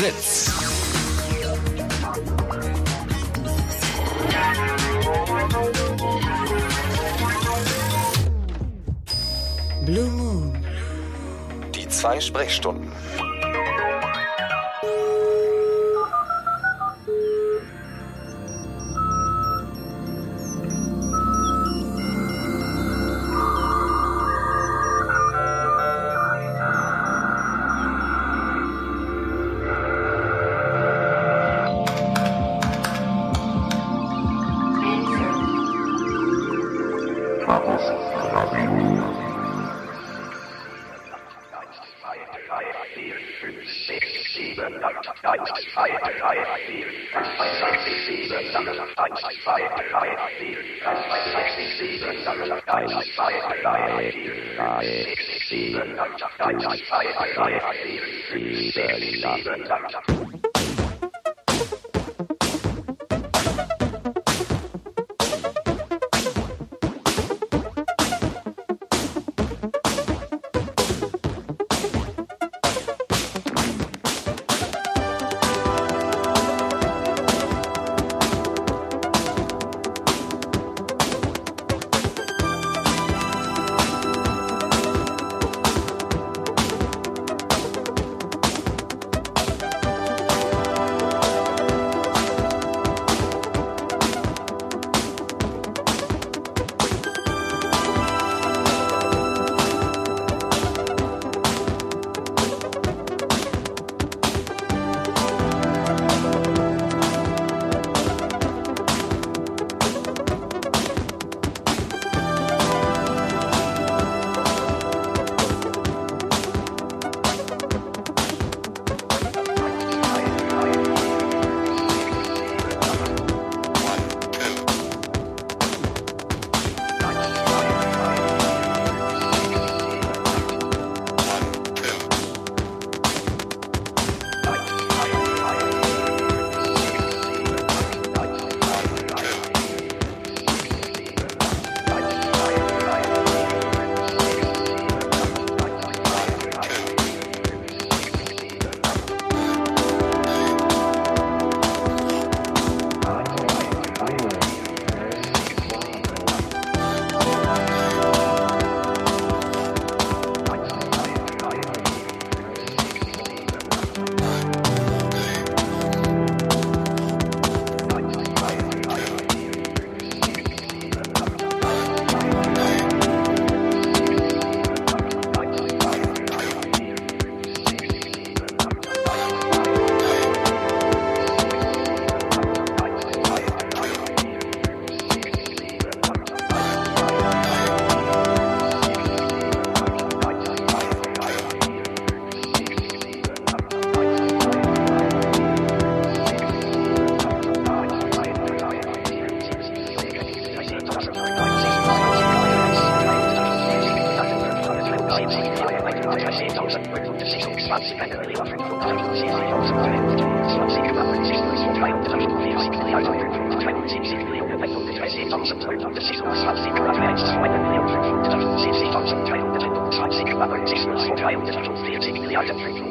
Fritz. Blue Moon. Die zwei Sprechstunden. IFCC ベリーダー。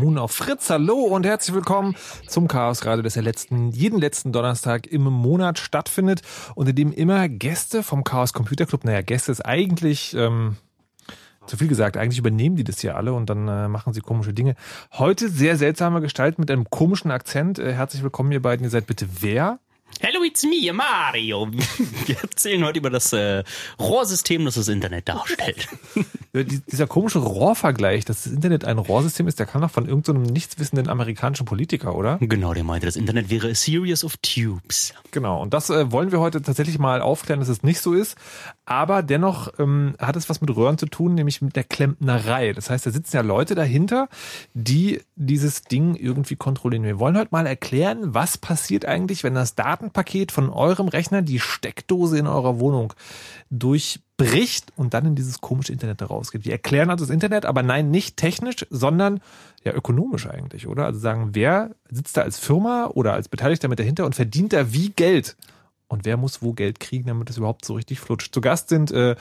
Moon auf Fritz. Hallo und herzlich willkommen zum Chaos Radio, das ja letzten, jeden letzten Donnerstag im Monat stattfindet und in dem immer Gäste vom Chaos Computer Club, naja, Gäste ist eigentlich, ähm, zu viel gesagt, eigentlich übernehmen die das hier alle und dann äh, machen sie komische Dinge. Heute sehr seltsame Gestalt mit einem komischen Akzent. Äh, herzlich willkommen, ihr beiden. Ihr seid bitte wer? Hallo, Hallo, it's me, Mario. Wir erzählen heute über das äh, Rohrsystem, das das Internet darstellt. Ja, Dieser komische Rohrvergleich, dass das Internet ein Rohrsystem ist, der kam doch von irgendeinem nichtswissenden amerikanischen Politiker, oder? Genau, der meinte, das Internet wäre a series of tubes. Genau, und das äh, wollen wir heute tatsächlich mal aufklären, dass es nicht so ist. Aber dennoch ähm, hat es was mit Röhren zu tun, nämlich mit der Klempnerei. Das heißt, da sitzen ja Leute dahinter, die dieses Ding irgendwie kontrollieren. Wir wollen heute mal erklären, was passiert eigentlich, wenn das Datenpaket von eurem Rechner die Steckdose in eurer Wohnung durchbricht und dann in dieses komische Internet rausgeht. Wir erklären also das Internet, aber nein, nicht technisch, sondern ja ökonomisch eigentlich, oder? Also sagen, wer sitzt da als Firma oder als Beteiligter mit dahinter und verdient da wie Geld? Und wer muss wo Geld kriegen, damit es überhaupt so richtig flutscht? Zu Gast sind äh,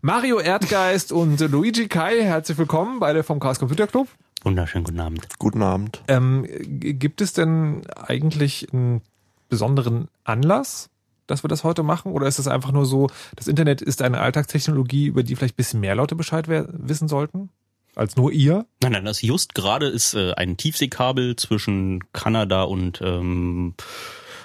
Mario Erdgeist und äh, Luigi Kai. Herzlich willkommen, beide vom Chaos Computer Club. Wunderschönen guten Abend. Guten Abend. Ähm, gibt es denn eigentlich einen besonderen Anlass, dass wir das heute machen? Oder ist es einfach nur so, das Internet ist eine Alltagstechnologie, über die vielleicht ein bisschen mehr Leute Bescheid wissen sollten? Als nur ihr? Nein, nein, das just gerade ist äh, ein Tiefseekabel zwischen Kanada und ähm,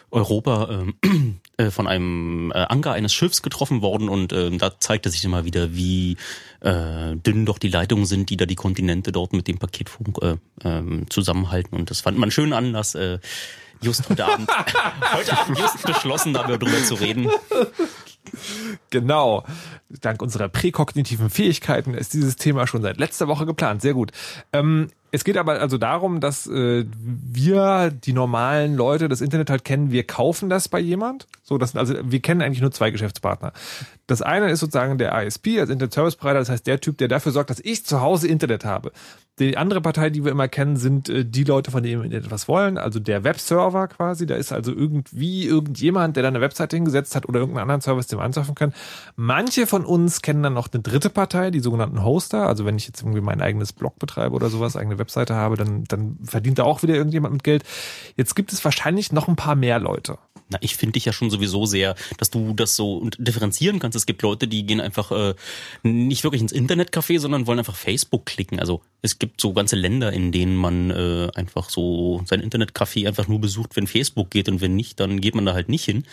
Europa ähm, äh, von einem äh, Anker eines Schiffs getroffen worden und ähm, da zeigte sich immer wieder, wie äh, dünn doch die Leitungen sind, die da die Kontinente dort mit dem Paketfunk äh, ähm, zusammenhalten. Und das fand man schönen Anlass, äh, just heute Abend, heute Abend just beschlossen, darüber zu reden. Genau. Dank unserer präkognitiven Fähigkeiten ist dieses Thema schon seit letzter Woche geplant. Sehr gut. Ähm, es geht aber also darum, dass äh, wir, die normalen Leute, das Internet halt kennen, wir kaufen das bei jemand. So, das also wir kennen eigentlich nur zwei Geschäftspartner. Das eine ist sozusagen der ISP, als Internet Service Provider, das heißt der Typ, der dafür sorgt, dass ich zu Hause Internet habe. Die andere Partei, die wir immer kennen, sind äh, die Leute, von denen wir etwas wollen, also der Webserver quasi. Da ist also irgendwie irgendjemand, der da eine Webseite hingesetzt hat oder irgendeinen anderen Service, den wir ansurfen können. Manche von uns kennen dann noch eine dritte Partei, die sogenannten Hoster. Also wenn ich jetzt irgendwie mein eigenes Blog betreibe oder sowas, eigene Webseite habe, dann, dann verdient da auch wieder irgendjemand mit Geld. Jetzt gibt es wahrscheinlich noch ein paar mehr Leute. Na, ich finde dich ja schon sowieso sehr, dass du das so differenzieren kannst. Es gibt Leute, die gehen einfach äh, nicht wirklich ins Internetcafé, sondern wollen einfach Facebook klicken. Also es gibt so ganze Länder, in denen man äh, einfach so sein Internetcafé einfach nur besucht, wenn Facebook geht und wenn nicht, dann geht man da halt nicht hin.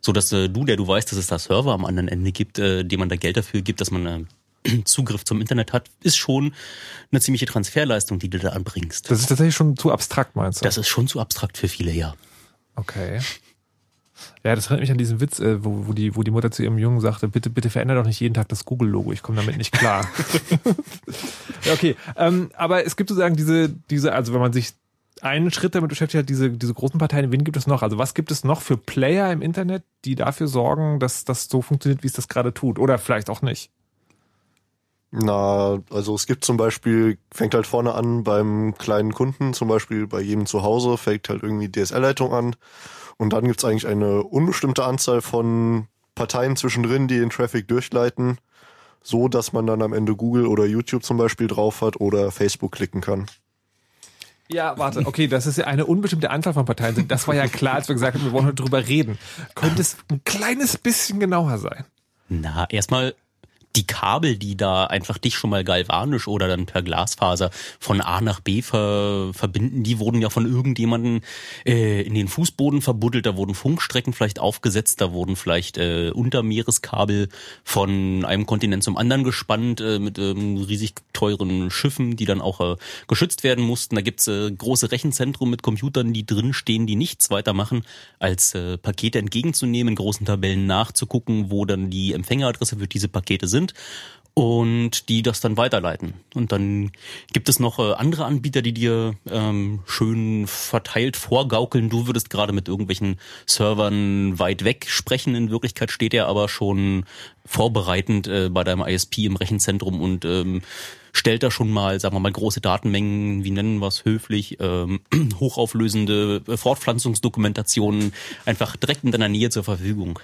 So dass äh, du, der du weißt, dass es da Server am anderen Ende gibt, äh, dem man da Geld dafür gibt, dass man äh, Zugriff zum Internet hat, ist schon eine ziemliche Transferleistung, die du da anbringst. Das ist tatsächlich schon zu abstrakt, meinst du? Das ist schon zu abstrakt für viele, ja. Okay. Ja, das erinnert mich an diesen Witz, äh, wo, wo, die, wo die Mutter zu ihrem Jungen sagte, bitte, bitte veränder doch nicht jeden Tag das Google-Logo, ich komme damit nicht klar. ja, okay. Ähm, aber es gibt sozusagen diese, diese, also wenn man sich einen Schritt damit beschäftigt hat, diese, diese großen Parteien, wen gibt es noch? Also was gibt es noch für Player im Internet, die dafür sorgen, dass das so funktioniert, wie es das gerade tut? Oder vielleicht auch nicht? Na, also es gibt zum Beispiel, fängt halt vorne an beim kleinen Kunden, zum Beispiel bei jedem zu Hause, fängt halt irgendwie DSL-Leitung an. Und dann gibt's eigentlich eine unbestimmte Anzahl von Parteien zwischendrin, die den Traffic durchleiten, so dass man dann am Ende Google oder YouTube zum Beispiel drauf hat oder Facebook klicken kann. Ja, warte, okay, das ist ja eine unbestimmte Anzahl von Parteien sind. Das war ja klar, als wir gesagt haben, wir wollen heute drüber reden. Könnte es ein kleines bisschen genauer sein? Na, erstmal die Kabel, die da einfach dich schon mal galvanisch oder dann per Glasfaser von A nach B ver verbinden, die wurden ja von irgendjemanden äh, in den Fußboden verbuddelt, da wurden Funkstrecken vielleicht aufgesetzt, da wurden vielleicht äh, Untermeereskabel von einem Kontinent zum anderen gespannt äh, mit ähm, riesig teuren Schiffen, die dann auch äh, geschützt werden mussten. Da gibt's äh, große Rechenzentren mit Computern, die drin stehen, die nichts weiter machen, als äh, Pakete entgegenzunehmen, in großen Tabellen nachzugucken, wo dann die Empfängeradresse für diese Pakete sind und die das dann weiterleiten. Und dann gibt es noch äh, andere Anbieter, die dir ähm, schön verteilt vorgaukeln. Du würdest gerade mit irgendwelchen Servern weit weg sprechen. In Wirklichkeit steht er aber schon vorbereitend äh, bei deinem ISP im Rechenzentrum und ähm, stellt da schon mal, sagen wir mal, große Datenmengen, wie nennen wir es höflich, ähm, hochauflösende äh, Fortpflanzungsdokumentationen einfach direkt in deiner Nähe zur Verfügung.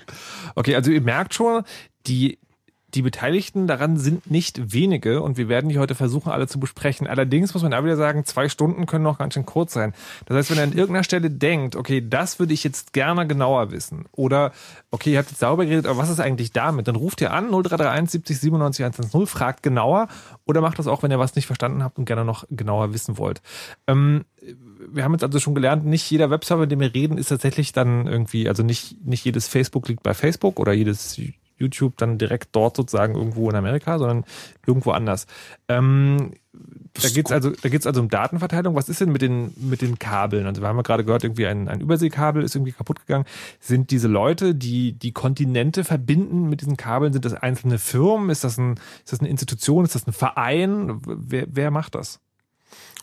Okay, also ihr merkt schon, die die Beteiligten daran sind nicht wenige und wir werden die heute versuchen, alle zu besprechen. Allerdings muss man da wieder sagen, zwei Stunden können noch ganz schön kurz sein. Das heißt, wenn ihr an irgendeiner Stelle denkt, okay, das würde ich jetzt gerne genauer wissen oder okay, ihr habt jetzt darüber geredet, aber was ist eigentlich damit? Dann ruft ihr an 0331 70 97 110, fragt genauer oder macht das auch, wenn ihr was nicht verstanden habt und gerne noch genauer wissen wollt. Ähm, wir haben jetzt also schon gelernt, nicht jeder Webserver, mit dem wir reden, ist tatsächlich dann irgendwie, also nicht, nicht jedes Facebook liegt bei Facebook oder jedes YouTube dann direkt dort sozusagen irgendwo in Amerika, sondern irgendwo anders. Ähm, da geht's also, da geht's also um Datenverteilung. Was ist denn mit den mit den Kabeln? Also wir haben ja gerade gehört, irgendwie ein, ein Überseekabel ist irgendwie kaputt gegangen. Sind diese Leute, die die Kontinente verbinden mit diesen Kabeln, sind das einzelne Firmen? Ist das ein ist das eine Institution? Ist das ein Verein? Wer, wer macht das?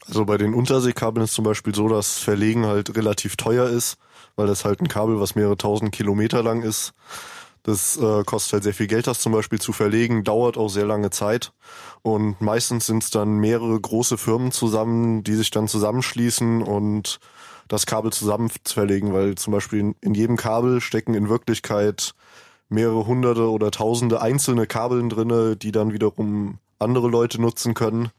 Also bei den Unterseekabeln ist zum Beispiel so, dass Verlegen halt relativ teuer ist, weil das halt ein Kabel, was mehrere tausend Kilometer lang ist. Das äh, kostet halt sehr viel Geld, das zum Beispiel zu verlegen, dauert auch sehr lange Zeit. Und meistens sind es dann mehrere große Firmen zusammen, die sich dann zusammenschließen und das Kabel zusammen zu verlegen, weil zum Beispiel in, in jedem Kabel stecken in Wirklichkeit mehrere hunderte oder tausende einzelne Kabeln drinne, die dann wiederum andere Leute nutzen können.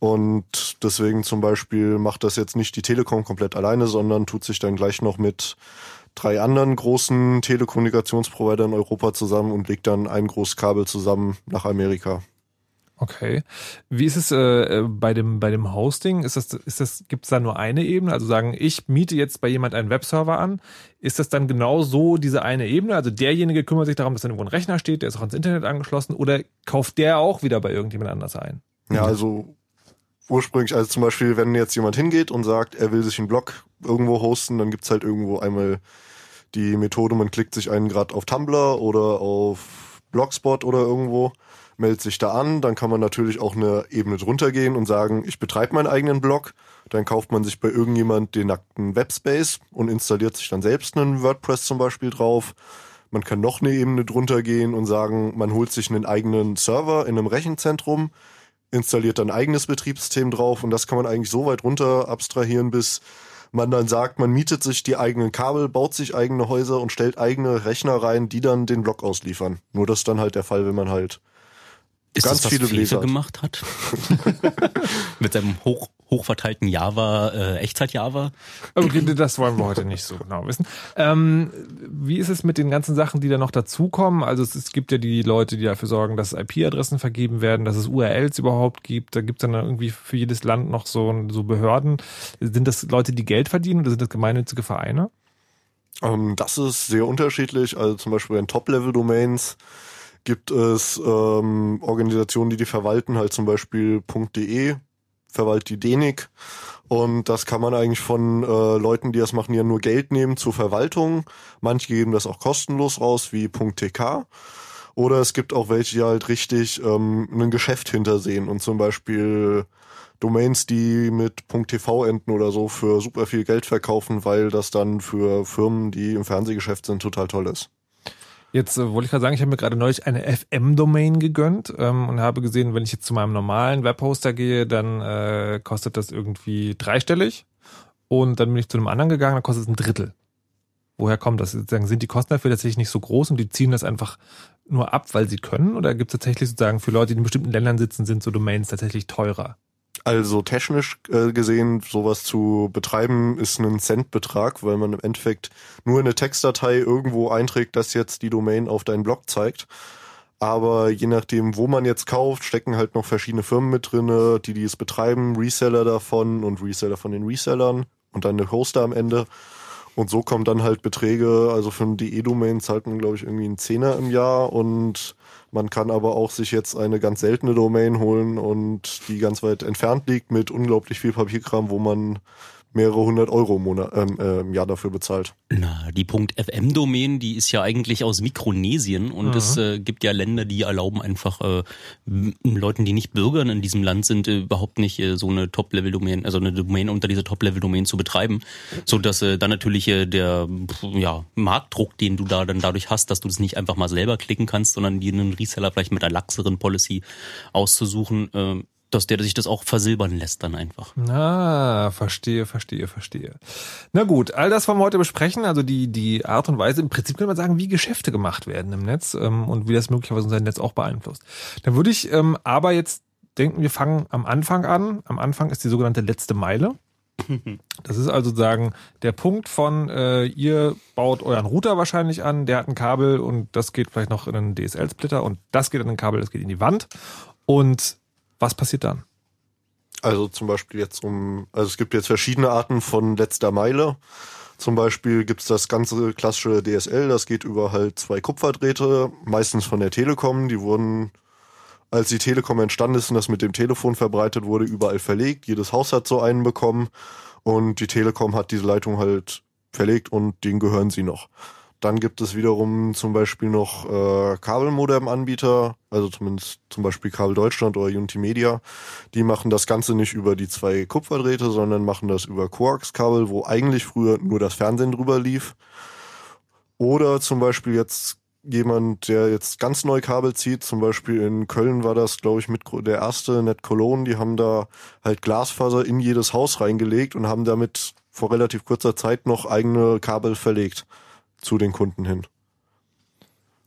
Und deswegen zum Beispiel macht das jetzt nicht die Telekom komplett alleine, sondern tut sich dann gleich noch mit drei anderen großen Telekommunikationsprovider in Europa zusammen und legt dann ein großes Kabel zusammen nach Amerika. Okay. Wie ist es äh, bei dem bei dem Hosting? Ist das ist das gibt es da nur eine Ebene? Also sagen, ich miete jetzt bei jemand einen Webserver an. Ist das dann genau so diese eine Ebene? Also derjenige kümmert sich darum, dass dann irgendwo ein Rechner steht, der ist auch ans Internet angeschlossen, oder kauft der auch wieder bei irgendjemand anders ein? Ja, also ursprünglich, also zum Beispiel, wenn jetzt jemand hingeht und sagt, er will sich einen Blog irgendwo hosten, dann gibt's halt irgendwo einmal die Methode, man klickt sich einen gerade auf Tumblr oder auf Blogspot oder irgendwo, meldet sich da an, dann kann man natürlich auch eine Ebene drunter gehen und sagen, ich betreibe meinen eigenen Blog, dann kauft man sich bei irgendjemand den nackten Webspace und installiert sich dann selbst einen WordPress zum Beispiel drauf. Man kann noch eine Ebene drunter gehen und sagen, man holt sich einen eigenen Server in einem Rechenzentrum, installiert dann eigenes Betriebssystem drauf und das kann man eigentlich so weit runter abstrahieren, bis man dann sagt, man mietet sich die eigenen Kabel, baut sich eigene Häuser und stellt eigene Rechner rein, die dann den Block ausliefern. Nur das ist dann halt der Fall, wenn man halt ist ganz das, was viele Fefe Bläser hat. gemacht hat? Mit seinem hoch, hochverteilten Java, äh, Echtzeit-Java? Okay, das wollen wir heute nicht so genau wissen. Ähm, wie ist es mit den ganzen Sachen, die da noch dazukommen? Also es, es gibt ja die Leute, die dafür sorgen, dass IP-Adressen vergeben werden, dass es URLs überhaupt gibt. Da gibt es dann irgendwie für jedes Land noch so, so Behörden. Sind das Leute, die Geld verdienen oder sind das gemeinnützige Vereine? Ähm, das ist sehr unterschiedlich. Also zum Beispiel in Top-Level-Domains gibt es ähm, Organisationen, die die verwalten, halt zum Beispiel .de, verwaltet die DENIC. Und das kann man eigentlich von äh, Leuten, die das machen, ja nur Geld nehmen zur Verwaltung. Manche geben das auch kostenlos raus, wie .tk. Oder es gibt auch welche, die halt richtig ähm, ein Geschäft hintersehen und zum Beispiel Domains, die mit .tv enden oder so für super viel Geld verkaufen, weil das dann für Firmen, die im Fernsehgeschäft sind, total toll ist. Jetzt äh, wollte ich gerade sagen, ich habe mir gerade neulich eine FM-Domain gegönnt ähm, und habe gesehen, wenn ich jetzt zu meinem normalen Webhoster gehe, dann äh, kostet das irgendwie dreistellig. Und dann bin ich zu einem anderen gegangen, dann kostet es ein Drittel. Woher kommt das? Sozusagen, sind die Kosten dafür tatsächlich nicht so groß und die ziehen das einfach nur ab, weil sie können? Oder gibt es tatsächlich sozusagen für Leute, die in bestimmten Ländern sitzen, sind so Domains tatsächlich teurer? Also technisch äh, gesehen, sowas zu betreiben, ist ein Centbetrag, weil man im Endeffekt nur eine Textdatei irgendwo einträgt, dass jetzt die Domain auf deinen Blog zeigt. Aber je nachdem, wo man jetzt kauft, stecken halt noch verschiedene Firmen mit drinne, die die es betreiben, Reseller davon und Reseller von den Resellern und dann der Hoster am Ende. Und so kommen dann halt Beträge, also für eine DE-Domain zahlt man, glaube ich, irgendwie einen Zehner im Jahr und man kann aber auch sich jetzt eine ganz seltene Domain holen und die ganz weit entfernt liegt mit unglaublich viel Papierkram, wo man mehrere hundert Euro im, Monat, ähm, äh, im Jahr dafür bezahlt. Na, die .fm-Domain, die ist ja eigentlich aus Mikronesien und Mhm. es äh, gibt ja Länder, die erlauben einfach äh, Leuten, die nicht Bürgern in diesem Land sind, äh, überhaupt nicht äh, so eine Top-Level-Domain, also eine Domain unter dieser Top-Level-Domain zu betreiben, so dass äh, dann natürlich äh, der ja, Marktdruck, den du da dann dadurch hast, dass du das nicht einfach mal selber klicken kannst, sondern dir einen Reseller vielleicht mit einer laxeren Policy auszusuchen, äh, dass der sich das auch versilbern lässt dann einfach. Ah, verstehe, verstehe, verstehe. Na gut, all das wollen wir heute besprechen. Also die, die Art und Weise, im Prinzip könnte man sagen, wie Geschäfte gemacht werden im Netz ähm, und wie das möglicherweise unser Netz auch beeinflusst. Dann würde ich ähm, aber jetzt denken, wir fangen am Anfang an. Am Anfang ist die sogenannte letzte Meile. Das ist also sagen der Punkt von äh, ihr baut euren Router wahrscheinlich an, der hat ein Kabel und das geht vielleicht noch in einen DSL-Splitter und das geht an ein Kabel, das geht in die Wand. Und was passiert dann? Also zum Beispiel jetzt um, also es gibt jetzt verschiedene Arten von letzter Meile. Zum Beispiel gibt's das ganze klassische DSL, das geht über halt zwei Kupferdrähte, meistens von der Telekom. Die wurden, als die Telekom entstanden ist und das mit dem Telefon verbreitet wurde, überall verlegt. Jedes Haus hat so einen bekommen und die Telekom hat diese Leitung halt verlegt und denen gehören sie noch. Dann gibt es wiederum zum Beispiel noch äh, Kabelmodem-Anbieter, also zumindest zum Beispiel Kabel Deutschland oder Unity Media. Die machen das Ganze nicht über die zwei Kupferdrähte, sondern machen das über Coax-Kabel, wo eigentlich früher nur das Fernsehen drüber lief. Oder zum Beispiel jetzt jemand, der jetzt ganz neu Kabel zieht, zum Beispiel in Köln war das, glaube ich, mit der erste Net Cologne, die haben da halt Glasfaser in jedes Haus reingelegt und haben damit vor relativ kurzer Zeit noch eigene Kabel verlegt zu den Kunden hin.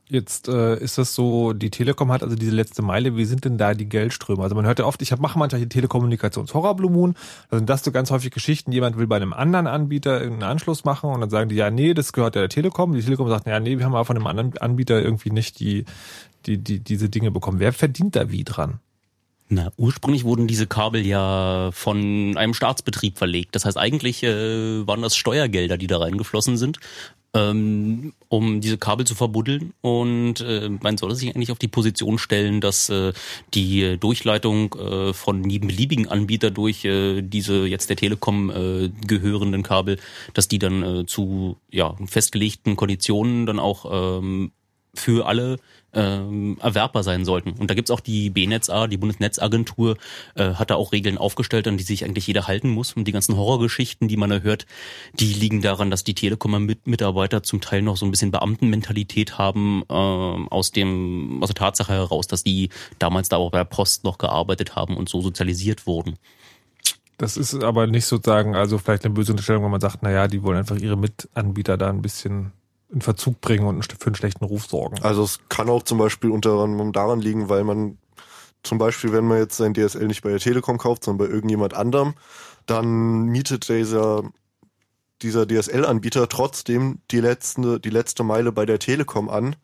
Jetzt äh, ist das so, die Telekom hat also diese letzte Meile, wie sind denn da die Geldströme? Also man hört ja oft, ich mache manchmal die Telekommunikations-Horror Blue Moon, da sind das so ganz häufig Geschichten, jemand will bei einem anderen Anbieter irgendeinen Anschluss machen und dann sagen die, ja, nee, das gehört ja der Telekom. Die Telekom sagt, ja, nee, wir haben aber von einem anderen Anbieter irgendwie nicht die, die, die, diese Dinge bekommen. Wer verdient da wie dran? Na, ursprünglich wurden diese Kabel ja von einem Staatsbetrieb verlegt. Das heißt, eigentlich äh, waren das Steuergelder, die da reingeflossen sind ähm, um diese Kabel zu verbuddeln. Und äh, man sollte sich eigentlich auf die Position stellen, dass äh, die Durchleitung äh, von jedem beliebigen Anbieter durch äh, diese jetzt der Telekom äh, gehörenden Kabel, dass die dann äh, zu ja, festgelegten Konditionen dann auch ähm, für alle ähm, erwerbbar sein sollten. Und da gibt's auch die BNetzA, die Bundesnetzagentur, äh, hat da auch Regeln aufgestellt, an die sich eigentlich jeder halten muss. Und die ganzen Horrorgeschichten, die man da hört, die liegen daran, dass die Telekom-Mitarbeiter zum Teil noch so ein bisschen Beamtenmentalität haben, äh, aus dem aus der Tatsache heraus, dass die damals da auch bei der Post noch gearbeitet haben und so sozialisiert wurden. Das ist aber nicht sozusagen, also vielleicht eine böse Unterstellung, wenn man sagt, naja, die wollen einfach ihre Mitanbieter da ein bisschen in Verzug bringen und für einen schlechten Ruf sorgen. Also es kann auch zum Beispiel unter anderem daran liegen, weil man zum Beispiel, wenn man jetzt sein DSL nicht bei der Telekom kauft, sondern bei irgendjemand anderem, dann mietet dieser dieser DSL-Anbieter trotzdem die letzte, die letzte Meile bei der Telekom an.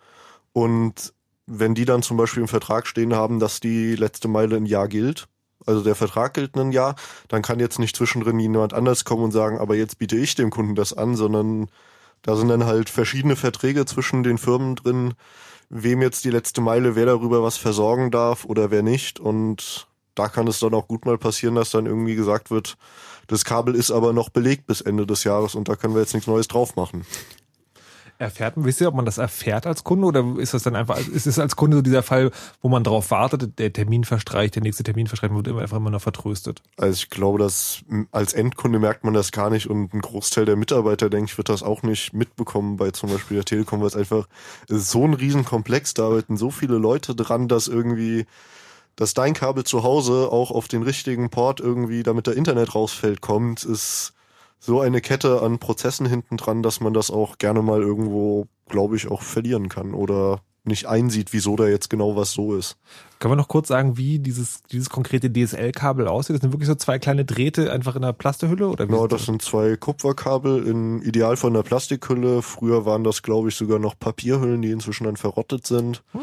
Und wenn die dann zum Beispiel im Vertrag stehen haben, dass die letzte Meile ein Jahr gilt, also der Vertrag gilt ein Jahr, dann kann jetzt nicht zwischendrin jemand anders kommen und sagen, aber jetzt biete ich dem Kunden das an, sondern da sind dann halt verschiedene Verträge zwischen den Firmen drin, wem jetzt die letzte Meile, wer darüber was versorgen darf oder wer nicht. Und da kann es dann auch gut mal passieren, dass dann irgendwie gesagt wird, das Kabel ist aber noch belegt bis Ende des Jahres und da können wir jetzt nichts Neues drauf machen. Erfährt, wisst ihr, ob man das erfährt als Kunde oder ist das dann einfach, ist es als Kunde so dieser Fall, wo man darauf wartet, der Termin verstreicht, der nächste Termin verstreicht, wird immer einfach immer noch vertröstet? Also ich glaube, dass als Endkunde merkt man das gar nicht und ein Großteil der Mitarbeiter, denke ich, wird das auch nicht mitbekommen bei zum Beispiel der Telekom, weil es einfach so ein Riesenkomplex, da arbeiten so viele Leute dran, dass irgendwie dass dein Kabel zu Hause auch auf den richtigen Port irgendwie, damit der Internet rausfällt, kommt, ist so eine Kette an Prozessen hinten dran, dass man das auch gerne mal irgendwo, glaube ich, auch verlieren kann oder nicht einsieht, wieso da jetzt genau was so ist. Können wir noch kurz sagen, wie dieses, dieses konkrete DSL-Kabel aussieht? Das sind wirklich so zwei kleine Drähte einfach in einer Plastehülle? Oder genau, das sind zwei Kupferkabel in ideal von der Plastikhülle. Früher waren das, glaube ich, sogar noch Papierhüllen, die inzwischen dann verrottet sind. Hm.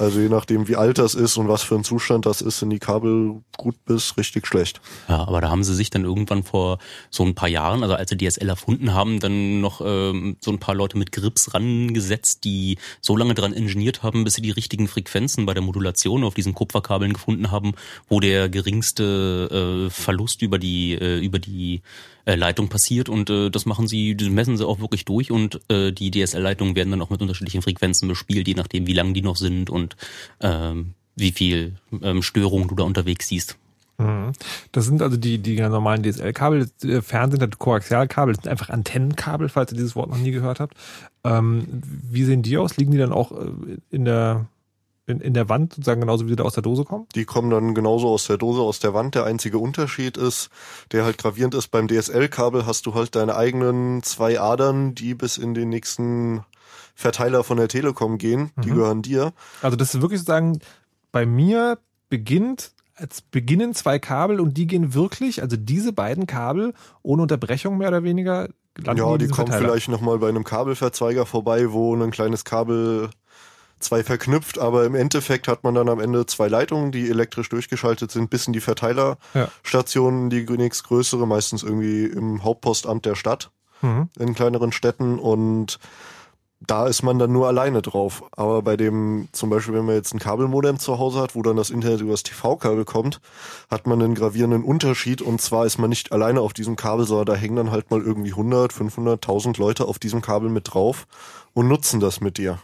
Also je nachdem, wie alt das ist und was für ein Zustand das ist, sind die Kabel gut bis richtig schlecht. Ja, aber da haben sie sich dann irgendwann vor so ein paar Jahren, also als sie DSL erfunden haben, dann noch ähm, so ein paar Leute mit Grips rangesetzt, die so lange dran ingeniert haben, bis sie die richtigen Frequenzen bei der Modulation Station auf diesen Kupferkabeln gefunden haben, wo der geringste äh, Verlust über die äh, über die äh, Leitung passiert und äh, das machen sie, das messen sie auch wirklich durch und äh, die DSL-Leitungen werden dann auch mit unterschiedlichen Frequenzen bespielt, je nachdem wie lang die noch sind und ähm, wie viel ähm, Störung du da unterwegs siehst. Mhm. Das sind also die, die normalen DSL-Kabel, äh, Fernsehen Koaxialkabel, das sind einfach Antennenkabel, falls ihr dieses Wort noch nie gehört habt. Ähm, wie sehen die aus? Liegen die dann auch äh, in der in, in der Wand sozusagen genauso wie sie da aus der Dose kommen? Die kommen dann genauso aus der Dose, aus der Wand. Der einzige Unterschied ist, der halt gravierend ist, beim DSL-Kabel hast du halt deine eigenen zwei Adern, die bis in den nächsten Verteiler von der Telekom gehen. Die mhm. gehören dir. Also das ist wirklich sozusagen, bei mir beginnt als beginnen zwei Kabel und die gehen wirklich, also diese beiden Kabel ohne Unterbrechung mehr oder weniger. Ja, die kommen Verteiler. vielleicht nochmal bei einem Kabelverzweiger vorbei, wo ein kleines Kabel zwei verknüpft, aber im Endeffekt hat man dann am Ende zwei Leitungen, die elektrisch durchgeschaltet sind, bis in die Verteilerstationen, die nächstgrößere, meistens irgendwie im Hauptpostamt der Stadt, in kleineren Städten und da ist man dann nur alleine drauf. Aber bei dem, zum Beispiel, wenn man jetzt ein Kabelmodem zu Hause hat, wo dann das Internet übers TV-Kabel kommt, hat man einen gravierenden Unterschied. Und zwar ist man nicht alleine auf diesem Kabel, sondern da hängen dann halt mal irgendwie 100, 500, 1000 Leute auf diesem Kabel mit drauf und nutzen das mit dir.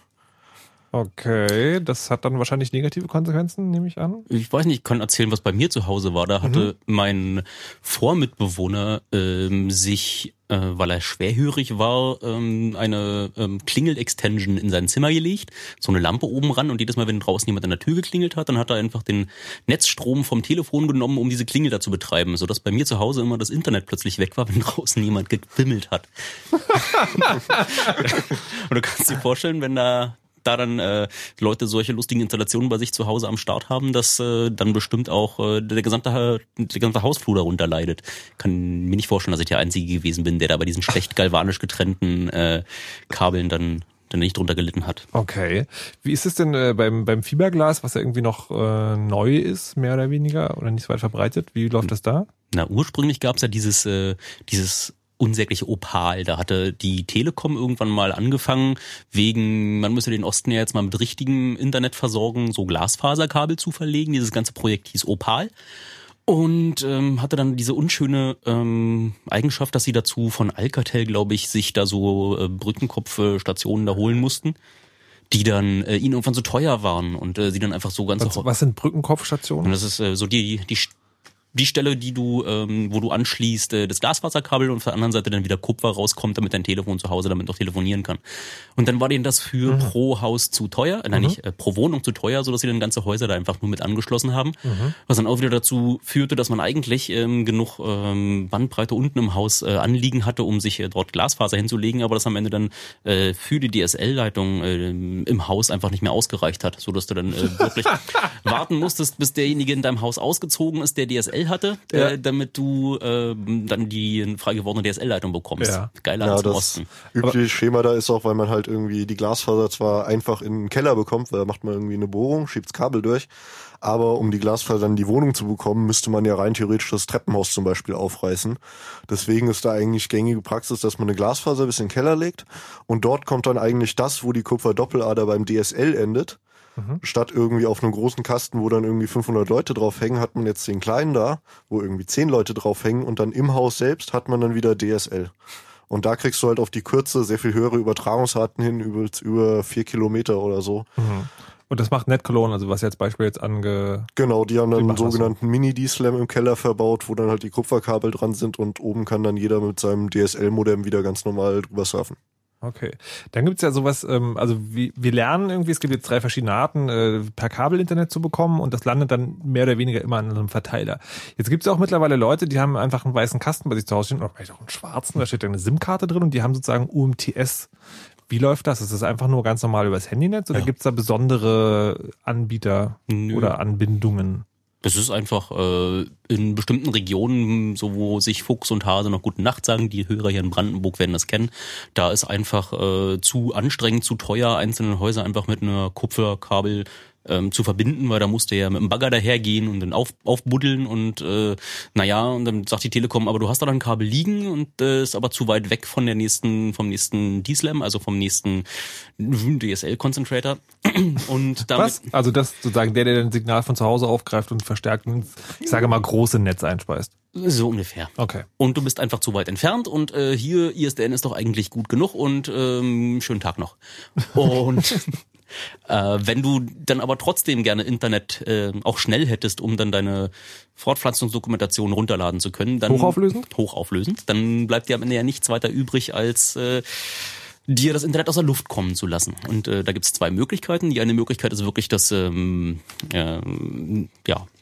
Okay, das hat dann wahrscheinlich negative Konsequenzen, nehme ich an. Ich weiß nicht, ich kann erzählen, was bei mir zu Hause war. Da hatte mein Vormitbewohner ähm, sich, äh, weil er schwerhörig war, ähm, eine ähm, Klingel-Extension in sein Zimmer gelegt, so eine Lampe oben ran und jedes Mal, wenn draußen jemand an der Tür geklingelt hat, dann hat er einfach den Netzstrom vom Telefon genommen, um diese Klingel da zu betreiben, sodass bei mir zu Hause immer das Internet plötzlich weg war, wenn draußen jemand gewimmelt hat. und du kannst dir vorstellen, wenn da da dann äh, Leute solche lustigen Installationen bei sich zu Hause am Start haben, dass äh, dann bestimmt auch äh, der gesamte der gesamte Hausflur darunter leidet. Kann mir nicht vorstellen, dass ich der Einzige gewesen bin, der da bei diesen schlecht galvanisch getrennten äh, Kabeln dann dann nicht drunter gelitten hat. Okay. Wie ist es denn äh, beim, beim Fiberglas, was ja irgendwie noch äh, neu ist, mehr oder weniger, oder nicht so weit verbreitet? Wie läuft das da? Na, ursprünglich gab's ja dieses, äh, dieses unsägliche Opal. Da hatte die Telekom irgendwann mal angefangen, wegen, man müsse den Osten ja jetzt mal mit richtigem Internet versorgen, so Glasfaserkabel zu verlegen. Dieses ganze Projekt hieß Opal. Und ähm, hatte dann diese unschöne ähm, Eigenschaft, dass sie dazu von Alcatel, glaube ich, sich da so äh, Brückenkopfstationen da holen mussten, die dann äh, ihnen irgendwann so teuer waren und äh, sie dann einfach so ganz Was, was sind Brückenkopfstationen? und das ist äh, so die, die, die Stelle, die du, ähm, wo du anschließt, äh, das Glasfaserkabel und auf der anderen Seite dann wieder Kupfer rauskommt, damit dein Telefon zu Hause damit noch telefonieren kann. Und dann war denen das für Mhm. pro Haus zu teuer, äh, nein, nicht äh, pro Wohnung zu teuer, sodass sie dann ganze Häuser da einfach nur mit angeschlossen haben. Mhm. Was dann auch wieder dazu führte, dass man eigentlich ähm, genug ähm, Bandbreite unten im Haus äh, anliegen hatte, um sich äh, dort Glasfaser hinzulegen, aber das am Ende dann äh, für die DSL-Leitung äh, im Haus einfach nicht mehr ausgereicht hat, so dass du dann äh, wirklich warten musstest, bis derjenige in deinem Haus ausgezogen ist, der DSL hatte, Ja. äh, damit du äh, dann die frei gewordene DSL-Leitung bekommst. Ja. Geiler Ja, als im das Osten. übliche Schema da ist auch, weil man halt irgendwie die Glasfaser zwar einfach in den Keller bekommt, weil da macht man irgendwie eine Bohrung, schiebt's Kabel durch, aber um die Glasfaser dann in die Wohnung zu bekommen, müsste man ja rein theoretisch das Treppenhaus zum Beispiel aufreißen. Deswegen ist da eigentlich gängige Praxis, dass man eine Glasfaser bis in den Keller legt und dort kommt dann eigentlich das, wo die Kupferdoppellader beim DSL endet. Statt irgendwie auf einem großen Kasten, wo dann irgendwie 500 Leute drauf hängen, hat man jetzt den kleinen da, wo irgendwie 10 Leute drauf hängen und dann im Haus selbst hat man dann wieder DSL. Und da kriegst du halt auf die Kürze sehr viel höhere Übertragungsraten hin, über, über vier Kilometer oder so. Und das macht NetCologne, also was jetzt Beispiel jetzt ange... Genau, die haben dann einen sogenannten Mini-D-Slam im Keller verbaut, wo dann halt die Kupferkabel dran sind und oben kann dann jeder mit seinem DSL-Modem wieder ganz normal drüber surfen. Okay. Dann gibt's ja sowas, ähm, also wir, wir lernen irgendwie, es gibt jetzt drei verschiedene Arten, äh, per Kabel Internet zu bekommen und das landet dann mehr oder weniger immer an einem Verteiler. Jetzt gibt's ja auch mittlerweile Leute, die haben einfach einen weißen Kasten bei sich zu Hause stehen, oder vielleicht auch einen schwarzen, da steht dann eine SIM-Karte drin und die haben sozusagen UMTS. Wie läuft das? Ist das einfach nur ganz normal übers Handynetz oder Ja. gibt's da besondere Anbieter Nö. oder Anbindungen? Das ist einfach äh, in bestimmten Regionen, so wo sich Fuchs und Hase noch gute Nacht sagen, die Hörer hier in Brandenburg werden das kennen. Da ist einfach äh, zu anstrengend, zu teuer, einzelne Häuser einfach mit einer Kupferkabel ähm, zu verbinden, weil da musste ja mit dem Bagger dahergehen und dann auf, aufbuddeln und äh, naja, und dann sagt die Telekom, aber du hast da ein Kabel liegen und äh, ist aber zu weit weg von der nächsten, vom nächsten D-Slam, also vom nächsten DSL-Concentrator. Und damit Was? Also das sozusagen der, der ein Signal von zu Hause aufgreift und verstärkt ins, ich sage mal, große Netz einspeist. so ungefähr. Okay. und du bist einfach zu weit entfernt und äh, hier ISDN ist doch eigentlich gut genug und ähm, schönen Tag noch. Und äh, wenn du dann aber trotzdem gerne Internet äh, auch schnell hättest, um dann deine Fortpflanzungsdokumentation runterladen zu können, dann Hochauflösend? hochauflösend, dann bleibt dir am Ende ja nichts weiter übrig als äh, dir das Internet aus der Luft kommen zu lassen. Und äh, da gibt es zwei Möglichkeiten. Die eine Möglichkeit ist wirklich das ähm, ähm, ja, äh,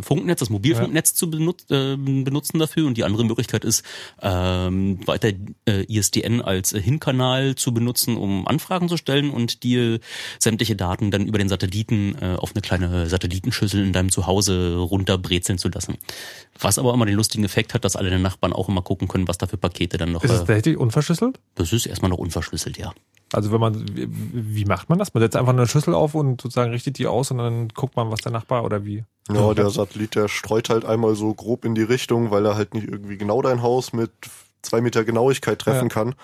Funknetz, das Mobilfunknetz zu benut äh, benutzen dafür. Und die andere Möglichkeit ist, ähm, weiter äh, ISDN als äh, Hinkanal zu benutzen, um Anfragen zu stellen und dir sämtliche Daten dann über den Satelliten äh, auf eine kleine Satellitenschüssel in deinem Zuhause runterbrezeln zu lassen. Was aber immer den lustigen Effekt hat, dass alle deine Nachbarn auch immer gucken können, was da für Pakete dann noch. Ist es Äh, tatsächlich unverschlüsselt? das ist erstmal noch unverschlüsselt, ja. Also wenn man, wie, macht man das? Man setzt einfach eine Schüssel auf und sozusagen richtet die aus und dann guckt man, was der Nachbar oder wie? Ja, der Satellit, der streut halt einmal so grob in die Richtung, weil er halt nicht irgendwie genau dein Haus mit zwei Meter Genauigkeit treffen Ja. kann.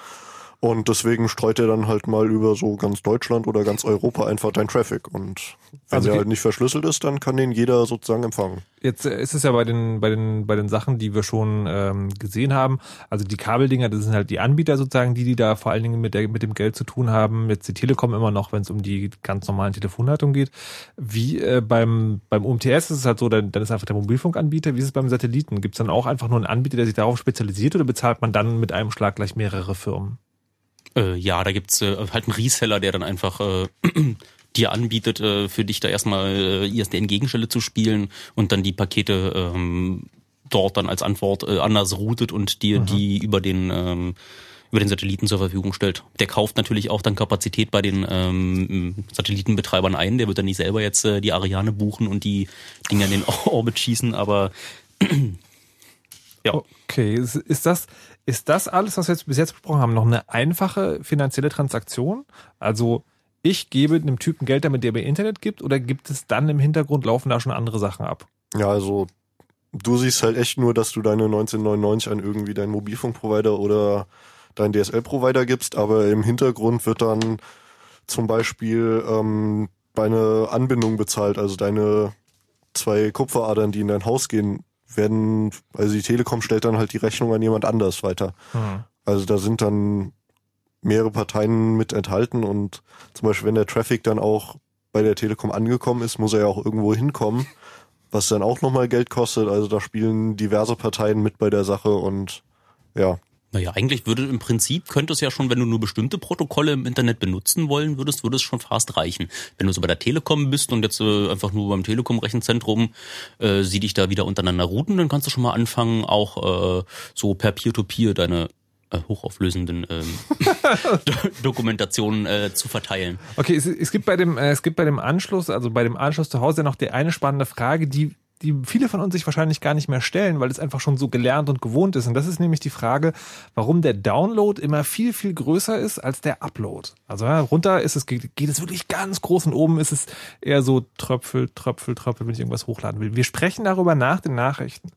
Und deswegen streut er dann halt mal über so ganz Deutschland oder ganz Europa einfach dein Traffic. Und wenn Also der halt nicht verschlüsselt ist, dann kann den jeder sozusagen empfangen. Jetzt äh, ist es ja bei den, bei den, bei den Sachen, die wir schon ähm, gesehen haben. Also die Kabeldinger, das sind halt die Anbieter sozusagen, die, die da vor allen Dingen mit, der, mit dem Geld zu tun haben. Jetzt die Telekom immer noch, wenn es um die ganz normalen Telefonleitungen geht. Wie äh, beim, beim UMTS ist es halt so, dann, dann ist einfach der Mobilfunkanbieter. Wie ist es beim Satelliten? Gibt es dann auch einfach nur einen Anbieter, der sich darauf spezialisiert oder bezahlt man dann mit einem Schlag gleich mehrere Firmen? Äh, ja, da gibt's äh, halt einen Reseller, der dann einfach äh, dir anbietet, äh, für dich da erstmal äh, ISDN-Gegenstelle zu spielen und dann die Pakete ähm, dort dann als Antwort äh, anders routet und dir die über den ähm, über den Satelliten zur Verfügung stellt. Der kauft natürlich auch dann Kapazität bei den ähm, Satellitenbetreibern ein. Der wird dann nicht selber jetzt äh, die Ariane buchen und die Dinger in den Orbit schießen, aber ja. Okay, ist, ist das ist das alles, was wir jetzt bis jetzt besprochen haben, noch eine einfache finanzielle Transaktion? Also ich gebe einem Typen Geld, damit der mir Internet gibt, oder gibt es dann im Hintergrund laufen da schon andere Sachen ab? Ja, also du siehst halt echt nur, dass du deine 1999 an irgendwie deinen Mobilfunkprovider oder deinen DSL-Provider gibst, aber im Hintergrund wird dann zum Beispiel ähm, deine Anbindung bezahlt, also deine zwei Kupferadern, die in dein Haus gehen, werden, also die Telekom stellt dann halt die Rechnung an jemand anders weiter. Hm. Also da sind dann mehrere Parteien mit enthalten und zum Beispiel, wenn der Traffic dann auch bei der Telekom angekommen ist, muss er ja auch irgendwo hinkommen, was dann auch nochmal Geld kostet. Also da spielen diverse Parteien mit bei der Sache und ja. Naja, eigentlich würde im Prinzip, könnte es ja schon, wenn du nur bestimmte Protokolle im Internet benutzen wollen würdest, würde es schon fast reichen. Wenn du so bei der Telekom bist und jetzt äh, einfach nur beim Telekom-Rechenzentrum äh, sie dich da wieder untereinander routen, dann kannst du schon mal anfangen, auch äh, so per Peer-to-Peer deine äh, hochauflösenden ähm, Do Dokumentationen äh, zu verteilen. Okay, es, es gibt bei dem äh, es gibt bei dem Anschluss, also bei dem Anschluss zu Hause noch die eine spannende Frage, die die viele von uns sich wahrscheinlich gar nicht mehr stellen, weil es einfach schon so gelernt und gewohnt ist. Und das ist nämlich die Frage, warum der Download immer viel, viel größer ist als der Upload. Also ja, runter ist es, geht, geht es wirklich ganz groß und oben ist es eher so Tröpfel, Tröpfel, Tröpfel, wenn ich irgendwas hochladen will. Wir sprechen darüber nach den Nachrichten.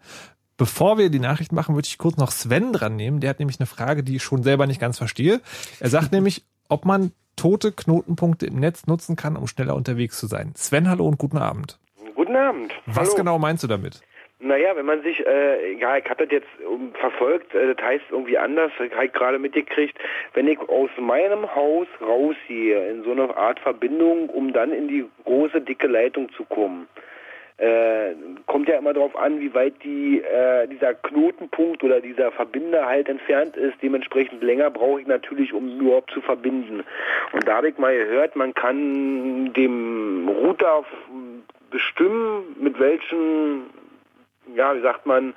Bevor wir die Nachrichten machen, würde ich kurz noch Sven dran nehmen. Der hat nämlich eine Frage, die ich schon selber nicht ganz verstehe. Er sagt nämlich, ob man tote Knotenpunkte im Netz nutzen kann, um schneller unterwegs zu sein. Sven, hallo und guten Abend. Guten Abend. Was Hallo. genau meinst du damit? Naja, wenn man sich, äh, ja, ich habe das jetzt ähm, verfolgt, äh, das heißt irgendwie anders, ich habe gerade mitgekriegt, wenn ich aus meinem Haus rausgehe, in so eine Art Verbindung, um dann in die große, dicke Leitung zu kommen, äh, kommt ja immer darauf an, wie weit die, äh, dieser Knotenpunkt oder dieser Verbinder halt entfernt ist. Dementsprechend länger brauche ich natürlich, um überhaupt zu verbinden. Und da habe ich mal gehört, man kann dem Router bestimmen, mit welchen, ja, wie sagt man,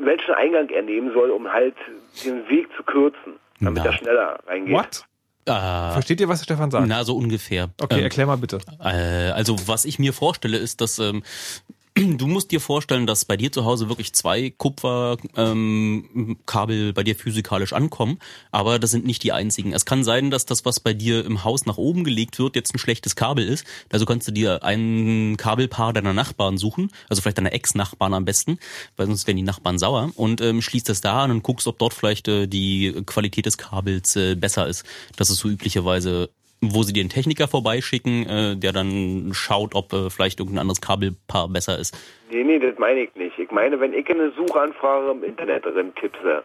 welchen Eingang er nehmen soll, um halt den Weg zu kürzen, damit Na. er schneller reingeht. What? Äh, Versteht ihr, was Stefan sagt? na, so ungefähr. Okay, Ähm, erklär mal bitte. Äh, also was ich mir vorstelle, ist, dass ähm, du musst dir vorstellen, dass bei dir zu Hause wirklich zwei Kupferkabel ähm, bei dir physikalisch ankommen, aber das sind nicht die einzigen. Es kann sein, dass das, was bei dir im Haus nach oben gelegt wird, jetzt ein schlechtes Kabel ist. Also kannst du dir ein Kabelpaar deiner Nachbarn suchen, also vielleicht deiner Ex-Nachbarn am besten, weil sonst werden die Nachbarn sauer und ähm, schließt das da an und guckst, ob dort vielleicht äh, die Qualität des Kabels äh, besser ist. Das ist so üblicherweise wo sie den Techniker vorbeischicken, äh, der dann schaut, ob äh, vielleicht irgendein anderes Kabelpaar besser ist. Nee, nee, das meine ich nicht. Ich meine, wenn ich eine Suchanfrage im Internet drin tippse,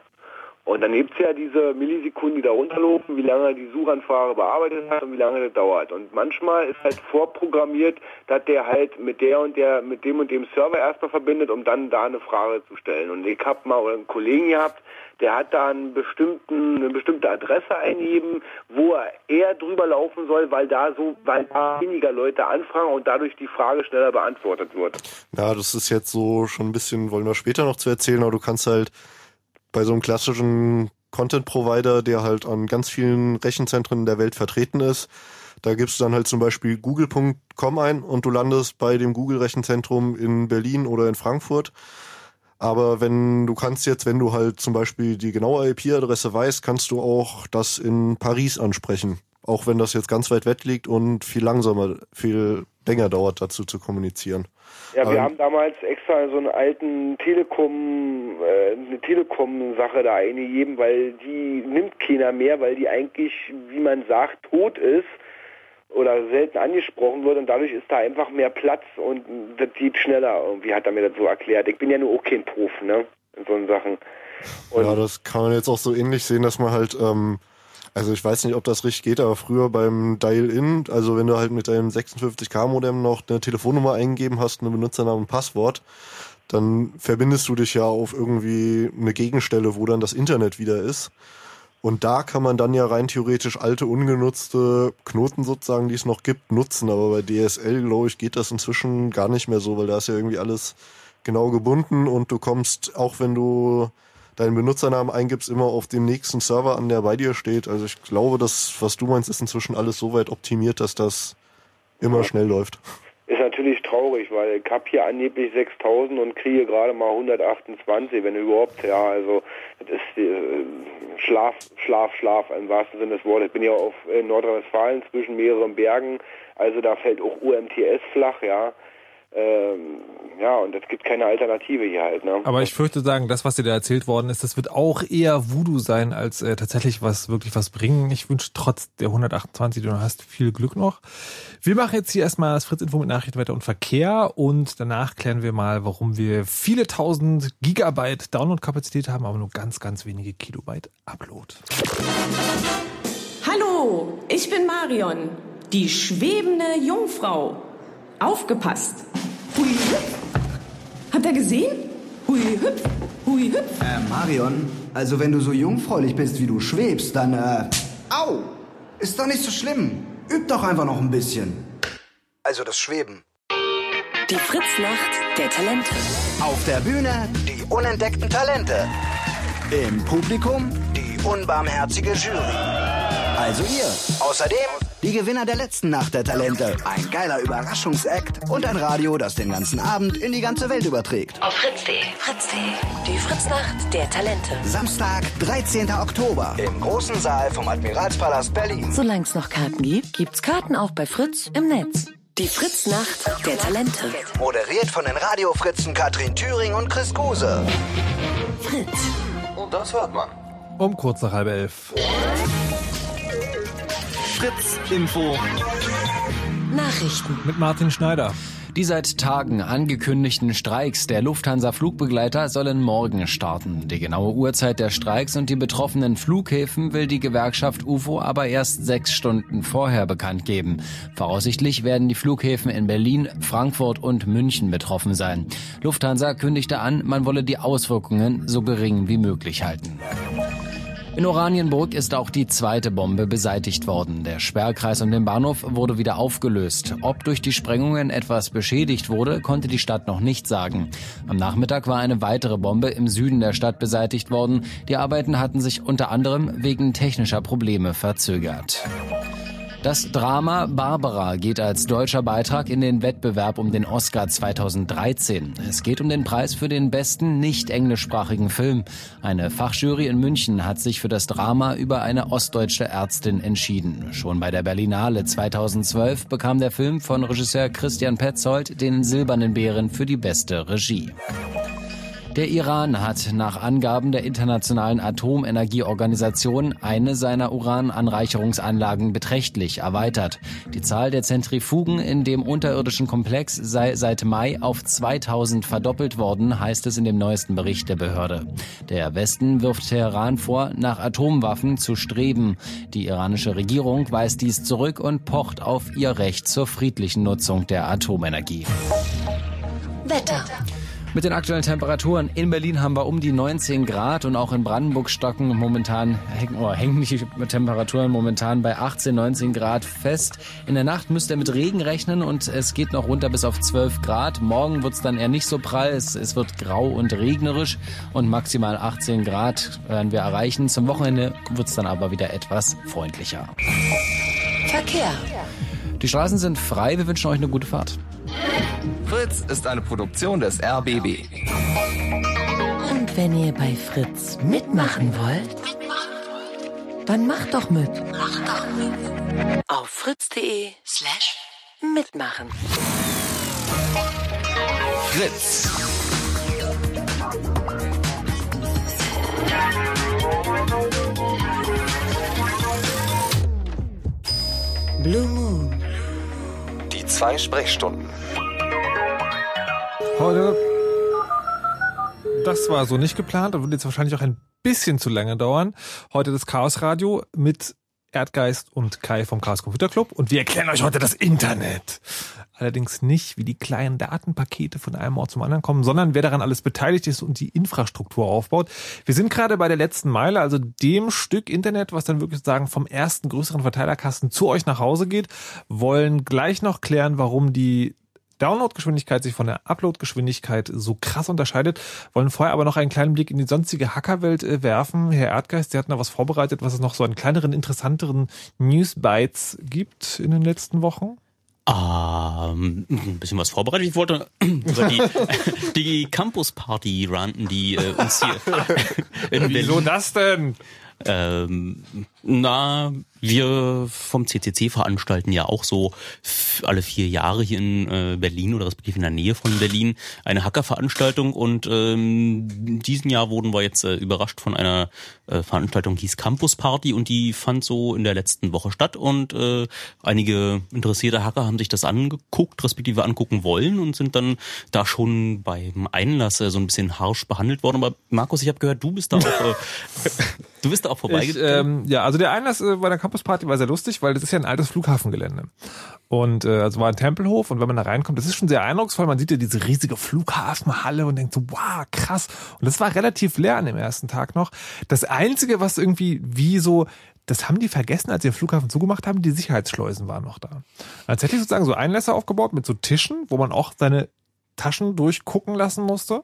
und dann gibt's ja diese Millisekunden, die da runterlaufen, wie lange die Suchanfrage bearbeitet hat und wie lange das dauert. Und manchmal ist halt vorprogrammiert, dass der halt mit der und der, mit dem und dem Server erstmal verbindet, um dann da eine Frage zu stellen. Und ich habe mal einen Kollegen gehabt, der hat da einen bestimmten, eine bestimmte Adresse eingegeben, wo er eher drüber laufen soll, weil da so, weil da weniger Leute anfragen und dadurch die Frage schneller beantwortet wird. Ja, das ist jetzt so schon ein bisschen, wollen wir später noch zu erzählen, aber du kannst halt bei so einem klassischen Content-Provider, der halt an ganz vielen Rechenzentren der Welt vertreten ist, da gibst du dann halt zum Beispiel google.com ein und du landest bei dem Google-Rechenzentrum in Berlin oder in Frankfurt. Aber wenn du kannst jetzt, wenn du halt zum Beispiel die genaue IP-Adresse weißt, kannst du auch das in Paris ansprechen. Auch wenn das jetzt ganz weit weg liegt und viel langsamer, viel länger dauert, dazu zu kommunizieren. Ja, wir Ähm, haben damals extra so einen alten Telekom, äh, eine Telekom-Sache da eingegeben, weil die nimmt keiner mehr, weil die eigentlich, wie man sagt, tot ist oder selten angesprochen wird und dadurch ist da einfach mehr Platz und das geht schneller. Irgendwie hat er mir das so erklärt. Ich bin ja nur auch kein Prof, ne, in so Sachen. Und ja, das kann man jetzt auch so ähnlich sehen, dass man halt, ähm, also ich weiß nicht, ob das richtig geht, aber früher beim Dial-In, also wenn du halt mit deinem 56K-Modem noch eine Telefonnummer eingegeben hast, eine Benutzernamen und Passwort, dann verbindest du dich ja auf irgendwie eine Gegenstelle, wo dann das Internet wieder ist. Und da kann man dann ja rein theoretisch alte, ungenutzte Knoten sozusagen, die es noch gibt, nutzen. Aber bei DSL, glaube ich, geht das inzwischen gar nicht mehr so, weil da ist ja irgendwie alles genau gebunden und du kommst, auch wenn du deinen Benutzernamen eingibst, immer auf dem nächsten Server an, der bei dir steht. Also ich glaube, das, was du meinst, ist inzwischen alles so weit optimiert, dass das immer schnell läuft. Ist natürlich traurig, weil ich habe hier angeblich 6000 und kriege gerade mal 128, wenn überhaupt. Ja, also das ist äh, Schlaf, Schlaf, Schlaf im wahrsten Sinne des Wortes. Ich bin ja auf in Nordrhein-Westfalen zwischen mehreren Bergen, also da fällt auch UMTS flach, ja. Ähm, ja, und es gibt keine Alternative hier halt. Ne? Aber ich fürchte sagen, das, was dir da erzählt worden ist, das wird auch eher Voodoo sein, als äh, tatsächlich was wirklich was bringen. Ich wünsche trotz der 128, die du noch hast, viel Glück noch. Wir machen jetzt hier erstmal das Fritz-Info mit Nachrichten weiter und Verkehr und danach klären wir mal, warum wir viele tausend Gigabyte Download-Kapazität haben, aber nur ganz, ganz wenige Kilobyte Upload. Hallo, ich bin Marion, die schwebende Jungfrau. Aufgepasst. Hui hüpf. Habt ihr gesehen? Hui hüpf, hui hüpf. Äh, Marion, also wenn du so jungfräulich bist, wie du schwebst, dann, äh, au! Ist doch nicht so schlimm. Üb doch einfach noch ein bisschen. Also das Schweben. Die Fritznacht der Talente. Auf der Bühne die unentdeckten Talente. Im Publikum die unbarmherzige Jury. Also ihr. Außerdem die Gewinner der letzten Nacht der Talente. Ein geiler Überraschungsakt und ein Radio, das den ganzen Abend in die ganze Welt überträgt. Auf fritz.de. Fritz.de. Die Fritznacht der Talente. Samstag, 13. Oktober. Im großen Saal vom Admiralspalast Berlin. Solange es noch Karten gibt, gibt's Karten auch bei Fritz im Netz. Die Fritznacht der Talente. Moderiert von den Radiofritzen Katrin Thüring und Chris Guse. Fritz. Und das hört man. Um kurz nach halb elf. Fritz Info. Nachrichten. Mit Martin Schneider. Die seit Tagen angekündigten Streiks der Lufthansa-Flugbegleiter sollen morgen starten. Die genaue Uhrzeit der Streiks und die betroffenen Flughäfen will die Gewerkschaft UFO aber erst sechs Stunden vorher bekannt geben. Voraussichtlich werden die Flughäfen in Berlin, Frankfurt und München betroffen sein. Lufthansa kündigte an, man wolle die Auswirkungen so gering wie möglich halten. In Oranienburg ist auch die zweite Bombe beseitigt worden. Der Sperrkreis um den Bahnhof wurde wieder aufgelöst. Ob durch die Sprengungen etwas beschädigt wurde, konnte die Stadt noch nicht sagen. Am Nachmittag war eine weitere Bombe im Süden der Stadt beseitigt worden. Die Arbeiten hatten sich unter anderem wegen technischer Probleme verzögert. Das Drama Barbara geht als deutscher Beitrag in den Wettbewerb um den Oscar 2013. Es geht um den Preis für den besten nicht englischsprachigen Film. Eine Fachjury in München hat sich für das Drama über eine ostdeutsche Ärztin entschieden. Schon bei der Berlinale 2012 bekam der Film von Regisseur Christian Petzold den Silbernen Bären für die beste Regie. Der Iran hat nach Angaben der Internationalen Atomenergieorganisation eine seiner Urananreicherungsanlagen beträchtlich erweitert. Die Zahl der Zentrifugen in dem unterirdischen Komplex sei seit Mai auf 2000 verdoppelt worden, heißt es in dem neuesten Bericht der Behörde. Der Westen wirft Teheran vor, nach Atomwaffen zu streben. Die iranische Regierung weist dies zurück und pocht auf ihr Recht zur friedlichen Nutzung der Atomenergie. Wetter. Mit den aktuellen Temperaturen in Berlin haben wir um die 19 Grad und auch in Brandenburg stocken momentan, hängen, oh, hängen die Temperaturen momentan bei 18, 19 Grad fest. In der Nacht müsst ihr mit Regen rechnen und es geht noch runter bis auf 12 Grad. Morgen wird's dann eher nicht so prall, es, es wird grau und regnerisch und maximal 18 Grad werden wir erreichen. Zum Wochenende wird's dann aber wieder etwas freundlicher. Verkehr. Die Straßen sind frei, wir wünschen euch eine gute Fahrt. Fritz ist eine Produktion des RBB. Und wenn ihr bei Fritz mitmachen wollt, dann macht doch mit. Macht doch mit. Auf fritz.de slash mitmachen. Fritz. Blue Moon. Die zwei Sprechstunden. Heute, das war so nicht geplant und wird jetzt wahrscheinlich auch ein bisschen zu lange dauern. Heute das Chaos Radio mit Erdgeist und Kai vom Chaos Computer Club und wir erklären euch heute das Internet. Allerdings nicht, wie die kleinen Datenpakete von einem Ort zum anderen kommen, sondern wer daran alles beteiligt ist und die Infrastruktur aufbaut. Wir sind gerade bei der letzten Meile, also dem Stück Internet, was dann wirklich sagen vom ersten größeren Verteilerkasten zu euch nach Hause geht, wollen gleich noch klären, warum die Downloadgeschwindigkeit sich von der Uploadgeschwindigkeit so krass unterscheidet, wollen vorher aber noch einen kleinen Blick in die sonstige Hackerwelt äh, werfen. Herr Erdgeist, Sie hatten da was vorbereitet, was es noch so an kleineren, interessanteren Newsbites gibt in den letzten Wochen. Ähm, ein bisschen was vorbereitet. Ich wollte über die, die Campus-Party ranten, die äh, uns hier Wieso das denn? Ähm, na, wir vom CCC veranstalten ja auch so alle vier Jahre hier in äh, Berlin oder respektive in der Nähe von Berlin eine Hackerveranstaltung und ähm, in diesem Jahr wurden wir jetzt äh, überrascht von einer äh, Veranstaltung, die hieß Campus Party und die fand so in der letzten Woche statt und äh, einige interessierte Hacker haben sich das angeguckt, respektive angucken wollen und sind dann da schon beim Einlass äh, so ein bisschen harsch behandelt worden. Aber Markus, ich habe gehört, du bist da auch, äh, du bist da auch Ich, vorbeigegangen. ähm, ja, also der Einlass äh, bei der Campusparty war sehr lustig, weil das ist ja ein altes Flughafengelände. Und äh, also war ein Tempelhof und wenn man da reinkommt, das ist schon sehr eindrucksvoll. Man sieht ja diese riesige Flughafenhalle und denkt so, wow, krass. Und das war relativ leer an dem ersten Tag noch. Das Einzige, was irgendwie wie so, das haben die vergessen, als sie den Flughafen zugemacht haben, die Sicherheitsschleusen waren noch da. Tatsächlich sozusagen so Einlässe aufgebaut mit so Tischen, wo man auch seine Taschen durchgucken lassen musste.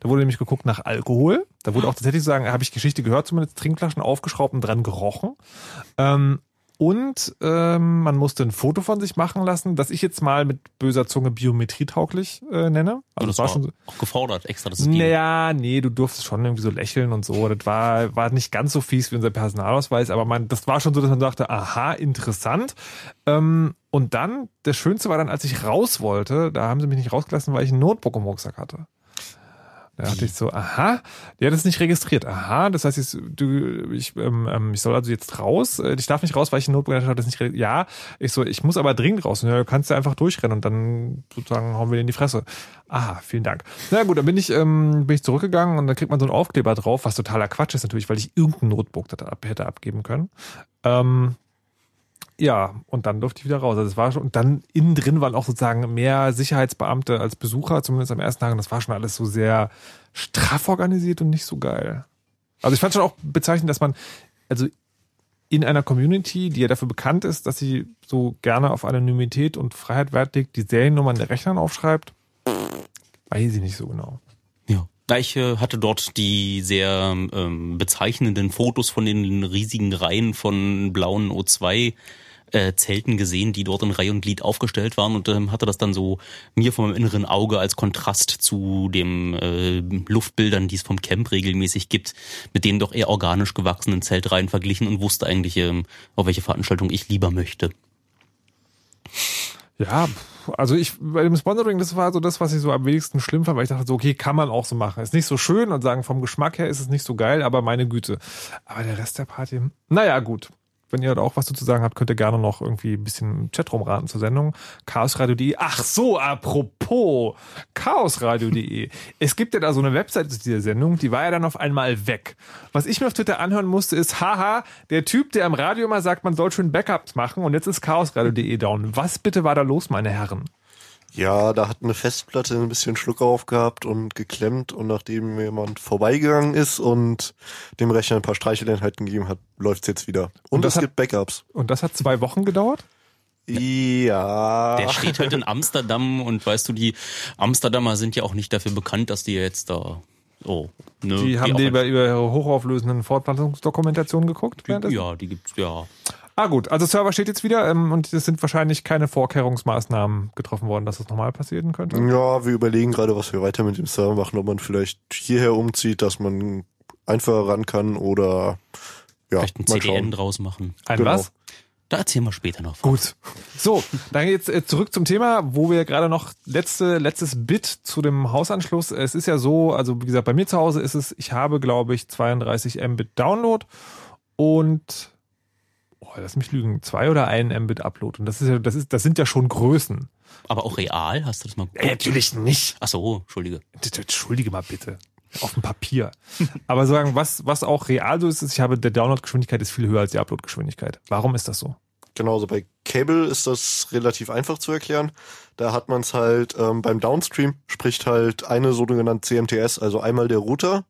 Da wurde nämlich geguckt nach Alkohol. Da wurde auch tatsächlich sagen, habe ich Geschichte gehört, zumindest Trinkflaschen aufgeschraubt und dran gerochen. Ähm, und ähm, man musste ein Foto von sich machen lassen, das ich jetzt mal mit böser Zunge biometrietauglich äh, nenne. Also das war, auch gefordert, extra, ging. Naja, nee, du durftest schon irgendwie so lächeln und so. Das war, war nicht ganz so fies wie unser Personalausweis, aber man, das war schon so, dass man dachte, aha, interessant. Ähm, und dann, das Schönste war dann, als ich raus wollte, da haben sie mich nicht rausgelassen, weil ich ein Notebook im Rucksack hatte. Da dachte ich so, aha, die hat es nicht registriert. Aha, das heißt, jetzt, du, ich, ähm, ähm, ich soll also jetzt raus. Äh, Ich darf nicht raus, weil ich ein Notebook hatte, das nicht registriert. Ja, ich so, ich muss aber dringend raus. Und ja, du kannst ja einfach durchrennen und dann sozusagen hauen wir dir in die Fresse. Ah, vielen Dank. Na gut, dann bin ich, ähm, bin ich zurückgegangen und dann kriegt man so einen Aufkleber drauf, was totaler Quatsch ist natürlich, weil ich irgendein Notebook hätte abgeben können. Ähm, ja, und dann durfte ich wieder raus. Also es war schon, und dann innen drin waren auch sozusagen mehr Sicherheitsbeamte als Besucher, zumindest am ersten Tag. Und das war schon alles so sehr straff organisiert und nicht so geil. Also ich fand schon auch bezeichnend, dass man, also in einer Community, die ja dafür bekannt ist, dass sie so gerne auf Anonymität und Freiheit Wert legt, die Seriennummern der Rechnern aufschreibt, weiß ich nicht so genau. Ich äh, hatte dort die sehr ähm, bezeichnenden Fotos von den riesigen Reihen von blauen O2 äh, Zelten gesehen, die dort in Reihe und Glied aufgestellt waren und ähm, hatte das dann so mir vom inneren Auge als Kontrast zu dem äh, Luftbildern, die es vom Camp regelmäßig gibt, mit den doch eher organisch gewachsenen Zeltreihen verglichen und wusste eigentlich, ähm, auf welche Veranstaltung ich lieber möchte. Ja, also ich, bei dem Sponsoring, das war so das, was ich so am wenigsten schlimm fand, weil ich dachte so, okay, kann man auch so machen. Ist nicht so schön und sagen, vom Geschmack her ist es nicht so geil, aber meine Güte. Aber der Rest der Party, naja, gut. Wenn ihr da auch was dazu sagen habt, könnt ihr gerne noch irgendwie ein bisschen Chat rumraten zur Sendung. Chaosradio.de. Ach so, apropos Chaosradio.de. es gibt ja da so eine Webseite zu dieser Sendung, die war ja dann auf einmal weg. Was ich mir auf Twitter anhören musste, ist, haha, der Typ, der am Radio immer sagt, man soll schön Backups machen und jetzt ist Chaosradio.de down. Was bitte war da los, meine Herren? Ja, da hat eine Festplatte ein bisschen Schluck aufgehabt und geklemmt und nachdem jemand vorbeigegangen ist und dem Rechner ein paar Streicheleinheiten gegeben hat, läuft's jetzt wieder. Und, Und das es hat- gibt Backups. Und das hat zwei Wochen gedauert? Ja. Der steht halt in Amsterdam und weißt du, die Amsterdamer sind ja auch nicht dafür bekannt, dass die jetzt da oh, ne, Die haben die über, über ihre hochauflösenden Fortpflanzungsdokumentationen geguckt? Die, ja, die gibt's, ja. Ah gut, also Server steht jetzt wieder ähm, und es sind wahrscheinlich keine Vorkehrungsmaßnahmen getroffen worden, dass das nochmal passieren könnte. Ja, wir überlegen gerade, was wir weiter mit dem Server machen, ob man vielleicht hierher umzieht, dass man einfacher ran kann oder ja, Vielleicht ein mal CDN schauen. draus machen. Ein Genau. was? Da erzählen wir später noch. Gut. So, dann jetzt äh, zurück zum Thema, wo wir gerade noch letzte, letztes Bit zu dem Hausanschluss. Es ist ja so, also wie gesagt, bei mir zu Hause ist es, ich habe, glaube ich, 32 Mbit Download und oh, lass mich lügen, zwei oder ein Mbit Upload. Und das ist ja, das ist, das sind ja schon Größen. Aber auch real, hast du das mal geguckt? Äh, natürlich nicht. Ach so, Entschuldige. Entschuldige mal bitte. Auf dem Papier. Aber sagen, was, was auch real so ist, ist, ich habe, der Downloadgeschwindigkeit ist viel höher als die Uploadgeschwindigkeit. Warum ist das so? Genau, also bei Cable ist das relativ einfach zu erklären. Da hat man es halt ähm, beim Downstream, spricht halt eine sogenannte CMTS, also einmal der Router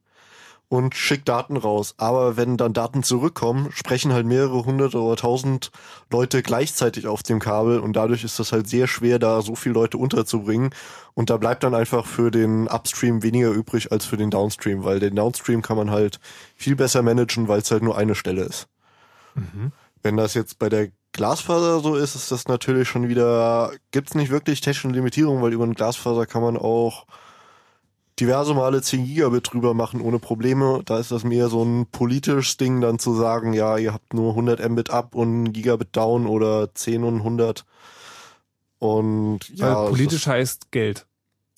und schickt Daten raus. Aber wenn dann Daten zurückkommen, sprechen halt mehrere hundert oder tausend Leute gleichzeitig auf dem Kabel und dadurch ist das halt sehr schwer, da so viele Leute unterzubringen. Und da bleibt dann einfach für den Upstream weniger übrig als für den Downstream, weil den Downstream kann man halt viel besser managen, weil es halt nur eine Stelle ist. Wenn das jetzt bei der Glasfaser so ist, ist das natürlich schon wieder, gibt's nicht wirklich technische Limitierung, weil über eine Glasfaser kann man auch diverse Male 10 Gigabit drüber machen ohne Probleme. Da ist das mehr so ein politisches Ding, dann zu sagen, ja, ihr habt nur 100 Mbit up und Gigabit down oder 10 und 100. Und ja, Weil politisch heißt Geld.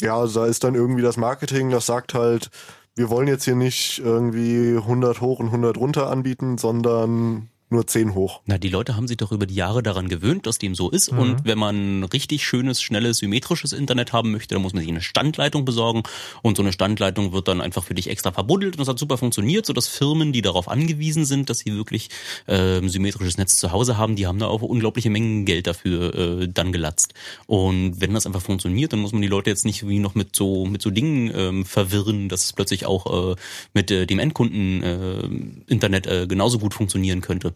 ja, also da ist dann irgendwie das Marketing, das sagt halt, wir wollen jetzt hier nicht irgendwie 100 hoch und 100 runter anbieten, sondern nur 10 hoch. Na, die Leute haben sich doch über die Jahre daran gewöhnt, dass dem so ist. Mhm. Und wenn man richtig schönes, schnelles, symmetrisches Internet haben möchte, dann muss man sich eine Standleitung besorgen. Und so eine Standleitung wird dann einfach für dich extra verbuddelt. Und das hat super funktioniert, sodass Firmen, die darauf angewiesen sind, dass sie wirklich ähm, symmetrisches Netz zu Hause haben, die haben da auch unglaubliche Mengen Geld dafür äh, dann gelatzt. Und wenn das einfach funktioniert, dann muss man die Leute jetzt nicht wie noch mit so mit so Dingen ähm, verwirren, dass es plötzlich auch äh, mit äh, dem Endkunden äh, Internet äh, genauso gut funktionieren könnte.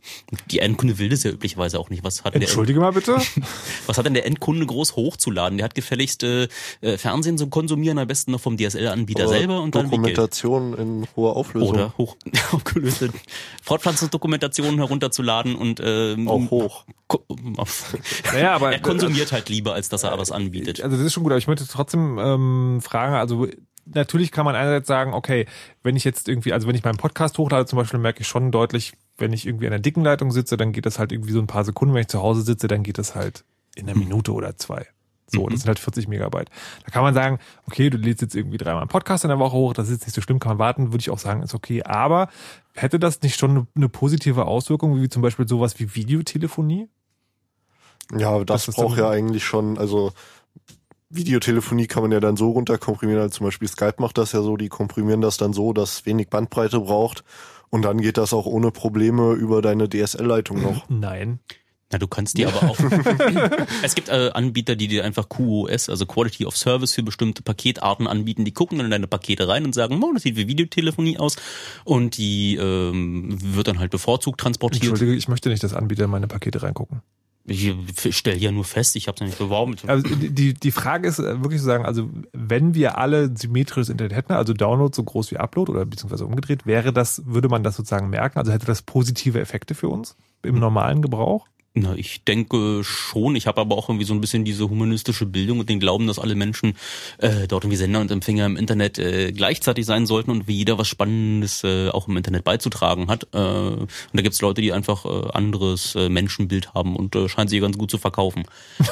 Die Endkunde will das ja üblicherweise auch nicht. Was hat, der, Entschuldige mal bitte. was hat denn der Endkunde groß hochzuladen? Der hat gefälligst äh, äh, Fernsehen zu konsumieren, am besten noch vom DSL-Anbieter selber und dann. Dokumentation in hoher Auflösung. Oder hoch aufgelöste Fortpflanzungsdokumentationen herunterzuladen und ähm, Auch hoch. Naja, aber er konsumiert halt lieber, als dass er was anbietet. Also das ist schon gut, aber ich möchte trotzdem ähm, fragen, also natürlich kann man einerseits sagen, okay, wenn ich jetzt irgendwie, also wenn ich meinen Podcast hochlade zum Beispiel, merke ich schon deutlich, wenn ich irgendwie an der dicken Leitung sitze, dann geht das halt irgendwie so ein paar Sekunden. Wenn ich zu Hause sitze, dann geht das halt in einer Minute oder zwei. So, das sind halt 40 Megabyte. Da kann man sagen, okay, du lädst jetzt irgendwie dreimal einen Podcast in der Woche hoch, das ist jetzt nicht so schlimm, kann man warten, würde ich auch sagen, ist okay. Aber hätte das nicht schon eine, positive Auswirkung, wie zum Beispiel sowas wie Videotelefonie? Ja, das, Das braucht ja eigentlich schon, also Videotelefonie kann man ja dann so runterkomprimieren, also zum Beispiel Skype macht das ja so, die komprimieren das dann so, dass wenig Bandbreite braucht und dann geht das auch ohne Probleme über deine DSL-Leitung noch. Nein. Na, du kannst dir aber auch. es gibt äh, Anbieter, die dir einfach QoS, also Quality of Service für bestimmte Paketarten anbieten. Die gucken dann in deine Pakete rein und sagen, oh, das sieht wie Videotelefonie aus. Und die ähm, wird dann halt bevorzugt transportiert. Entschuldige, ich möchte nicht, dass Anbieter in meine Pakete reingucken. Ich stelle ja nur fest, ich habe es nicht beworben. Also die, die Frage ist äh, wirklich zu sagen, also wenn wir alle symmetrisches Internet hätten, also Download so groß wie Upload oder beziehungsweise umgedreht, wäre das, würde man das sozusagen merken? Also hätte das positive Effekte für uns im normalen Gebrauch? Na, ich denke schon. Ich habe aber auch irgendwie so ein bisschen diese humanistische Bildung und den Glauben, dass alle Menschen äh, dort irgendwie Sender und Empfänger im Internet äh, gleichzeitig sein sollten und wie jeder was Spannendes äh, auch im Internet beizutragen hat. Äh, und da gibt's Leute, die einfach äh, anderes äh, Menschenbild haben und äh, scheinen sie ganz gut zu verkaufen.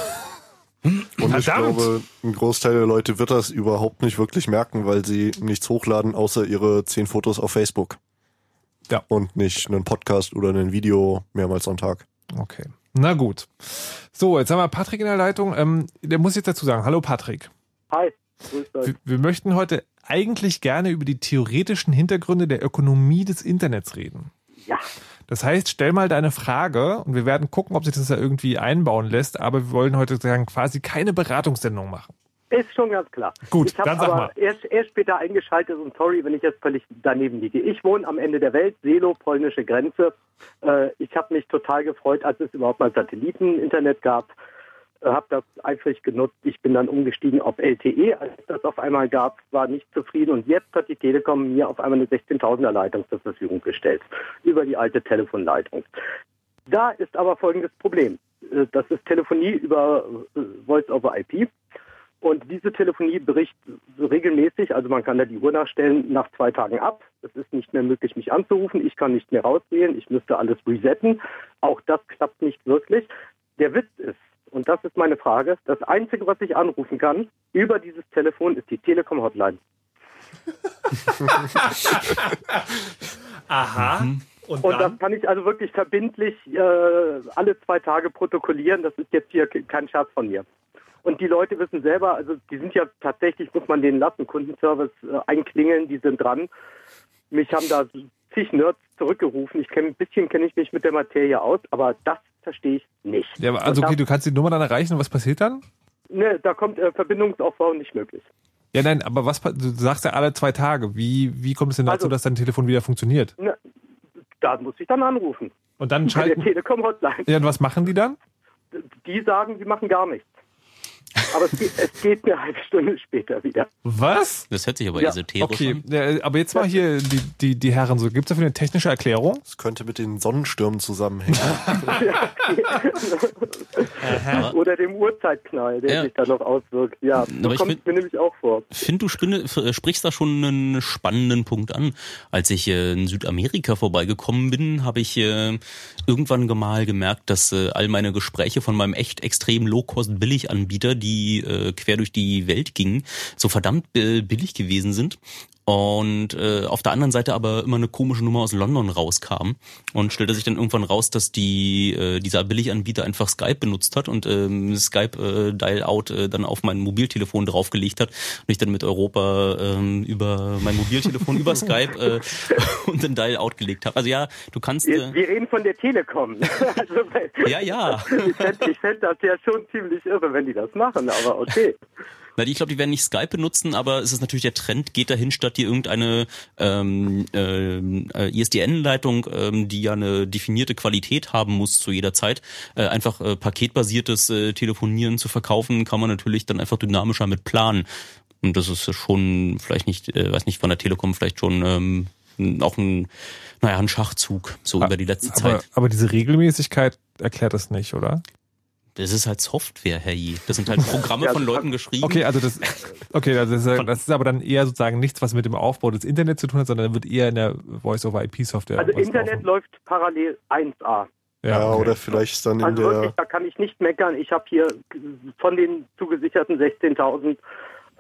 Und ich Verdammt! glaube, ein Großteil der Leute wird das überhaupt nicht wirklich merken, weil sie nichts hochladen, außer ihre zehn Fotos auf Facebook. Ja. Und nicht einen Podcast oder ein Video mehrmals am Tag. Okay. Na gut. So, jetzt haben wir Patrick in der Leitung. Ähm, der muss jetzt dazu sagen, hallo Patrick. Hi, grüß euch. Wir, wir möchten heute eigentlich gerne über die theoretischen Hintergründe der Ökonomie des Internets reden. Ja, Das heißt, stell mal deine Frage und wir werden gucken, ob sich das da irgendwie einbauen lässt, aber wir wollen heute sagen, quasi keine Beratungssendung machen. Ist schon ganz klar. Gut, ich habe dann sag aber mal. Erst, erst später eingeschaltet und sorry, wenn ich jetzt völlig daneben liege. Ich wohne am Ende der Welt, Selo, polnische Grenze. Äh, ich habe mich total gefreut, als es überhaupt mal Satelliten-Internet gab. Äh, habe das eifrig genutzt. Ich bin dann umgestiegen auf LTE, als das auf einmal gab, war nicht zufrieden und jetzt hat die Telekom mir auf einmal eine 16.000er Leitung zur Verfügung gestellt über die alte Telefonleitung. Da ist aber folgendes Problem. Äh, Das ist Telefonie über äh, Voice over IP. Und diese Telefonie bricht regelmäßig, also man kann da die Uhr nachstellen, nach zwei Tagen ab. Es ist nicht mehr möglich, mich anzurufen. Ich kann nicht mehr rausgehen. Ich müsste alles resetten. Auch das klappt nicht wirklich. Der Witz ist, und das ist meine Frage, das Einzige, was ich anrufen kann über dieses Telefon, ist die Telekom-Hotline. Aha. Und, das kann ich also wirklich verbindlich äh, alle zwei Tage protokollieren. Das ist jetzt hier ke- kein Scherz von mir. Und die Leute wissen selber, also die sind ja tatsächlich, muss man denen lassen, Kundenservice äh, einklingeln, die sind dran. Mich haben da zig Nerds zurückgerufen. Ich kenn, ein bisschen kenne ich mich mit der Materie aus, aber das verstehe ich nicht. Ja, aber also okay, du kannst die Nummer dann erreichen und was passiert dann? ne, da kommt äh, Verbindungsaufbau nicht möglich. Ja, nein, aber was du sagst ja alle zwei Tage. Wie, wie kommt es denn dazu, Also- dass dein Telefon wieder funktioniert? Ne, da muss ich dann anrufen. Und dann Bei der schalten. Telekom-Hotline. Ja, und was machen die dann? Die sagen, sie machen gar nichts. Aber es geht, es geht eine halbe Stunde später wieder. Was? Das hört sich aber Ja, esoterisch Okay, an. ja, aber jetzt mal hier die, die, die Herren so. Gibt es dafür eine technische Erklärung? Das könnte mit den Sonnenstürmen zusammenhängen. Oder dem Uhrzeitknall, der Ja. sich dann noch auswirkt. Ja, Aber ich kommt find- mir nämlich auch vor. Find, du spinne, f- sprichst da schon einen spannenden Punkt an. Als ich äh, in Südamerika vorbeigekommen bin, habe ich äh, irgendwann mal gemerkt, dass äh, all meine Gespräche von meinem echt extrem Low-Cost-Billig-Anbieter, die äh, quer durch die Welt gingen, so verdammt äh, billig gewesen sind. Und äh, auf der anderen Seite aber immer eine komische Nummer aus London rauskam und stellte sich dann irgendwann raus, dass die äh, dieser Billiganbieter einfach Skype benutzt hat und ähm, Skype äh, Dial-Out äh, dann auf mein Mobiltelefon draufgelegt hat und ich dann mit Europa ähm, über mein Mobiltelefon über Skype äh, und dann Dial-Out gelegt habe. Also ja, du kannst Wir, äh, wir reden von der Telekom. also, Ja, ja. Ich fände ich fänd das ja schon ziemlich irre, wenn die das machen, aber okay. Na, ich glaube, die werden nicht Skype benutzen, aber es ist natürlich der Trend, geht dahin, statt dir irgendeine ähm, ähm, äh, ISDN-Leitung, ähm, die ja eine definierte Qualität haben muss zu jeder Zeit, äh, einfach äh, paketbasiertes äh, Telefonieren zu verkaufen, kann man natürlich dann einfach dynamischer mit planen. Und das ist schon vielleicht nicht, äh, weiß nicht, von der Telekom vielleicht schon ähm, auch ein, naja, ein Schachzug, so über die letzte Aber, Zeit. aber diese Regelmäßigkeit erklärt das nicht, oder? Das ist halt Software, Herr J. Das sind halt Programme Ja, von Leuten geschrieben. Okay, also das, okay, das ist, das ist aber dann eher sozusagen nichts, was mit dem Aufbau des Internets zu tun hat, sondern wird eher in der Voice-over-IP-Software. Also Internet läuft parallel 1A. Ja, okay. oder vielleicht dann in Also der. wirklich, da kann ich nicht meckern. Ich habe hier von den zugesicherten 16.000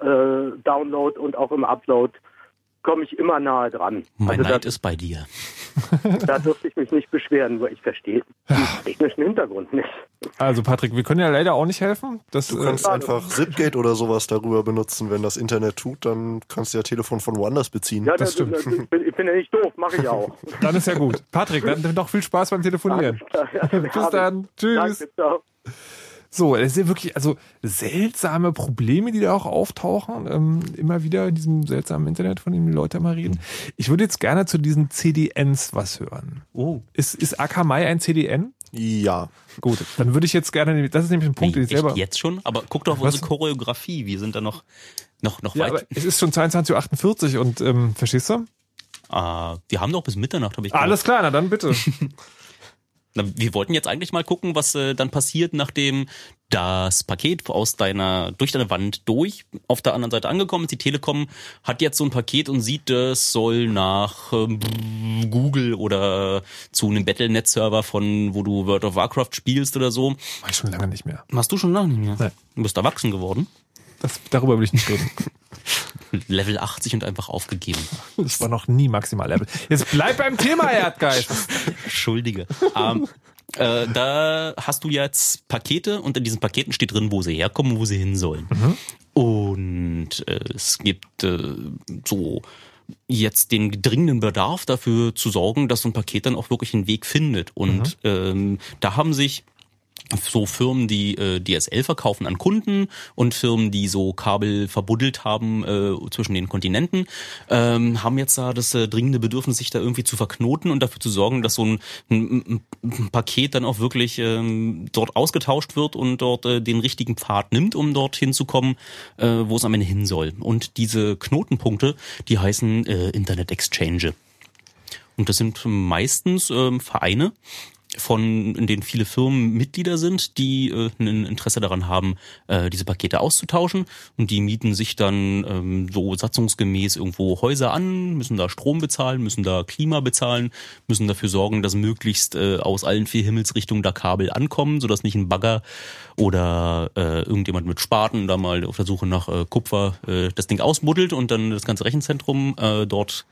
äh, Download und auch im Upload komme ich immer nahe dran. Mein also Neid da, ist bei dir. da dürfte ich mich nicht beschweren, nur ich verstehe den technischen Hintergrund nicht. Also Patrick, wir können ja leider auch nicht helfen. Das, Du äh, kannst einfach Zipgate oder sowas darüber benutzen. Wenn das Internet tut, dann kannst du ja Telefon von woanders beziehen. Ja, Das stimmt. ich bin, ich bin ja nicht doof, mache ich auch. dann ist ja gut. Patrick, dann noch viel Spaß beim Telefonieren. Bis dann. Tschüss. Danke, ciao. So, es sind wirklich also seltsame Probleme, die da auch auftauchen, ähm, immer wieder in diesem seltsamen Internet, von dem die Leute immer reden. Ich würde jetzt gerne zu diesen CDNs was hören. Oh. Ist, ist Akamai ein CDN? Ja. Gut, dann würde ich jetzt gerne, das ist nämlich ein Punkt, den ich selber... jetzt schon? Aber guck doch auf Was? unsere Choreografie. Wir sind da noch, noch, noch Ja, weit. es ist schon 22.48 Uhr und, ähm, verstehst du? Ah, wir haben doch bis Mitternacht, habe ich Alles klar, na dann bitte. Na, wir wollten jetzt eigentlich mal gucken, was äh, dann passiert, nachdem das Paket aus deiner, durch deine Wand durch, auf der anderen Seite angekommen ist. Die Telekom hat jetzt so ein Paket und sieht, das soll nach ähm, Google oder zu einem Battle.net-Server von, wo du World of Warcraft spielst oder so. Mach ich schon lange nicht mehr. Machst du schon lange nicht mehr? Nein. Du bist erwachsen geworden. Das, darüber will ich nicht reden. Level 80 und einfach aufgegeben. Ich war noch nie maximal Level. Jetzt bleib beim Thema, Erdgeist. Entschuldige. ähm, äh, da hast du jetzt Pakete und in diesen Paketen steht drin, wo sie herkommen und wo sie hin sollen. Und äh, es gibt äh, so jetzt den dringenden Bedarf dafür zu sorgen, dass so ein Paket dann auch wirklich einen Weg findet. Und ähm, da haben sich so Firmen, die äh, DSL verkaufen an Kunden und Firmen, die so Kabel verbuddelt haben äh, zwischen den Kontinenten, ähm, haben jetzt da das äh, dringende Bedürfnis, sich da irgendwie zu verknoten und dafür zu sorgen, dass so ein, ein, ein Paket dann auch wirklich ähm, dort ausgetauscht wird und dort äh, den richtigen Pfad nimmt, um dort hinzukommen, äh, wo es am Ende hin soll. Und diese Knotenpunkte, die heißen äh, Internet Exchange. Und das sind meistens ähm, Vereine, von in denen viele Firmen Mitglieder sind, die äh, ein Interesse daran haben, äh, diese Pakete auszutauschen. Und die mieten sich dann ähm, so satzungsgemäß irgendwo Häuser an, müssen da Strom bezahlen, müssen da Klima bezahlen, müssen dafür sorgen, dass möglichst äh, aus allen vier Himmelsrichtungen da Kabel ankommen, sodass nicht ein Bagger oder äh, irgendjemand mit Spaten da mal auf der Suche nach äh, Kupfer äh, das Ding ausbuddelt und dann das ganze Rechenzentrum äh, dort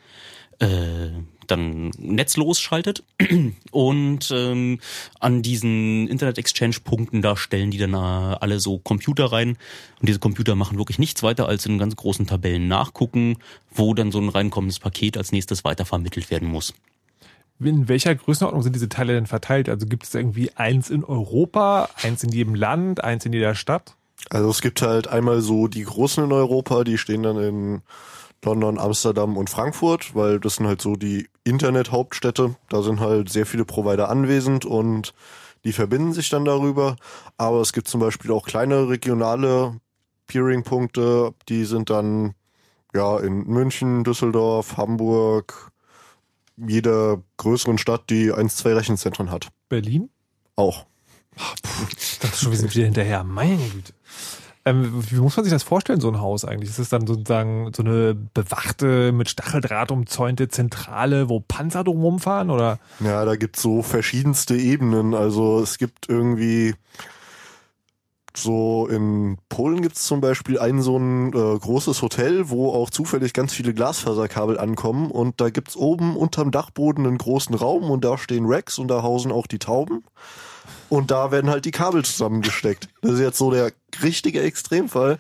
äh, dann netzlos schaltet und ähm, an diesen Internet Exchange Punkten da stellen die dann äh, alle so Computer rein und diese Computer machen wirklich nichts weiter als in ganz großen Tabellen nachgucken, wo dann so ein reinkommendes Paket als nächstes weiter vermittelt werden muss. In welcher Größenordnung sind diese Teile denn verteilt? Also gibt es irgendwie eins in Europa, eins in jedem Land, eins in jeder Stadt? Also es gibt halt einmal so die großen in Europa, die stehen dann in London, Amsterdam und Frankfurt, weil das sind halt so die Internet-Hauptstädte. Da sind halt sehr viele Provider anwesend und die verbinden sich dann darüber. Aber es gibt zum Beispiel auch kleine regionale Peering-Punkte, die sind dann ja in München, Düsseldorf, Hamburg, jeder größeren Stadt, die eins, zwei Rechenzentren hat. Berlin? Auch. Ach, puh, das ist schon wieder hinterher. Meine Güte. Ähm, wie muss man sich das vorstellen, so ein Haus eigentlich? Ist es dann sozusagen so eine bewachte, mit Stacheldraht umzäunte Zentrale, wo Panzer drumherum fahren, oder? Ja, da gibt's so verschiedenste Ebenen. Also es gibt irgendwie so in Polen gibt's zum Beispiel ein so ein äh, großes Hotel, wo auch zufällig ganz viele Glasfaserkabel ankommen und da gibt's oben unterm Dachboden einen großen Raum und da stehen Racks und da hausen auch die Tauben. Und da werden halt die Kabel zusammengesteckt. Das ist jetzt so der richtige Extremfall.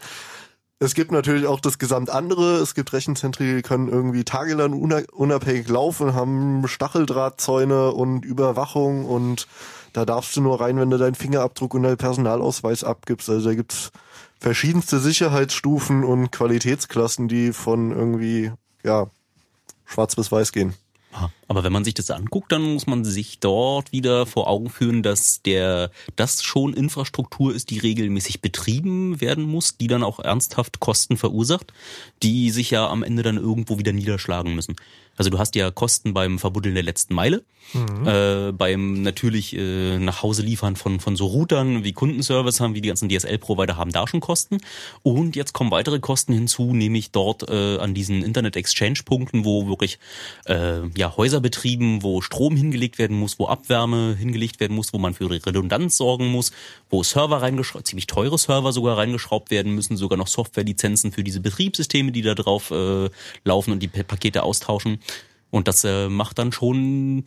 Es gibt natürlich auch das gesamt andere. Es gibt Rechenzentren, die können irgendwie tagelang unabhängig laufen, haben Stacheldrahtzäune und Überwachung und da darfst du nur rein, wenn du deinen Fingerabdruck und deinen Personalausweis abgibst. Also da gibt's verschiedenste Sicherheitsstufen und Qualitätsklassen, die von irgendwie, ja, schwarz bis weiß gehen. Aber wenn man sich das anguckt, dann muss man sich dort wieder vor Augen führen, dass der, das schon Infrastruktur ist, die regelmäßig betrieben werden muss, die dann auch ernsthaft Kosten verursacht, die sich ja am Ende dann irgendwo wieder niederschlagen müssen. Also du hast ja Kosten beim Verbuddeln der letzten Meile, mhm. äh, beim natürlich äh, nach Hause liefern von, von so Routern wie Kundenservice haben, wie die ganzen DSL-Provider haben da schon Kosten. Und jetzt kommen weitere Kosten hinzu, nämlich dort äh, an diesen Internet-Exchange-Punkten, wo wirklich äh, ja, Häuser betrieben, wo Strom hingelegt werden muss, wo Abwärme hingelegt werden muss, wo man für Redundanz sorgen muss, wo Server reingeschraubt, ziemlich teure Server sogar reingeschraubt werden müssen, sogar noch Softwarelizenzen für diese Betriebssysteme, die da drauf äh, laufen und die Pakete austauschen. Und das äh, macht dann schon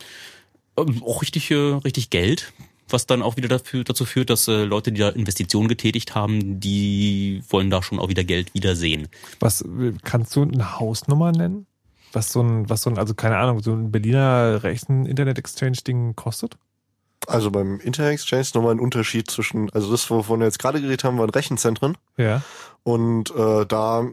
ähm, auch richtig, äh, richtig Geld, was dann auch wieder dafür, dazu führt, dass äh, Leute, die da Investitionen getätigt haben, die wollen da schon auch wieder Geld wiedersehen. Was kannst du eine Hausnummer nennen? Was so ein, was so ein, also keine Ahnung, so ein Berliner rechten Internet-Exchange-Ding kostet? Also beim Internet Exchange ist nochmal ein Unterschied zwischen, also das, wovon wir jetzt gerade geredet haben, waren Rechenzentren. Ja. Und äh, da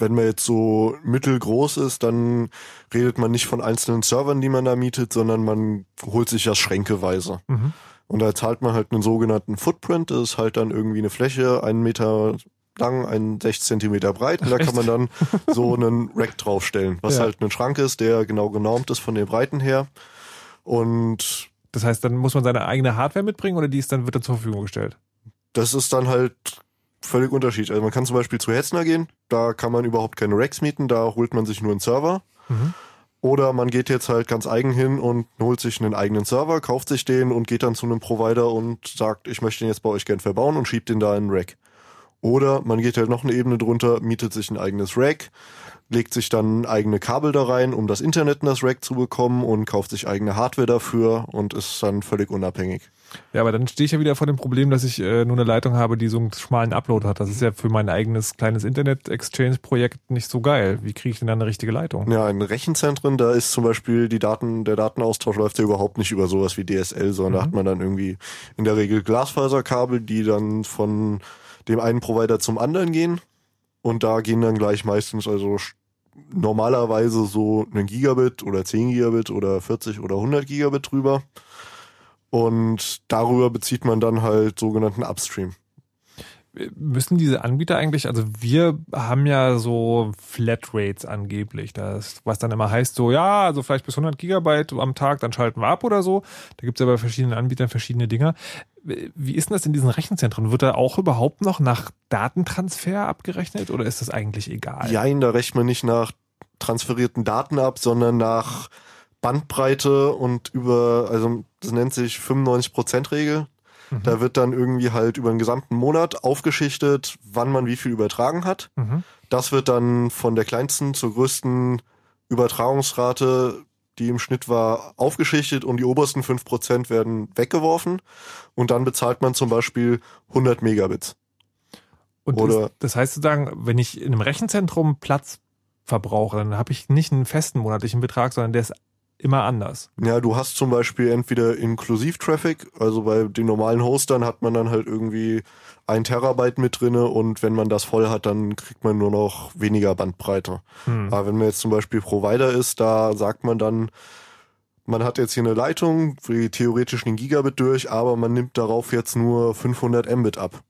wenn man jetzt so mittelgroß ist, dann redet man nicht von einzelnen Servern, die man da mietet, sondern man holt sich das schränkeweise. Mhm. Und da zahlt man halt einen sogenannten Footprint, das ist halt dann irgendwie eine Fläche, einen Meter lang, einen 6 Zentimeter breit und da kann man dann so einen Rack draufstellen, was ja. halt ein Schrank ist, der genau genormt ist von den Breiten her. Und das heißt, dann muss man seine eigene Hardware mitbringen oder die ist dann wird dann zur Verfügung gestellt? Das ist dann halt völlig unterschiedlich. Also man kann zum Beispiel zu Hetzner gehen, da kann man überhaupt keine Racks mieten, da holt man sich nur einen Server. Mhm. Oder man geht jetzt halt ganz eigen hin und holt sich einen eigenen Server, kauft sich den und geht dann zu einem Provider und sagt, ich möchte den jetzt bei euch gern verbauen und schiebt den da in einen Rack. Oder man geht halt noch eine Ebene drunter, mietet sich ein eigenes Rack, legt sich dann eigene Kabel da rein, um das Internet in das Rack zu bekommen und kauft sich eigene Hardware dafür und ist dann völlig unabhängig. Ja, aber dann stehe ich ja wieder vor dem Problem, dass ich äh, nur eine Leitung habe, die so einen schmalen Upload hat. Das ist ja für mein eigenes kleines Internet-Exchange-Projekt nicht so geil. Wie kriege ich denn dann eine richtige Leitung? Ja, in Rechenzentren, da ist zum Beispiel die Daten, der Datenaustausch läuft ja überhaupt nicht über sowas wie DSL, sondern mhm. da hat man dann irgendwie in der Regel Glasfaserkabel, die dann von dem einen Provider zum anderen gehen. Und da gehen dann gleich meistens also normalerweise so ein Gigabit oder 10 Gigabit oder 40 oder 100 Gigabit drüber. Und darüber bezieht man dann halt sogenannten Upstream. Müssen diese Anbieter eigentlich, also wir haben ja so Flatrates angeblich, das, was dann immer heißt so, ja, also vielleicht bis 100 Gigabyte am Tag, dann schalten wir ab oder so. Da gibt es ja bei verschiedenen Anbietern verschiedene Dinger. Wie ist denn das in diesen Rechenzentren? Wird da auch überhaupt noch nach Datentransfer abgerechnet oder ist das eigentlich egal? Jein, da rechnet man nicht nach transferierten Daten ab, sondern nach Bandbreite und über, also das nennt sich 95%-Regel. Mhm. Da wird dann irgendwie halt über den gesamten Monat aufgeschichtet, wann man wie viel übertragen hat. Mhm. Das wird dann von der kleinsten zur größten Übertragungsrate, die im Schnitt war, aufgeschichtet und die obersten 5% werden weggeworfen. Und dann bezahlt man zum Beispiel 100 Megabits. Und Oder- ist, das heißt sozusagen, wenn ich in einem Rechenzentrum Platz verbrauche, dann habe ich nicht einen festen monatlichen Betrag, sondern der ist immer anders. Ja, du hast zum Beispiel entweder Inklusiv-Traffic, also bei den normalen Hostern hat man dann halt irgendwie ein Terabyte mit drinne und wenn man das voll hat, dann kriegt man nur noch weniger Bandbreite. Hm. Aber wenn man jetzt zum Beispiel Provider ist, da sagt man dann, man hat jetzt hier eine Leitung, die theoretisch einen Gigabit durch, aber man nimmt darauf jetzt nur 500 Mbit ab.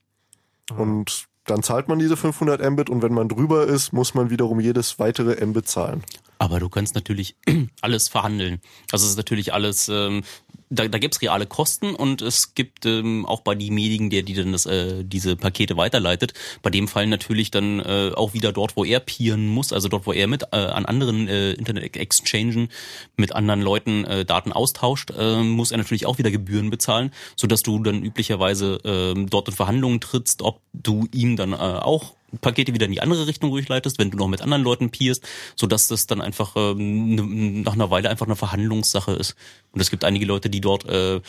Und dann zahlt man diese 500 Mbit und wenn man drüber ist, muss man wiederum jedes weitere Mbit zahlen. Aber du kannst natürlich alles verhandeln. Also es ist natürlich alles, ähm, da, da gibt es reale Kosten und es gibt ähm, auch bei demjenigen, der die dann das, äh, diese Pakete weiterleitet, bei dem Fall natürlich dann äh, auch wieder dort, wo er peeren muss, also dort, wo er mit äh, an anderen äh, Internet-Exchangen mit anderen Leuten äh, Daten austauscht, äh, muss er natürlich auch wieder Gebühren bezahlen, sodass du dann üblicherweise äh, dort in Verhandlungen trittst, ob du ihm dann äh, auch Pakete wieder in die andere Richtung durchleitest, wenn du noch mit anderen Leuten peerst, sodass das dann einfach ähm, nach einer Weile einfach eine Verhandlungssache ist. Und es gibt einige Leute, die dort äh,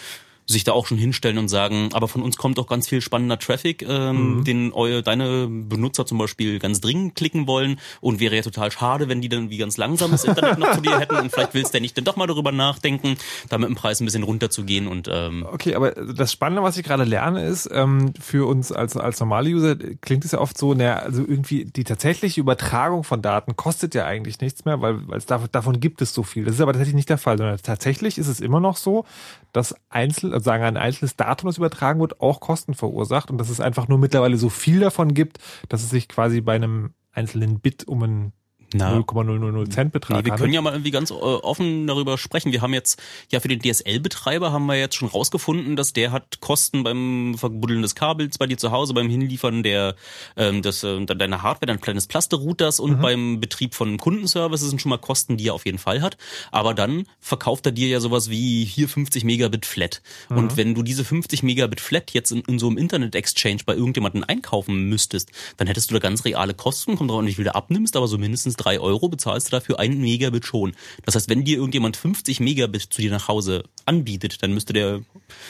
sich da auch schon hinstellen und sagen, aber von uns kommt auch ganz viel spannender Traffic, ähm, Mhm. den eu, deine Benutzer zum Beispiel ganz dringend klicken wollen und wäre ja total schade, wenn die dann wie ganz langsames Internet noch zu dir hätten und vielleicht willst du ja nicht dann doch mal darüber nachdenken, da mit dem Preis ein bisschen runterzugehen und ähm, Okay, aber das Spannende, was ich gerade lerne, ist, ähm, für uns als, als normale User klingt es ja oft so, naja, also irgendwie die tatsächliche Übertragung von Daten kostet ja eigentlich nichts mehr, weil, weil es davon, davon gibt es so viel. Das ist aber tatsächlich nicht der Fall, sondern tatsächlich ist es immer noch so, dass einzeln, also sagen ein einzelnes Datum, das übertragen wird, auch Kosten verursacht und dass es einfach nur mittlerweile so viel davon gibt, dass es sich quasi bei einem einzelnen Bit um Na. 0,000 Cent Betrag Nee, wir können handelt. ja mal irgendwie ganz äh, offen darüber sprechen. Wir haben jetzt, ja für den DSL-Betreiber haben wir jetzt schon rausgefunden, dass der hat Kosten beim Verbuddeln des Kabels bei dir zu Hause, beim Hinliefern der ähm, des, äh, deiner Hardware, dein kleines Plaster-Routers und Mhm. beim Betrieb von Kundenservices sind schon mal Kosten, die er auf jeden Fall hat. Aber dann verkauft er dir ja sowas wie hier 50 Megabit Flat. Mhm. Und wenn du diese 50 Megabit Flat jetzt in, in so einem Internet-Exchange bei irgendjemanden einkaufen müsstest, dann hättest du da ganz reale Kosten, kommt drauf an, wie viel du abnimmst, aber so mindestens drei Euro bezahlst du dafür einen Megabit schon. Das heißt, wenn dir irgendjemand 50 Megabit zu dir nach Hause anbietet, dann müsste der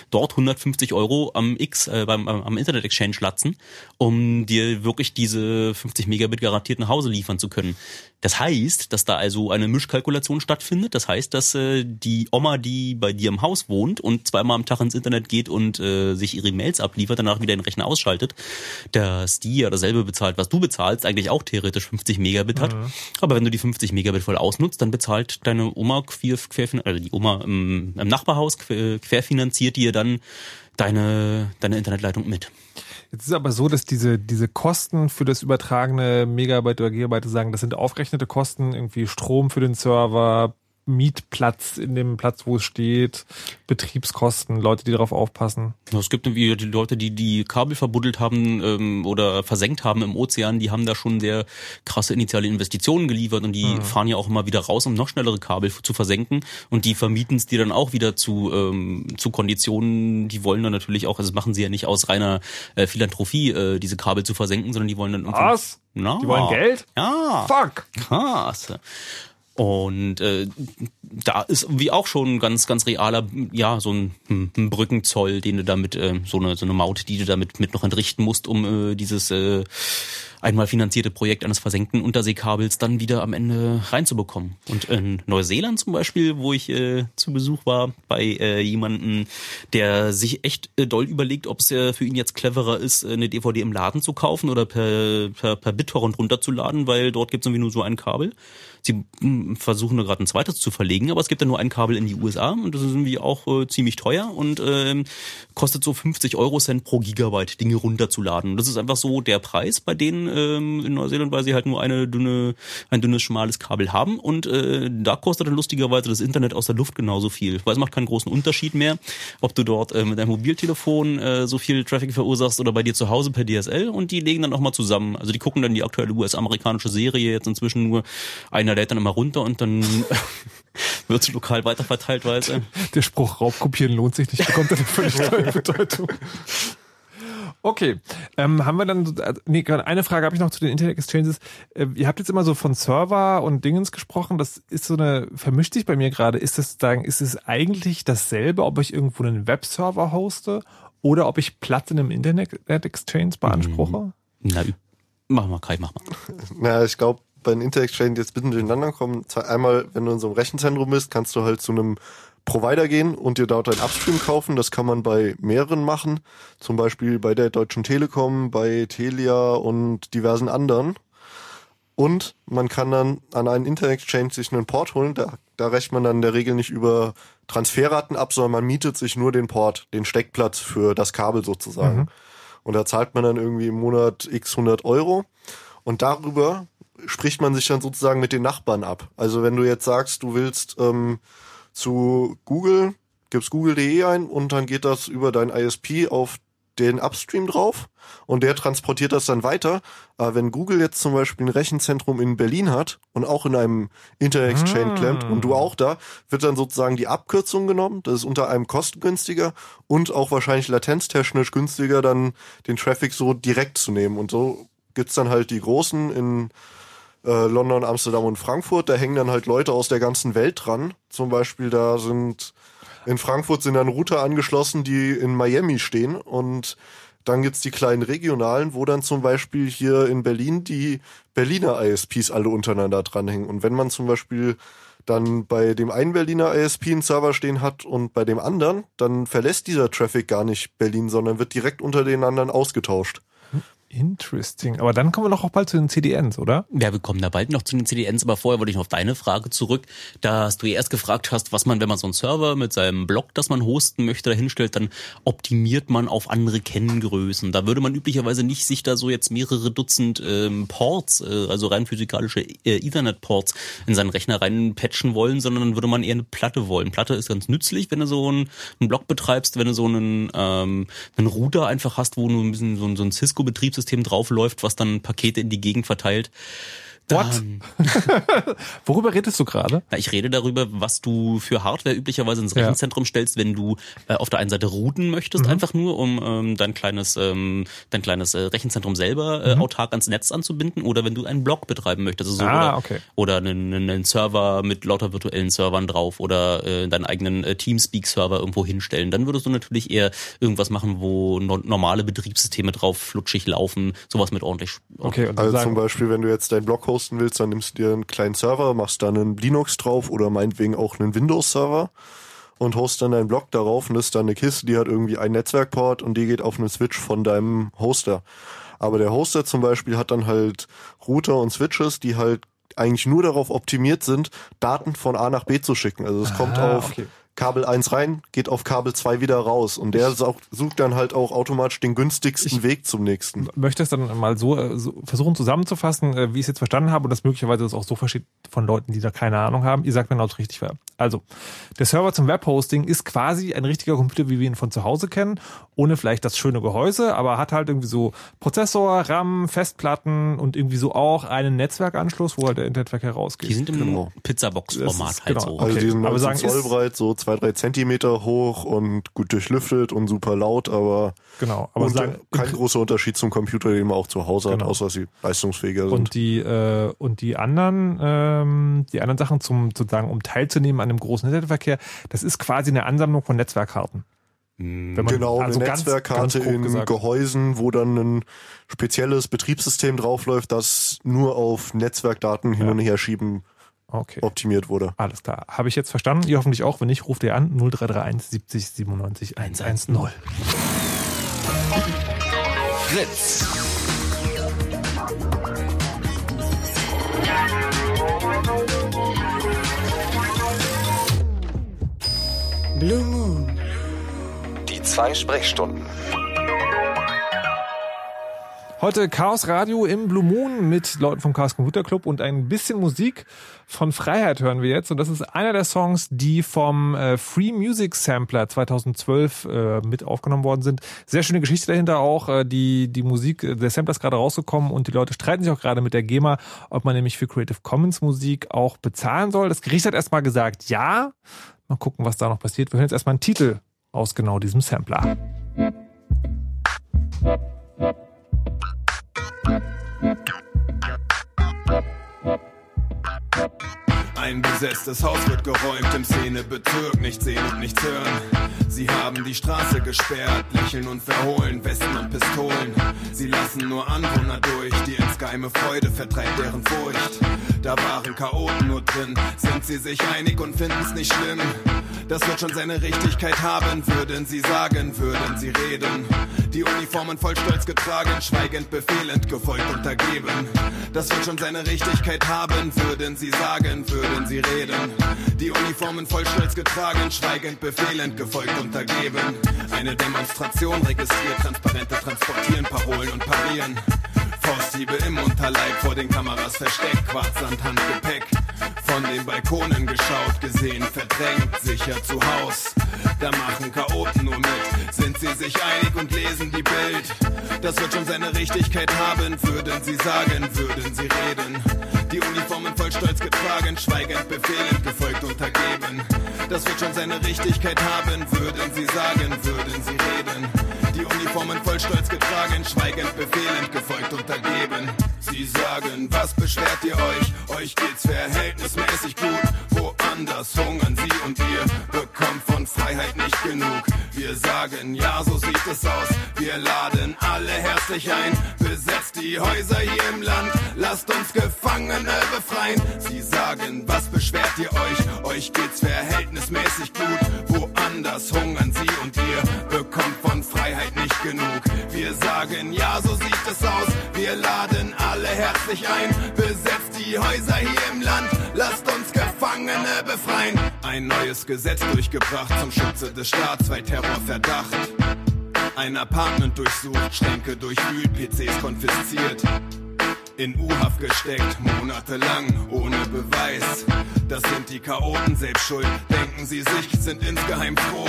dort 150 Euro am X, äh, beim, am Internet Exchange latzen, um dir wirklich diese 50 Megabit garantiert nach Hause liefern zu können. Das heißt, dass da also eine Mischkalkulation stattfindet. Das heißt, dass äh, die Oma, die bei dir im Haus wohnt und zweimal am Tag ins Internet geht und äh, sich ihre Mails abliefert, danach wieder den Rechner ausschaltet, dass die ja dasselbe bezahlt, was du bezahlst, eigentlich auch theoretisch 50 Megabit hat. Aber wenn du die 50 Megabit voll ausnutzt, dann bezahlt deine Oma quer, quer also die Oma im, im Nachbarhaus quer, querfinanziert dir dann deine, deine Internetleitung mit. Jetzt ist aber so, dass diese, diese Kosten für das übertragene Megabyte oder Gigabyte sagen, das sind aufrechnete Kosten, irgendwie Strom für den Server, Mietplatz in dem Platz, wo es steht, Betriebskosten, Leute, die darauf aufpassen. Es gibt irgendwie die Leute, die die Kabel verbuddelt haben ähm, oder versenkt haben im Ozean, die haben da schon sehr krasse initiale Investitionen geliefert und die Mhm. fahren ja auch immer wieder raus, um noch schnellere Kabel zu versenken und die vermieten es dir dann auch wieder zu ähm, zu Konditionen, die wollen dann natürlich auch, also das machen sie ja nicht aus reiner äh, Philanthropie, äh, diese Kabel zu versenken, sondern die wollen dann Was? Na, Die wollen Geld? Ja. Fuck. Krass. Und äh, da ist wie auch schon ganz, ganz realer, ja, so ein, ein Brückenzoll, den du damit, äh, so eine so eine Maut, die du damit mit noch entrichten musst, um äh, dieses äh, einmal finanzierte Projekt eines versenkten Unterseekabels dann wieder am Ende reinzubekommen. Und in Neuseeland zum Beispiel, wo ich äh, zu Besuch war, bei äh, jemanden, der sich echt äh, doll überlegt, ob es äh, für ihn jetzt cleverer ist, äh, eine DVD im Laden zu kaufen oder per, per, per BitTorrent runterzuladen, weil dort gibt es irgendwie nur so ein Kabel. Sie mh, versuchen da gerade ein zweites zu verlegen, aber es gibt ja nur ein Kabel in die USA und das ist irgendwie auch äh, ziemlich teuer und ähm, kostet so 50 Euro Cent pro Gigabyte Dinge runterzuladen. Das ist einfach so der Preis bei denen ähm, in Neuseeland, weil sie halt nur eine dünne, ein dünnes schmales Kabel haben und äh, da kostet dann lustigerweise das Internet aus der Luft genauso viel, weil es macht keinen großen Unterschied mehr, ob du dort äh, mit deinem Mobiltelefon äh, so viel Traffic verursachst oder bei dir zu Hause per DSL und die legen dann auch mal zusammen. Also die gucken dann die aktuelle US-amerikanische Serie jetzt inzwischen nur, einer lädt dann immer runter und dann wird es lokal weiterverteilt, weiß er. Der Spruch Raubkopieren lohnt sich nicht, bekommt eine völlig neue Bedeutung. Okay, ähm, haben wir dann, äh, nee, gerade eine Frage habe ich noch zu den Internet Exchanges. Äh, ihr habt jetzt immer so von Server und Dingens gesprochen, das ist so eine, vermischt sich bei mir gerade, ist das sagen, ist es eigentlich dasselbe, ob ich irgendwo einen Webserver hoste oder ob ich Platz in einem Internet Exchange beanspruche? Na, mach mal, Kai, mach mal. Na, ich glaube, bei den Inter-Exchange jetzt ein bisschen durcheinander kommen. Einmal, wenn du in so einem Rechenzentrum bist, kannst du halt zu einem Provider gehen und dir dort ein Upstream kaufen. Das kann man bei mehreren machen. Zum Beispiel bei der Deutschen Telekom, bei Telia und diversen anderen. Und man kann dann an einen Inter-Exchange sich einen Port holen. Da, da rechnet man dann in der Regel nicht über Transferraten ab, sondern man mietet sich nur den Port, den Steckplatz für das Kabel sozusagen. Mhm. Und da zahlt man dann irgendwie im Monat x 100 Euro. Und darüber spricht man sich dann sozusagen mit den Nachbarn ab. Also wenn du jetzt sagst, du willst ähm, zu Google, gibst google.de ein und dann geht das über dein ISP auf den Upstream drauf und der transportiert das dann weiter. Aber wenn Google jetzt zum Beispiel ein Rechenzentrum in Berlin hat und auch in einem Inter-Exchange Ah. klemmt und du auch da, wird dann sozusagen die Abkürzung genommen. Das ist unter einem kostengünstiger und auch wahrscheinlich latenztechnisch günstiger, dann den Traffic so direkt zu nehmen. Und so gibt's dann halt die großen in äh, London, Amsterdam und Frankfurt. Da hängen dann halt Leute aus der ganzen Welt dran. Zum Beispiel da sind in Frankfurt sind dann Router angeschlossen, die in Miami stehen und dann gibt's die kleinen regionalen, wo dann zum Beispiel hier in Berlin die Berliner ISPs alle untereinander dranhängen. Und wenn man zum Beispiel dann bei dem einen Berliner ISP einen Server stehen hat und bei dem anderen, dann verlässt dieser Traffic gar nicht Berlin, sondern wird direkt unter den anderen ausgetauscht. Interesting. Aber dann kommen wir noch auch bald zu den CDNs, oder? Ja, wir kommen da bald noch zu den CDNs, aber vorher wollte ich noch auf deine Frage zurück, dass du erst gefragt hast, was man, wenn man so einen Server mit seinem Blog, das man hosten möchte, dahinstellt, dann optimiert man auf andere Kenngrößen. Da würde man üblicherweise nicht sich da so jetzt mehrere Dutzend ähm, Ports, äh, also rein physikalische äh, Ethernet-Ports in seinen Rechner reinpatchen wollen, sondern dann würde man eher eine Platte wollen. Platte ist ganz nützlich, wenn du so einen, einen Blog betreibst, wenn du so einen, ähm, einen Router einfach hast, wo nur ein bisschen so ein, so ein Cisco-Betriebssystem draufläuft, was dann Pakete in die Gegend verteilt. What? Worüber redest du gerade? Na, ich rede darüber, was du für Hardware üblicherweise ins Ja. Rechenzentrum stellst, wenn du äh, auf der einen Seite routen möchtest, Mhm. einfach nur, um ähm, dein kleines, ähm, dein kleines äh, Rechenzentrum selber äh, Mhm. autark ans Netz anzubinden oder wenn du einen Blog betreiben möchtest. Also so, Ah, oder, okay. oder einen, einen Server mit lauter virtuellen Servern drauf oder äh, deinen eigenen äh, Teamspeak-Server irgendwo hinstellen. Dann würdest du natürlich eher irgendwas machen, wo no normale Betriebssysteme drauf flutschig laufen, sowas mit ordentlich. Okay, und Also sagen, zum Beispiel, wenn du jetzt deinen Blog hosten willst, dann nimmst du dir einen kleinen Server, machst da einen Linux drauf oder meinetwegen auch einen Windows-Server und hostest dann deinen Blog darauf und das ist dann eine Kiste, die hat irgendwie einen Netzwerkport und die geht auf einen Switch von deinem Hoster. Aber der Hoster zum Beispiel hat dann halt Router und Switches, die halt eigentlich nur darauf optimiert sind, Daten von A nach B zu schicken. Also es kommt Ah, auf okay. Kabel 1 rein, geht auf Kabel 2 wieder raus. Und der sucht dann halt auch automatisch den günstigsten Weg zum nächsten. möchte es dann mal so, äh, so versuchen zusammenzufassen, äh, wie ich es jetzt verstanden habe und das möglicherweise das auch so versteht von Leuten, die da keine Ahnung haben. Ihr sagt mir, genau, ob es richtig war. Also, der Server zum Webhosting ist quasi ein richtiger Computer, wie wir ihn von zu Hause kennen, ohne vielleicht das schöne Gehäuse, aber hat halt irgendwie so Prozessor, RAM, Festplatten und irgendwie so auch einen Netzwerkanschluss, wo halt der Internetverkehr rausgeht. Die sind im Genau. Pizzabox-Format halt genau. so. Also Okay, die sind aber 19 sagen, Zoll breit, so zwei, drei Zentimeter hoch und gut durchlüftet und super laut, aber, Genau, aber und sagen, kein großer Unterschied zum Computer, den man auch zu Hause Genau. hat, außer dass sie leistungsfähiger sind. Und die äh, und die anderen ähm, die anderen Sachen zum sozusagen um teilzunehmen an dem großen Internetverkehr, das ist quasi eine Ansammlung von Netzwerkkarten. Wenn man- Genau, also eine ganz- Netzwerkkarte ganz in gesagt. Gehäusen, wo dann ein spezielles Betriebssystem draufläuft, das nur auf Netzwerkdaten hin und her schieben okay. optimiert wurde. Alles klar. Habe ich jetzt verstanden? Ihr hoffentlich auch. Wenn nicht, ruft ihr an 0331 70 97 110. Fritz. Blue Moon. Die zwei Sprechstunden. Heute Chaos Radio im Blue Moon mit Leuten vom Chaos Computer Club und ein bisschen Musik von Freiheit hören wir jetzt. Und das ist einer der Songs, die vom äh, Free Music Sampler 2012 äh, mit aufgenommen worden sind. Sehr schöne Geschichte dahinter auch. Äh, die, die Musik, der Sampler ist gerade rausgekommen und die Leute streiten sich auch gerade mit der GEMA, ob man nämlich für Creative Commons Musik auch bezahlen soll. Das Gericht hat erstmal gesagt, ja. Mal gucken, was da noch passiert. Wir hören jetzt erstmal einen Titel aus genau diesem Sampler. Ein besetztes Haus wird geräumt im Szenebezirk, nicht sehen und nichts hören. Sie haben die Straße gesperrt, lächeln und verholen, Westen und Pistolen. Sie lassen nur Anwohner durch, die insgeheime Freude vertreibt deren Furcht. Da waren Chaoten nur drin, sind sie sich einig und finden's nicht schlimm. Das wird schon seine Richtigkeit haben, würden sie sagen, würden sie reden. Die Uniformen voll Stolz getragen, schweigend, befehlend, gefolgt, untergeben. Das wird schon seine Richtigkeit haben, würden sie sagen, würden sie reden. Die Uniformen voll Stolz getragen, schweigend, befehlend, gefolgt, untergeben. Eine Demonstration registriert, Transparente transportieren, Parolen und parieren. Fausthiebe im Unterleib, vor den Kameras versteckt, Quarzsand, Handgepäck. Von den Balkonen geschaut, gesehen, verdrängt, sicher zu Haus. Da machen Chaoten nur mit, sind sie sich einig und lesen die Bild. Das wird schon seine Richtigkeit haben, würden sie sagen, würden sie reden. Die Uniformen voll Stolz getragen, schweigend, befehlend, gefolgt, untergeben. Das wird schon seine Richtigkeit haben, würden sie sagen, würden sie reden. Die Uniformen voll Stolz getragen, schweigend, befehlend, gefolgt, untergeben. Sie sagen, was beschwert ihr euch? Euch geht's verhältnismäßig gut. Woanders hungern sie und ihr bekommt von Freiheit nicht genug. Wir sagen, ja, so sieht es aus. Wir laden alle herzlich ein. Besetzt die Häuser hier im Land. Lasst uns Gefangene befreien. Sie sagen, was beschwert ihr euch? Euch geht's verhältnismäßig gut. Woanders hungern sie und ihr bekommt von Freiheit nicht genug. Wir sagen, ja, so sieht es aus. Wir laden alle herzlich ein. Besetzt die Häuser hier im Land. Lasst uns Gefangene befreien. Ein neues Gesetz durchgebracht zum Schutze des Staats, weil Terrorverdacht. Ein Apartment durchsucht, Schränke durchwühlt, PCs konfisziert. In U-Haft gesteckt, monatelang, ohne Beweis. Das sind die Chaoten selbst schuld, denken sie sich, sind insgeheim froh.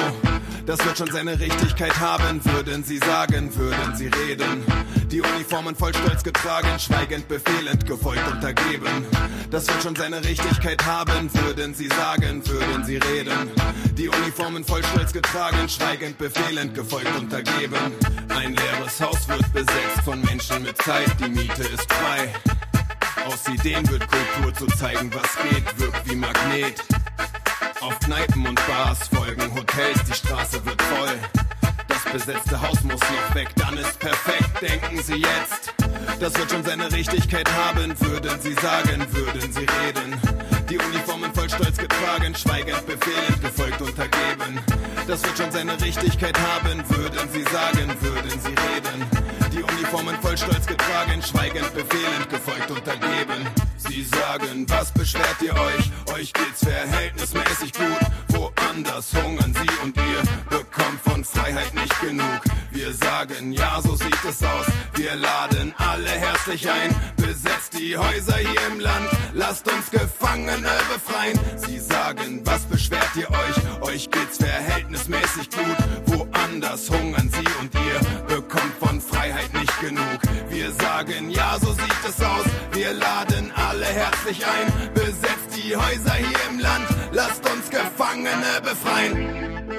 Das wird schon seine Richtigkeit haben, würden sie sagen, würden sie reden. Die Uniformen voll Stolz getragen, schweigend, befehlend, gefolgt, untergeben. Das wird schon seine Richtigkeit haben, würden sie sagen, würden sie reden. Die Uniformen voll Stolz getragen, schweigend, befehlend, gefolgt, untergeben. Ein leeres Haus wird besetzt von Menschen mit Zeit, die Miete ist frei. Aus Ideen wird Kultur zu zeigen, was geht, wirkt wie Magnet. Auf Kneipen und Bars folgen Hotels, die Straße wird voll. Das besetzte Haus muss noch weg, dann ist perfekt, denken Sie jetzt. Das wird schon seine Richtigkeit haben, würden Sie sagen, würden Sie reden. Die Uniformen voll Stolz getragen, schweigend, befehlend, gefolgt, untergeben. Das wird schon seine Richtigkeit haben, würden Sie sagen, würden Sie reden. Die Uniformen voll Stolz getragen, schweigend, befehlend, gefolgt, untergeben. Sie sagen, was beschwert ihr euch? Euch geht's verhältnismäßig gut. Woanders hungern sie und ihr bekommt von Freiheit nicht genug. Wir sagen, ja, so sieht es aus. Wir laden alle herzlich ein. Besetzt die Häuser hier im Land. Lasst uns Gefangene befreien. Sie sagen, was beschwert ihr euch? Euch geht's verhältnismäßig herzlich ein. Besetzt die Häuser hier im Land. Lasst uns Gefangene befreien.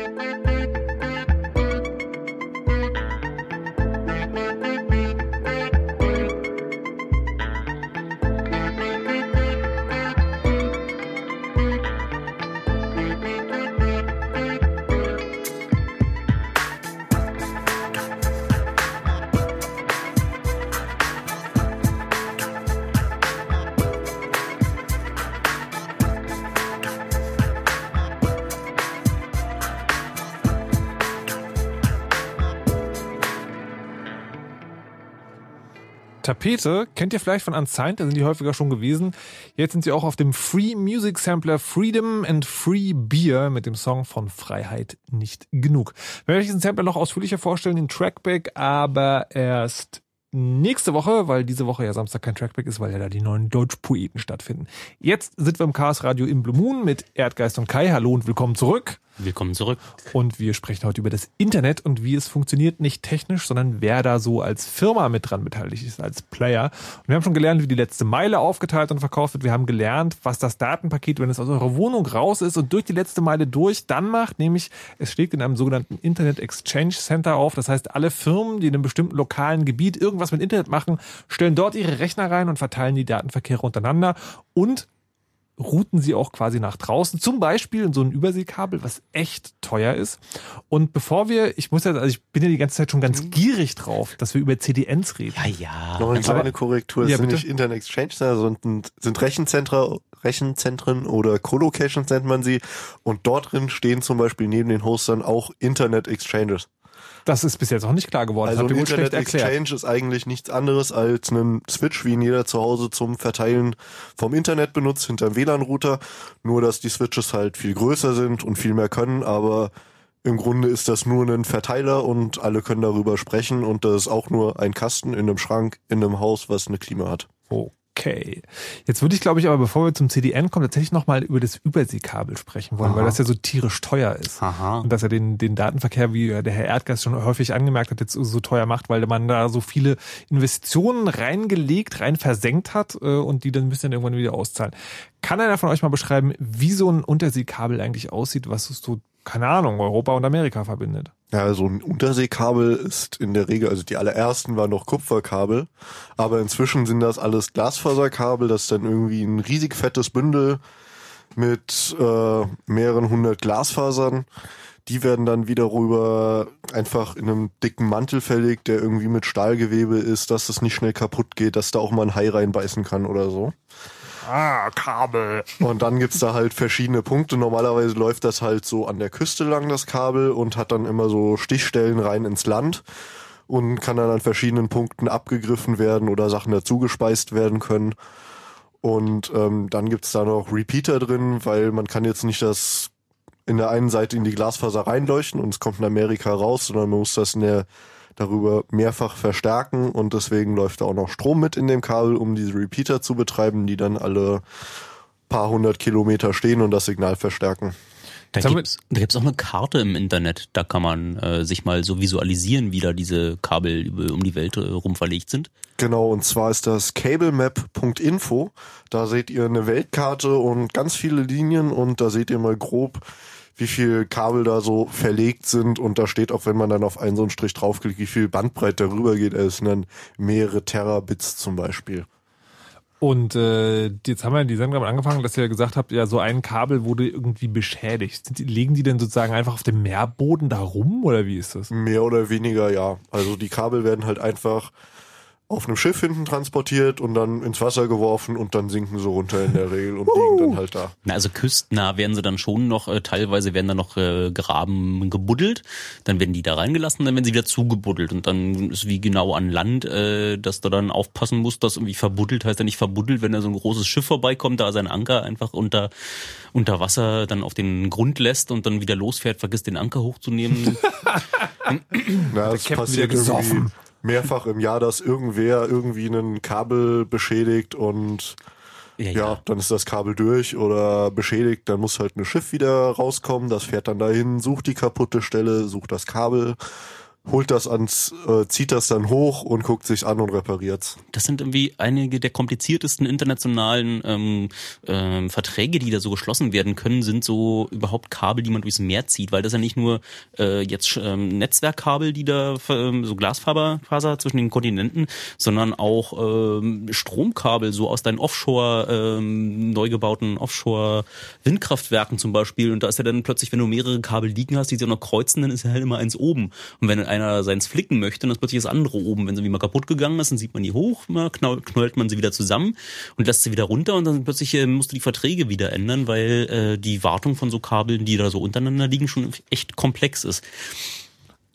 Tapete kennt ihr vielleicht von Unsigned, da sind die häufiger schon gewesen. Jetzt sind sie auch auf dem Free Music Sampler Freedom and Free Beer mit dem Song von Freiheit nicht genug. Wir werden euch diesen Sampler noch ausführlicher vorstellen, den Trackback, aber erst nächste Woche, weil diese Woche ja Samstag kein Trackback ist, weil ja da die neuen Deutschpoeten stattfinden. Jetzt sind wir im Chaos Radio im Blue Moon mit Erdgeist und Kai. Hallo und willkommen zurück. Willkommen zurück. Und wir sprechen heute über das Internet und wie es funktioniert, nicht technisch, sondern wer da so als Firma mit dran beteiligt ist, als Player. Und wir haben schon gelernt, wie die letzte Meile aufgeteilt und verkauft wird. Wir haben gelernt, was das Datenpaket, wenn es aus eurer Wohnung raus ist und durch die letzte Meile durch, dann macht, nämlich es schlägt in einem sogenannten Internet Exchange Center auf. Das heißt, alle Firmen, die in einem bestimmten lokalen Gebiet irgendwas mit Internet machen, stellen dort ihre Rechner rein und verteilen die Datenverkehre untereinander und routen sie auch quasi nach draußen, zum Beispiel in so ein Überseekabel, was echt teuer ist. Und bevor wir, ich muss ja, also ich bin ja die ganze Zeit schon ganz gierig drauf, dass wir über CDNs reden. Ja, ja. Noch eine kleine Korrektur, es Ja, sind bitte? nicht Internet Exchange Center, sondern sind Rechenzentren, Rechenzentren oder Colocations nennt man sie. Und dort drin stehen zum Beispiel neben den Hostern auch Internet Exchanges. Das ist bis jetzt auch nicht klar geworden. Also ein Internet. Exchange ist eigentlich nichts anderes als ein Switch, wie ihn jeder zu Hause zum Verteilen vom Internet benutzt, hinterm WLAN-Router. Nur, dass die Switches halt viel größer sind und viel mehr können, aber im Grunde ist das nur ein Verteiler und alle können darüber sprechen und das ist auch nur ein Kasten in einem Schrank in einem Haus, was eine Klima hat. Okay. Jetzt würde ich, glaube ich, aber bevor wir zum CDN kommen, tatsächlich nochmal über das Überseekabel sprechen wollen, Aha. weil das ja so tierisch teuer ist. Aha. Und dass er den, den Datenverkehr, wie der Herr Erdgeist schon häufig angemerkt hat, jetzt so teuer macht, weil man da so viele Investitionen reingelegt, rein versenkt hat äh, und die dann müssen dann irgendwann wieder auszahlen. Kann einer von euch mal beschreiben, wie so ein Unterseekabel eigentlich aussieht, was es so, keine Ahnung, Europa und Amerika verbindet? Ja, so ein Unterseekabel ist in der Regel, also die allerersten waren noch Kupferkabel, aber inzwischen sind das alles Glasfaserkabel, das ist dann irgendwie ein riesig fettes Bündel mit äh, mehreren hundert Glasfasern. Die werden dann wieder rüber einfach in einem dicken Mantel verlegt, der irgendwie mit Stahlgewebe ist, dass es nicht schnell kaputt geht, dass da auch mal ein Hai reinbeißen kann oder so. Ah, Kabel. Und dann gibt's da halt verschiedene Punkte. Normalerweise läuft das halt so an der Küste lang, das Kabel, und hat dann immer so Stichstellen rein ins Land und kann dann an verschiedenen Punkten abgegriffen werden oder Sachen dazugespeist werden können. Und ähm, dann gibt's da noch Repeater drin, weil man kann jetzt nicht das in der einen Seite in die Glasfaser reinleuchten und es kommt in Amerika raus, sondern man muss das in der darüber mehrfach verstärken und deswegen läuft da auch noch Strom mit in dem Kabel, um diese Repeater zu betreiben, die dann alle paar hundert Kilometer stehen und das Signal verstärken. Da gibt's, da gibt's auch eine Karte im Internet, da kann man äh, sich mal so visualisieren, wie da diese Kabel über, um die Welt äh, rum verlegt sind. Genau, und zwar ist das cablemap.info. Da seht ihr eine Weltkarte und ganz viele Linien und da seht ihr mal grob, wie viel Kabel da so verlegt sind und da steht auch, wenn man dann auf einen so einen Strich draufklickt, wie viel Bandbreite darüber geht. Es sind dann mehrere Terabits zum Beispiel. Und äh, jetzt haben wir die Sendung angefangen, dass ihr gesagt habt, ja, so ein Kabel wurde irgendwie beschädigt. Legen die denn sozusagen einfach auf dem Meerboden da rum oder wie ist das? Mehr oder weniger, ja. Also die Kabel werden halt einfach auf einem Schiff hinten transportiert und dann ins Wasser geworfen und dann sinken sie runter in der Regel und liegen dann halt da. Na, also küstennah werden sie dann schon noch, äh, teilweise werden dann noch äh, graben gebuddelt, dann werden die da reingelassen, dann werden sie wieder zugebuddelt und dann ist wie genau an Land, äh, dass du dann aufpassen musst, dass irgendwie verbuddelt heißt ja nicht verbuddelt, wenn da so ein großes Schiff vorbeikommt, da sein Anker einfach unter, unter Wasser dann auf den Grund lässt und dann wieder losfährt, vergisst den Anker hochzunehmen. Ja, es Captain passiert irgendwie. Mehrfach im Jahr, dass irgendwer irgendwie ein Kabel beschädigt und Ja, ja, dann ist das Kabel durch oder beschädigt, dann muss halt ein Schiff wieder rauskommen, das fährt dann dahin, sucht die kaputte Stelle, sucht das Kabel, holt das ans, äh, zieht das dann hoch und guckt sich's an und repariert's. Das sind irgendwie einige der kompliziertesten internationalen ähm, ähm, Verträge, die da so geschlossen werden können, sind so überhaupt Kabel, die man durchs Meer zieht, weil das ja nicht nur äh, jetzt ähm, Netzwerkkabel, die da ähm, so Glasfaser Faser zwischen den Kontinenten, sondern auch ähm, Stromkabel so aus deinen Offshore ähm, neu gebauten Offshore Windkraftwerken zum Beispiel und da ist ja dann plötzlich, wenn du mehrere Kabel liegen hast, die sich auch noch kreuzen, dann ist ja halt immer eins oben und wenn einer seins flicken möchte, dann ist plötzlich das andere oben. Wenn sie wie mal kaputt gegangen ist, dann sieht man die hoch, mal knallt man sie wieder zusammen und lässt sie wieder runter und dann plötzlich äh, musst du die Verträge wieder ändern, weil äh, die Wartung von so Kabeln, die da so untereinander liegen, schon echt komplex ist.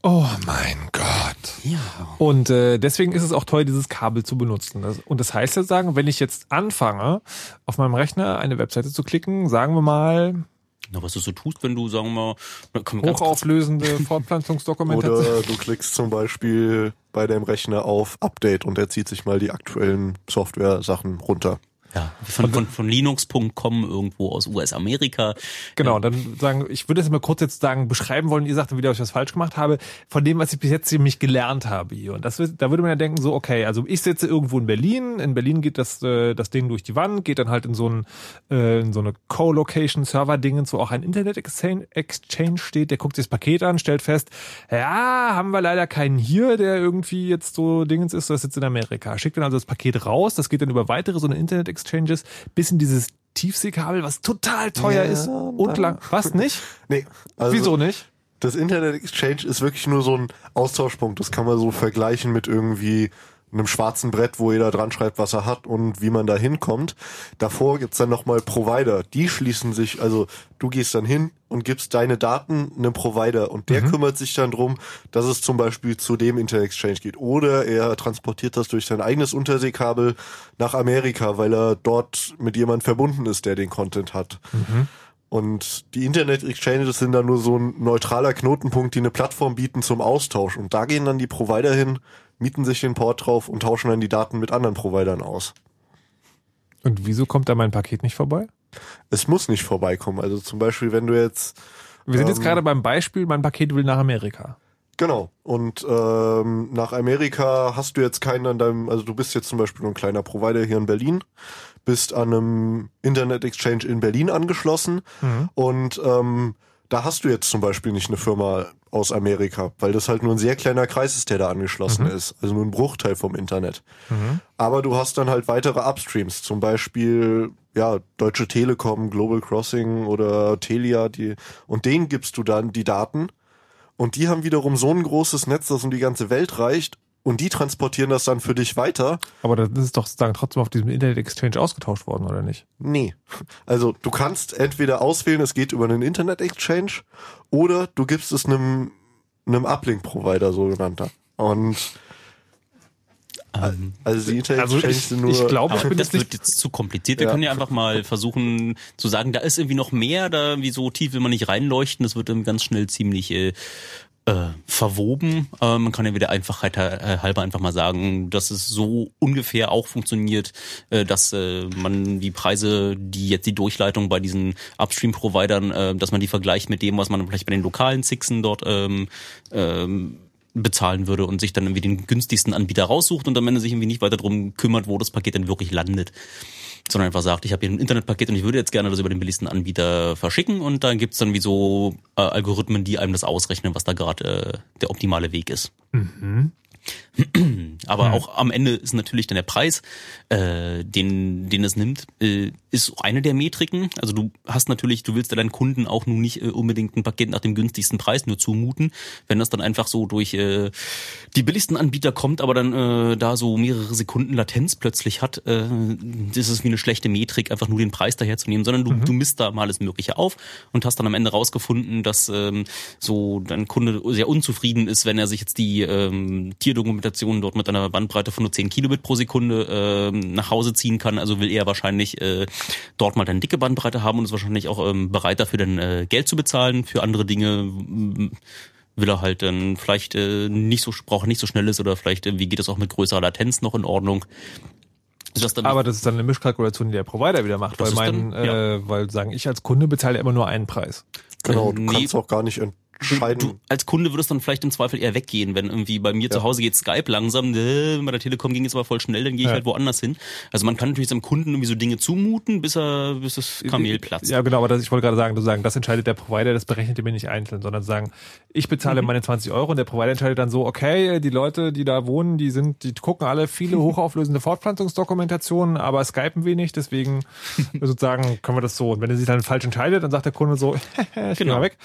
Oh mein Gott. Ja. Und äh, deswegen ist es auch toll, dieses Kabel zu benutzen. Und das heißt jetzt sagen, wenn ich jetzt anfange, auf meinem Rechner eine Webseite zu klicken, sagen wir mal Na, was du so tust, wenn du, sagen wir mal, hochauflösende Fortpflanzungsdokumentation. Oder du klickst zum Beispiel bei deinem Rechner auf Update und er zieht sich mal die aktuellen Software-Sachen runter. Ja, von, von, von Linux.com irgendwo aus US-Amerika. Genau, dann sagen, ich würde es mal kurz jetzt sagen, beschreiben wollen, ihr sagt dann wieder, ob ich was falsch gemacht habe, von dem, was ich bis jetzt nämlich gelernt habe hier. Und das, da würde man ja denken, so, okay, also ich sitze irgendwo in Berlin, in Berlin geht das, äh, das Ding durch die Wand, geht dann halt in so ein, äh, in so eine Co-Location-Server-Dingens, wo auch ein Internet-Exchange Exchange steht, der guckt sich das Paket an, stellt fest, ja, haben wir leider keinen hier, der irgendwie jetzt so Dingens ist, das sitzt in Amerika. Schickt dann also das Paket raus, das geht dann über weitere so eine Internet-Exchanges bis in dieses Tiefseekabel, was total teuer Ja, ist und lang. Was nicht? Nee, also Wieso nicht? Das Internet Exchange ist wirklich nur so ein Austauschpunkt. Das kann man so vergleichen mit irgendwie einem schwarzen Brett, wo jeder dran schreibt, was er hat und wie man da hinkommt. Davor gibt's dann nochmal Provider. Die schließen sich, also du gehst dann hin und gibst deine Daten einem Provider und der kümmert sich dann drum, dass es zum Beispiel zu dem Internet Exchange geht. Oder er transportiert das durch sein eigenes Unterseekabel nach Amerika, weil er dort mit jemand verbunden ist, der den Content hat. Und die Internet Exchanges sind dann nur so ein neutraler Knotenpunkt, die eine Plattform bieten zum Austausch. Und da gehen dann die Provider hin, mieten sich den Port drauf und tauschen dann die Daten mit anderen Providern aus. Und wieso kommt da mein Paket nicht vorbei? Es muss nicht vorbeikommen. Also zum Beispiel, wenn du jetzt Wir sind jetzt Ähm, gerade beim Beispiel, mein Paket will nach Amerika. Genau. Und ähm, nach Amerika hast du jetzt keinen an deinem, also du bist jetzt zum Beispiel nur ein kleiner Provider hier in Berlin, bist an einem Internet Exchange in Berlin angeschlossen und ähm, da hast du jetzt zum Beispiel nicht eine Firma aus Amerika, weil das halt nur ein sehr kleiner Kreis ist, der da angeschlossen ist, also nur ein Bruchteil vom Internet. Aber du hast dann halt weitere Upstreams, zum Beispiel ja Deutsche Telekom, Global Crossing oder Telia, die und denen gibst du dann die Daten und die haben wiederum so ein großes Netz, das um die ganze Welt reicht. Und die transportieren das dann für dich weiter. Aber das ist doch sozusagen trotzdem auf diesem Internet Exchange ausgetauscht worden, oder nicht? Nee. Also du kannst entweder auswählen, es geht über einen Internet Exchange, oder du gibst es einem, einem Uplink-Provider, sogenannter. Und also die Internet Also Exchange ich- sind nur. ich glaube, das nicht- wird jetzt zu kompliziert. Wir Ja. können ja einfach mal versuchen zu sagen, da ist irgendwie noch mehr, da wie so tief will man nicht reinleuchten. Das wird dann ganz schnell ziemlich äh, äh, verwoben. Äh, man kann ja wieder Einfachheit äh, halber einfach mal sagen, dass es so ungefähr auch funktioniert, äh, dass äh, man die Preise, die jetzt die Durchleitung bei diesen Upstream-Providern, äh, dass man die vergleicht mit dem, was man vielleicht bei den lokalen Sixen dort ähm, ähm, bezahlen würde und sich dann irgendwie den günstigsten Anbieter raussucht und am Ende sich irgendwie nicht weiter drum kümmert, wo das Paket denn wirklich landet. Sondern einfach sagt, ich habe hier ein Internetpaket und ich würde jetzt gerne das über den billigsten Anbieter verschicken. Und dann gibt's dann wie so äh, Algorithmen, die einem das ausrechnen, was da gerade äh, der optimale Weg ist. Aber auch am Ende ist natürlich dann der Preis, äh, den, den es nimmt, äh, ist eine der Metriken. Also du hast natürlich, du willst ja deinen Kunden auch nun nicht äh, unbedingt ein Paket nach dem günstigsten Preis nur zumuten. Wenn das dann einfach so durch äh, die billigsten Anbieter kommt, aber dann äh, da so mehrere Sekunden Latenz plötzlich hat, äh, das ist wie eine schlechte Metrik, einfach nur den Preis daherzunehmen, sondern du, du misst da mal alles Mögliche auf und hast dann am Ende rausgefunden, dass ähm, so dein Kunde sehr unzufrieden ist, wenn er sich jetzt die ähm, Tierdokumentation dort mit einer Bandbreite von nur 10 Kilobit pro Sekunde ähm, nach Hause ziehen kann. Also will er wahrscheinlich äh, dort mal eine dicke Bandbreite haben und ist wahrscheinlich auch ähm, bereit dafür dann äh, Geld zu bezahlen. Für andere Dinge mm, will er halt dann vielleicht äh, nicht so braucht er nicht so schnell ist oder vielleicht äh, wie geht es auch mit größerer Latenz noch in Ordnung. Ist das dann Aber das ist dann eine Mischkalkulation, die der Provider wieder macht, Das weil mein, dann- ja. äh, weil sagen, ich als Kunde bezahle ja immer nur einen Preis. genau, äh, du nee. kannst auch gar nicht entscheiden. Du, als Kunde würdest dann vielleicht im Zweifel eher weggehen, wenn irgendwie bei mir zu Hause geht Skype langsam, äh, bei der Telekom ging es aber voll schnell, dann gehe ich Ja. halt woanders hin. Also man kann natürlich seinem Kunden irgendwie so Dinge zumuten, bis er, bis das Kamel platzt. Ja, genau, aber das, ich wollte gerade sagen, du sagen, das entscheidet der Provider, das berechnet ihr mir nicht einzeln, sondern sagen, ich bezahle Mhm. meine 20 Euro und der Provider entscheidet dann so, okay, die Leute, die da wohnen, die sind, die gucken alle viele hochauflösende Fortpflanzungsdokumentationen, aber skypen wenig, deswegen sozusagen können wir das so. Und wenn er sich dann falsch entscheidet, dann sagt der Kunde so, ich genau. Mal weg.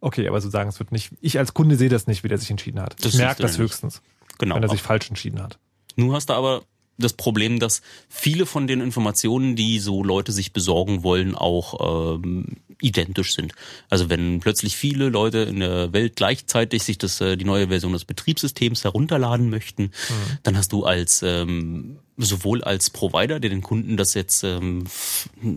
Okay, aber sozusagen, es wird nicht, ich als Kunde sehe das nicht, wie der sich entschieden hat. Das ich merke das höchstens, Genau. wenn er sich falsch entschieden hat. Nun hast du aber das Problem, dass viele von den Informationen, die so Leute sich besorgen wollen, auch ähm, identisch sind. Also wenn plötzlich viele Leute in der Welt gleichzeitig sich das, äh, die neue Version des Betriebssystems herunterladen möchten, mhm. dann hast du als ähm, sowohl als Provider, der den Kunden das jetzt ähm,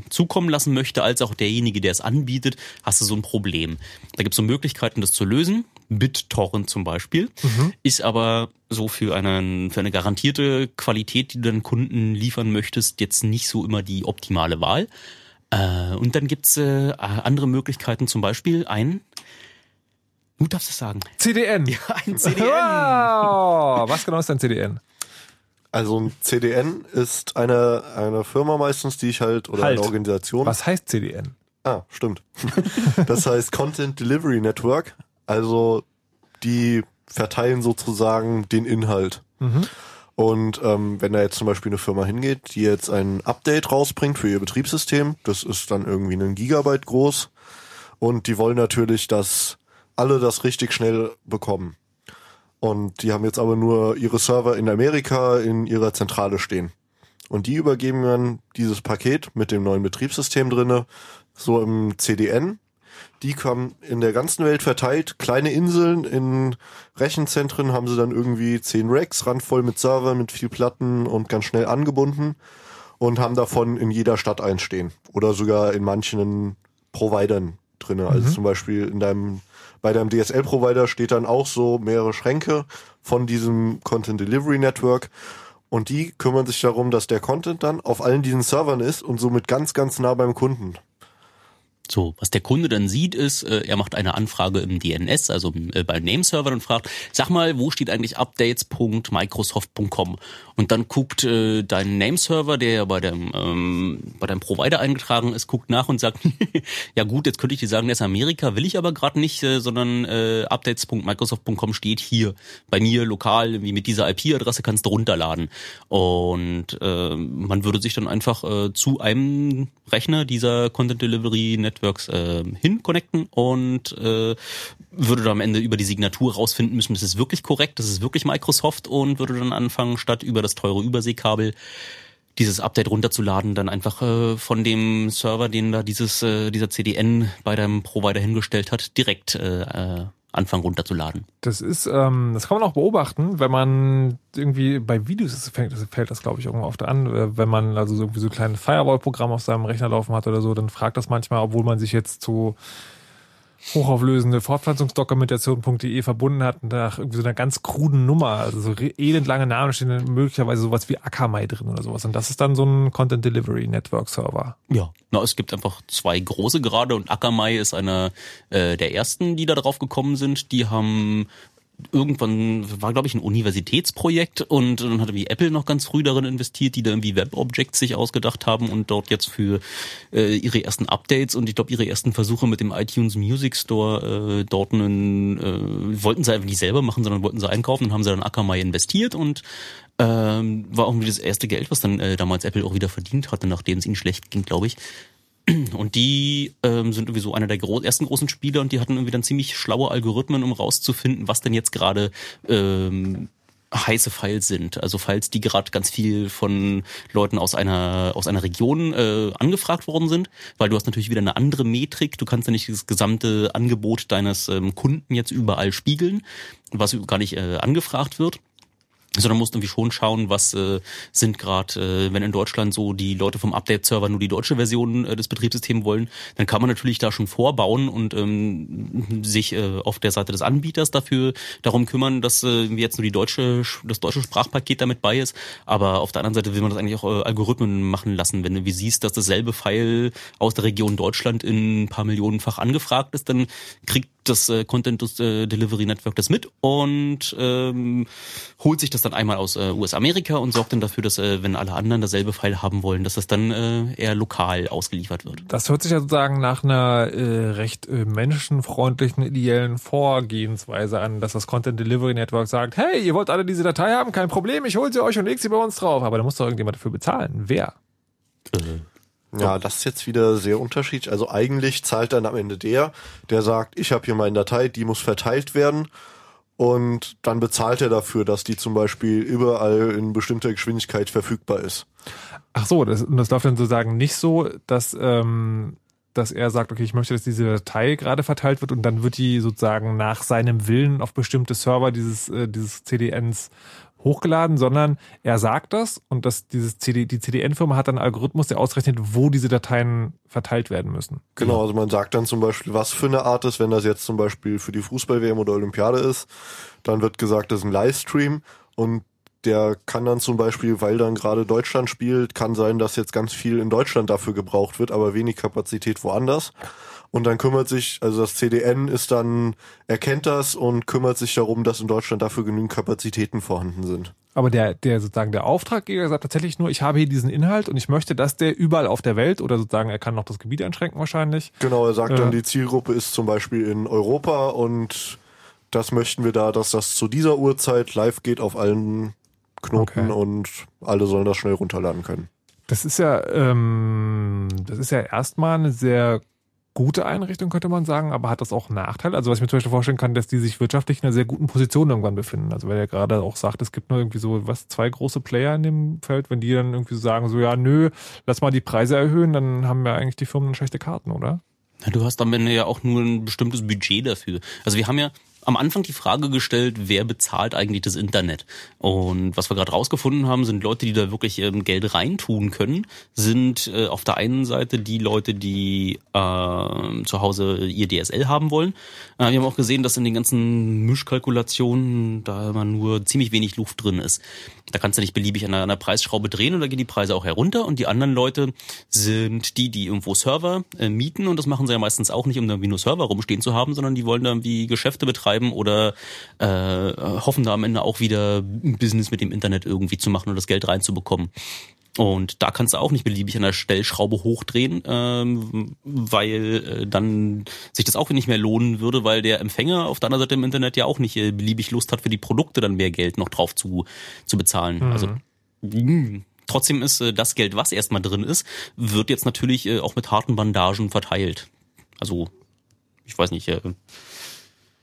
zukommen lassen möchte, als auch derjenige, der es anbietet, hast du so ein Problem. Da gibt es so Möglichkeiten, das zu lösen. BitTorrent zum Beispiel, mhm. ist aber so für, einen, für eine garantierte Qualität, die du deinen Kunden liefern möchtest, jetzt nicht so immer die optimale Wahl. Äh, und dann gibt's äh, andere Möglichkeiten, zum Beispiel ein Du darfst es sagen. CDN. Ja, ein CDN. Wow. Was genau ist ein CDN? Also ein CDN ist eine, eine Firma meistens, die ich halt, oder halt. eine Organisation. Was heißt CDN? Ah, stimmt. das heißt Content Delivery Network. Also die verteilen sozusagen den Inhalt. Mhm. Und ähm, wenn da jetzt zum Beispiel eine Firma hingeht, die jetzt ein Update rausbringt für ihr Betriebssystem, das ist dann irgendwie einen Gigabyte groß und die wollen natürlich, dass alle das richtig schnell bekommen. Und die haben jetzt aber nur ihre Server in Amerika in ihrer Zentrale stehen. Und die übergeben dann dieses Paket mit dem neuen Betriebssystem drinne, so im CDN die kamen in der ganzen Welt verteilt. Kleine Inseln in Rechenzentren haben sie dann irgendwie zehn Racks, randvoll mit Servern, mit viel Platten und ganz schnell angebunden und haben davon in jeder Stadt einstehen. Oder sogar in manchen Providern drinne. Also mhm. zum Beispiel in deinem, bei deinem DSL-Provider steht dann auch so mehrere Schränke von diesem Content Delivery Network. Und die kümmern sich darum, dass der Content dann auf allen diesen Servern ist und somit ganz, ganz nah beim Kunden. So, was der Kunde dann sieht, ist, äh, er macht eine Anfrage im DNS, also äh, bei Nameserver und fragt, sag mal, wo steht eigentlich updates.microsoft.com? Und dann guckt äh, dein Nameserver, der ja bei dem ähm, bei deinem Provider eingetragen ist, guckt nach und sagt, ja gut, jetzt könnte ich dir sagen, der ist Amerika, will ich aber gerade nicht, äh, sondern äh, updates.microsoft.com steht hier bei mir lokal, wie mit dieser IP-Adresse kannst du runterladen. Und äh, man würde sich dann einfach äh, zu einem Rechner dieser Content Delivery Network Networks äh, hin connecten und äh, würde dann am Ende über die Signatur rausfinden müssen, das ist wirklich korrekt, das ist wirklich Microsoft und würde dann anfangen, statt über das teure Überseekabel dieses Update runterzuladen, dann einfach äh, von dem Server, den da dieses äh, dieser CDN bei deinem Provider hingestellt hat, direkt äh, äh anfangen runterzuladen. Das ist, ähm, das kann man auch beobachten, wenn man irgendwie bei Videos fällt, fällt das glaube ich irgendwo oft an, äh, wenn man also irgendwie so ein kleines Firewall-Programm auf seinem Rechner laufen hat oder so, dann fragt das manchmal, obwohl man sich jetzt zu hochauflösende Fortpflanzungsdokumentation.de verbunden hat nach irgendwie so einer ganz kruden Nummer, also so elendlange Namen stehen möglicherweise sowas wie Akamai drin oder sowas. Und das ist dann so ein Content Delivery Network Server. Ja, na, es gibt einfach zwei große gerade und Akamai ist einer äh, der ersten, die da drauf gekommen sind. Die haben irgendwann war, glaube ich, ein Universitätsprojekt und dann hat irgendwie Apple noch ganz früh darin investiert, die da irgendwie Web-Objects sich ausgedacht haben und dort jetzt für äh, ihre ersten Updates und ich glaube ihre ersten Versuche mit dem iTunes Music Store äh, dort einen, äh, wollten sie einfach nicht selber machen, sondern wollten sie einkaufen und haben sie dann Akamai investiert und ähm, war irgendwie das erste Geld, was dann äh, damals Apple auch wieder verdient hatte, nachdem es ihnen schlecht ging, glaube ich. Und die ähm, sind irgendwie so einer der gro ersten großen Spieler und die hatten irgendwie dann ziemlich schlaue Algorithmen, um rauszufinden, was denn jetzt gerade ähm, heiße Files sind. Also Files, die gerade ganz viel von Leuten aus einer aus einer Region äh, angefragt worden sind, weil du hast natürlich wieder eine andere Metrik. Du kannst ja nicht das gesamte Angebot deines ähm, Kunden jetzt überall spiegeln, was gar nicht äh, angefragt wird sondern musst irgendwie schon schauen, was äh, sind gerade, äh, wenn in Deutschland so die Leute vom Update-Server nur die deutsche Version äh, des Betriebssystems wollen, dann kann man natürlich da schon vorbauen und ähm, sich äh, auf der Seite des Anbieters dafür darum kümmern, dass äh, jetzt nur die deutsche das deutsche Sprachpaket damit bei ist. Aber auf der anderen Seite will man das eigentlich auch äh, Algorithmen machen lassen. Wenn du wie siehst, dass dasselbe File aus der Region Deutschland in ein paar Millionenfach angefragt ist, dann kriegt das äh, Content äh, Delivery Network das mit und ähm, holt sich das dann einmal aus äh, US-Amerika und sorgt dann dafür, dass äh, wenn alle anderen dasselbe File haben wollen, dass das dann äh, eher lokal ausgeliefert wird. Das hört sich ja sozusagen nach einer äh, recht äh, menschenfreundlichen, ideellen Vorgehensweise an, dass das Content Delivery Network sagt, hey, ihr wollt alle diese Datei haben, kein Problem, ich hole sie euch und leg sie bei uns drauf. Aber da muss doch irgendjemand dafür bezahlen. Wer? Äh. Ja, das ist jetzt wieder sehr unterschiedlich. Also eigentlich zahlt dann am Ende der, der sagt, ich habe hier meine Datei, die muss verteilt werden. Und dann bezahlt er dafür, dass die zum Beispiel überall in bestimmter Geschwindigkeit verfügbar ist. Ach so, das, das läuft dann sozusagen nicht so, dass ähm, dass er sagt, okay, ich möchte, dass diese Datei gerade verteilt wird und dann wird die sozusagen nach seinem Willen auf bestimmte Server dieses, äh, dieses CDNs hochgeladen, sondern er sagt das und dass dieses CD, die CDN-Firma hat dann einen Algorithmus, der ausrechnet, wo diese Dateien verteilt werden müssen. Genau, also man sagt dann zum Beispiel, was für eine Art ist, wenn das jetzt zum Beispiel für die Fußball-WM oder Olympiade ist, dann wird gesagt, das ist ein Livestream und der kann dann zum Beispiel, weil dann gerade Deutschland spielt, kann sein, dass jetzt ganz viel in Deutschland dafür gebraucht wird, aber wenig Kapazität woanders. Und dann kümmert sich, also das CDN ist dann, erkennt das und kümmert sich darum, dass in Deutschland dafür genügend Kapazitäten vorhanden sind. Aber der, der sozusagen der Auftraggeber sagt tatsächlich nur, ich habe hier diesen Inhalt und ich möchte, dass der überall auf der Welt oder sozusagen er kann noch das Gebiet einschränken wahrscheinlich. Genau, er sagt Äh. dann, die Zielgruppe ist zum Beispiel in Europa und das möchten wir da, dass das zu dieser Uhrzeit live geht auf allen Knoten Okay. und alle sollen das schnell runterladen können. Das ist ja, ähm, das ist ja erstmal eine sehr gute Einrichtung, könnte man sagen, aber hat das auch Nachteile? Also was ich mir zum Beispiel vorstellen kann, dass die sich wirtschaftlich in einer sehr guten Position irgendwann befinden. Also weil er gerade auch sagt, es gibt nur irgendwie so, was, zwei große Player in dem Feld, wenn die dann irgendwie sagen, so ja, nö, lass mal die Preise erhöhen, dann haben ja eigentlich die Firmen schlechte Karten, oder? Du hast am Ende ja auch nur ein bestimmtes Budget dafür. Also wir haben ja am Anfang die Frage gestellt, wer bezahlt eigentlich das Internet? Und was wir gerade rausgefunden haben, sind Leute, die da wirklich ähm, Geld reintun können, sind äh, auf der einen Seite die Leute, die äh, zu Hause ihr DSL haben wollen. Äh, wir haben auch gesehen, dass in den ganzen Mischkalkulationen da immer nur ziemlich wenig Luft drin ist. Da kannst du nicht beliebig an einer, Preisschraube drehen und da gehen die Preise auch herunter. Und die anderen Leute sind die, die irgendwo Server äh, mieten und das machen sie ja meistens auch nicht, um irgendwie nur Server rumstehen zu haben, sondern die wollen da irgendwie Geschäfte betreiben oder äh, hoffen da am Ende auch wieder ein Business mit dem Internet irgendwie zu machen und das Geld reinzubekommen. Und da kannst du auch nicht beliebig an der Stellschraube hochdrehen, ähm, weil äh, dann sich das auch nicht mehr lohnen würde, weil der Empfänger auf der anderen Seite im Internet ja auch nicht äh, beliebig Lust hat, für die Produkte dann mehr Geld noch drauf zu, zu bezahlen. Mhm. Also mh, Trotzdem ist äh, das Geld, was erstmal drin ist, wird jetzt natürlich äh, auch mit harten Bandagen verteilt. Also, ich weiß nicht, äh,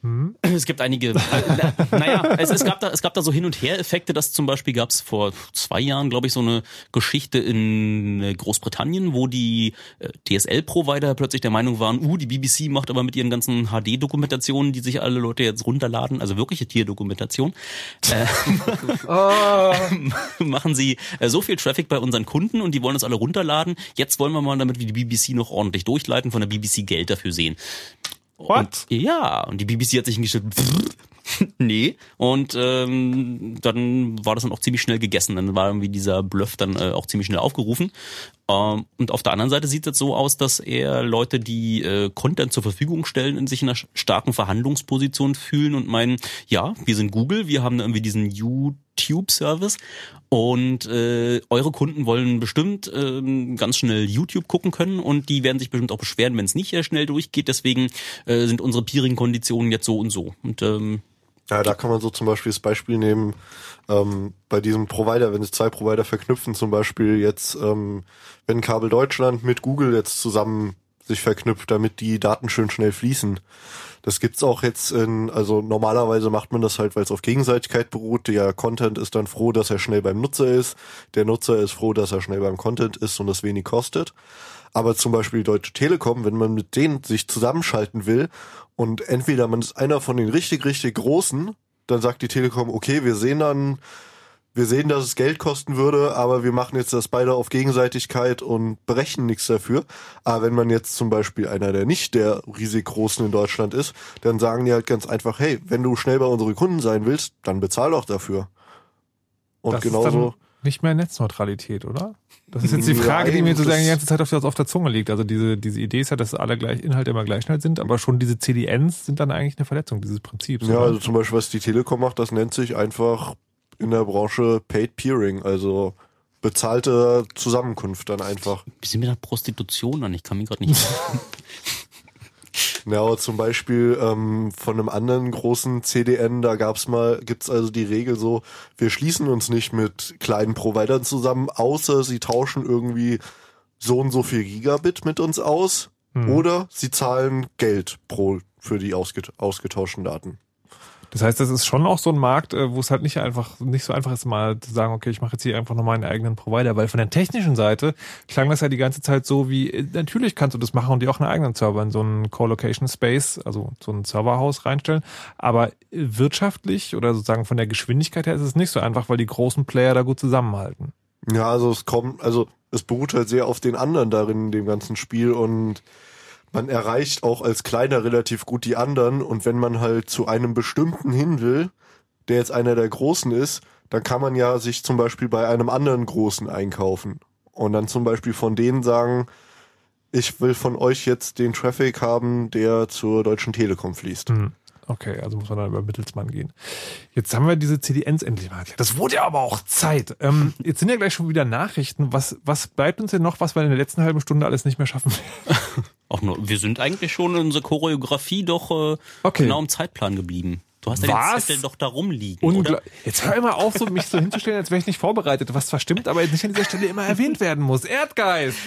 es gibt einige, na, naja, es, es, gab da, es gab da so Hin- und Her-Effekte, dass zum Beispiel gab es vor zwei Jahren, glaube ich, so eine Geschichte in äh, Großbritannien, wo die äh, DSL-Provider plötzlich der Meinung waren, uh, die BBC macht aber mit ihren ganzen HD-Dokumentationen, die sich alle Leute jetzt runterladen, also wirkliche Tierdokumentation, äh, machen sie äh, so viel Traffic bei unseren Kunden und die wollen das alle runterladen. Jetzt wollen wir mal, damit wir die BBC noch ordentlich durchleiten, von der BBC Geld dafür sehen. What? Und, ja, und die BBC hat sich hingestellt, nee. Und ähm, dann war das dann auch ziemlich schnell gegessen. Dann war irgendwie dieser Bluff dann äh, auch ziemlich schnell aufgerufen. Ähm, und auf der anderen Seite sieht es so aus, dass er Leute, die äh, Content zur Verfügung stellen, in sich in einer starken Verhandlungsposition fühlen und meinen, ja, wir sind Google, wir haben irgendwie diesen YouTube-Service und äh, eure Kunden wollen bestimmt ähm, ganz schnell YouTube gucken können und die werden sich bestimmt auch beschweren, wenn es nicht äh, schnell durchgeht. Deswegen äh, sind unsere Peering-Konditionen jetzt so und so. Und ähm, Ja, da kann man so zum Beispiel das Beispiel nehmen, ähm, bei diesem Provider, wenn sich zwei Provider verknüpfen, zum Beispiel jetzt, ähm, wenn Kabel Deutschland mit Google jetzt zusammen sich verknüpft, damit die Daten schön schnell fließen. Das gibt's auch jetzt in, also normalerweise macht man das halt, weil es auf Gegenseitigkeit beruht. Der Content ist dann froh, dass er schnell beim Nutzer ist. Der Nutzer ist froh, dass er schnell beim Content ist und es wenig kostet. Aber zum Beispiel die Deutsche Telekom, wenn man mit denen sich zusammenschalten will und entweder man ist einer von den richtig, richtig großen, dann sagt die Telekom, okay, wir sehen dann, wir sehen, dass es Geld kosten würde, aber wir machen jetzt das beide auf Gegenseitigkeit und berechnen nichts dafür. Aber wenn man jetzt zum Beispiel einer der nicht der riesig Großen in Deutschland ist, dann sagen die halt ganz einfach, hey, wenn du schnell bei unseren Kunden sein willst, dann bezahl doch dafür. Und das genauso. nicht mehr Netzneutralität, oder? Das ist jetzt die Frage, die Nein, mir sozusagen die ganze Zeit auf der, auf der Zunge liegt. Also diese, diese Idee ist ja, dass alle gleich, Inhalte immer gleich schnell sind, aber schon diese CDNs sind dann eigentlich eine Verletzung dieses Prinzips. Ja, oder? also zum Beispiel, was die Telekom macht, das nennt sich einfach in der Branche Paid Peering, also bezahlte Zusammenkunft dann einfach. wie sind wir da Prostitution an? Ich kann mich gerade nicht. Ja, aber zum Beispiel ähm, von einem anderen großen CDN, da gab's mal, gibt's also die Regel so, wir schließen uns nicht mit kleinen Providern zusammen, außer sie tauschen irgendwie so und so viel Gigabit mit uns aus Hm. oder sie zahlen Geld pro für die ausget ausgetauschten Daten. Das heißt, das ist schon auch so ein Markt, äh, wo es halt nicht einfach, nicht so einfach ist, mal zu sagen, okay, ich mache jetzt hier einfach noch meinen eigenen Provider, weil von der technischen Seite klang das ja die ganze Zeit so wie, äh, natürlich kannst du das machen und dir auch einen eigenen Server in so einen Co-Location Space, also so ein Serverhaus reinstellen, aber wirtschaftlich oder sozusagen von der Geschwindigkeit her ist es nicht so einfach, weil die großen Player da gut zusammenhalten. Ja, also es kommt, also es beruht halt sehr auf den anderen darin, in dem ganzen Spiel und man erreicht auch als Kleiner relativ gut die anderen und wenn man halt zu einem bestimmten hin will, der jetzt einer der Großen ist, dann kann man ja sich zum Beispiel bei einem anderen Großen einkaufen und dann zum Beispiel von denen sagen, ich will von euch jetzt den Traffic haben, der zur Deutschen Telekom fließt. Mhm. Okay, also muss man dann über Mittelsmann gehen. Jetzt haben wir diese CDNs endlich mal erklärt. Das wurde ja aber auch Zeit. Ähm, jetzt sind ja gleich schon wieder Nachrichten. Was, was bleibt uns denn noch, was wir in der letzten halben Stunde alles nicht mehr schaffen? Auch nur, wir sind eigentlich schon in unserer Choreografie doch äh, Okay. genau im Zeitplan geblieben. Du hast ja den? Zettel doch da rumliegen, Ungla oder? Jetzt hör immer auf, so mich so hinzustellen, als wäre ich nicht vorbereitet, was zwar stimmt, aber jetzt nicht an dieser Stelle immer erwähnt werden muss. Erdgeist!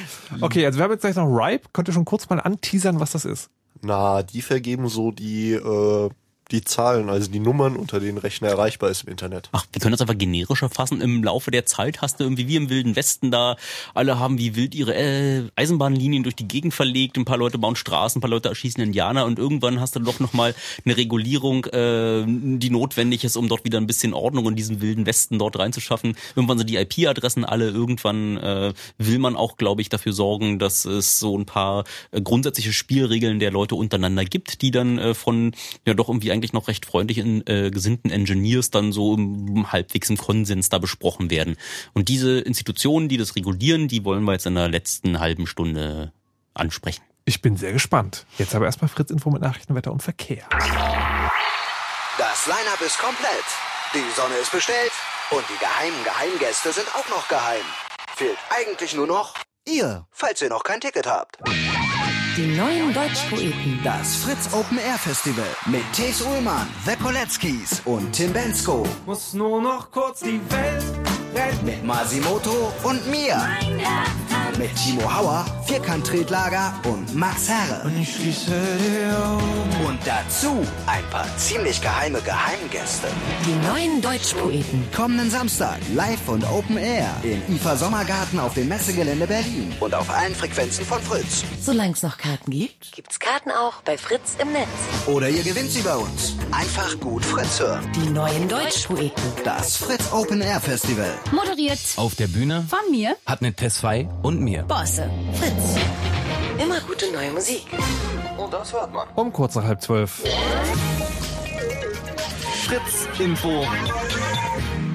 Okay, also wir haben jetzt gleich noch Ripe. Könnt ihr schon kurz mal anteasern, was das ist? Na, die vergeben so die, äh, die Zahlen, also die Nummern, unter denen Rechner erreichbar ist im Internet. Ach, wir können das einfach generischer fassen. Im Laufe der Zeit hast du irgendwie wie im Wilden Westen da, alle haben wie wild ihre äh, Eisenbahnlinien durch die Gegend verlegt, ein paar Leute bauen Straßen, ein paar Leute erschießen Indianer und irgendwann hast du doch nochmal eine Regulierung, äh, die notwendig ist, um dort wieder ein bisschen Ordnung in diesen Wilden Westen dort reinzuschaffen. Irgendwann sind die IP-Adressen alle, irgendwann äh, will man auch, glaube ich, dafür sorgen, dass es so ein paar äh, grundsätzliche Spielregeln der Leute untereinander gibt, die dann äh, von ja doch irgendwie eigentlich noch recht freundlichen äh, gesinnten Engineers dann so im, halbwegs im Konsens da besprochen werden. Und diese Institutionen, die das regulieren, die wollen wir jetzt in der letzten halben Stunde ansprechen. Ich bin sehr gespannt. Jetzt aber erstmal Fritz Info mit Nachrichten, Wetter und Verkehr. Das Line-Up ist komplett. Die Sonne ist bestellt und die geheimen Geheimgäste sind auch noch geheim. Fehlt eigentlich nur noch ihr, falls ihr noch kein Ticket habt. Die neuen Deutschpoeten. Das Fritz Open Air Festival mit Thes Ullmann, The Poletskis und Tim Bensko. Muss nur noch kurz die Welt retten. Mit Masimoto und mir. Mit Timo Hauer, Vierkant-Tretlager und Max Herre. Und ich schließe die Augen. Und dazu ein paar ziemlich geheime Geheimgäste. Die neuen Deutschpoeten. Kommenden Samstag live und Open Air im IFA Sommergarten auf dem Messegelände Berlin und auf allen Frequenzen von Fritz. Solange es noch Karten gibt, gibt's Karten auch bei Fritz im Netz. Oder ihr gewinnt sie bei uns. Einfach gut Fritz hören. Die neuen Deutschpoeten. Das Fritz Open Air Festival. Moderiert Auf der Bühne von mir, hat eine Tess2 und mir. Bosse. Fritz. Immer gute neue Musik. Und das hört man. Um kurz nach halb zwölf. Fritz Info.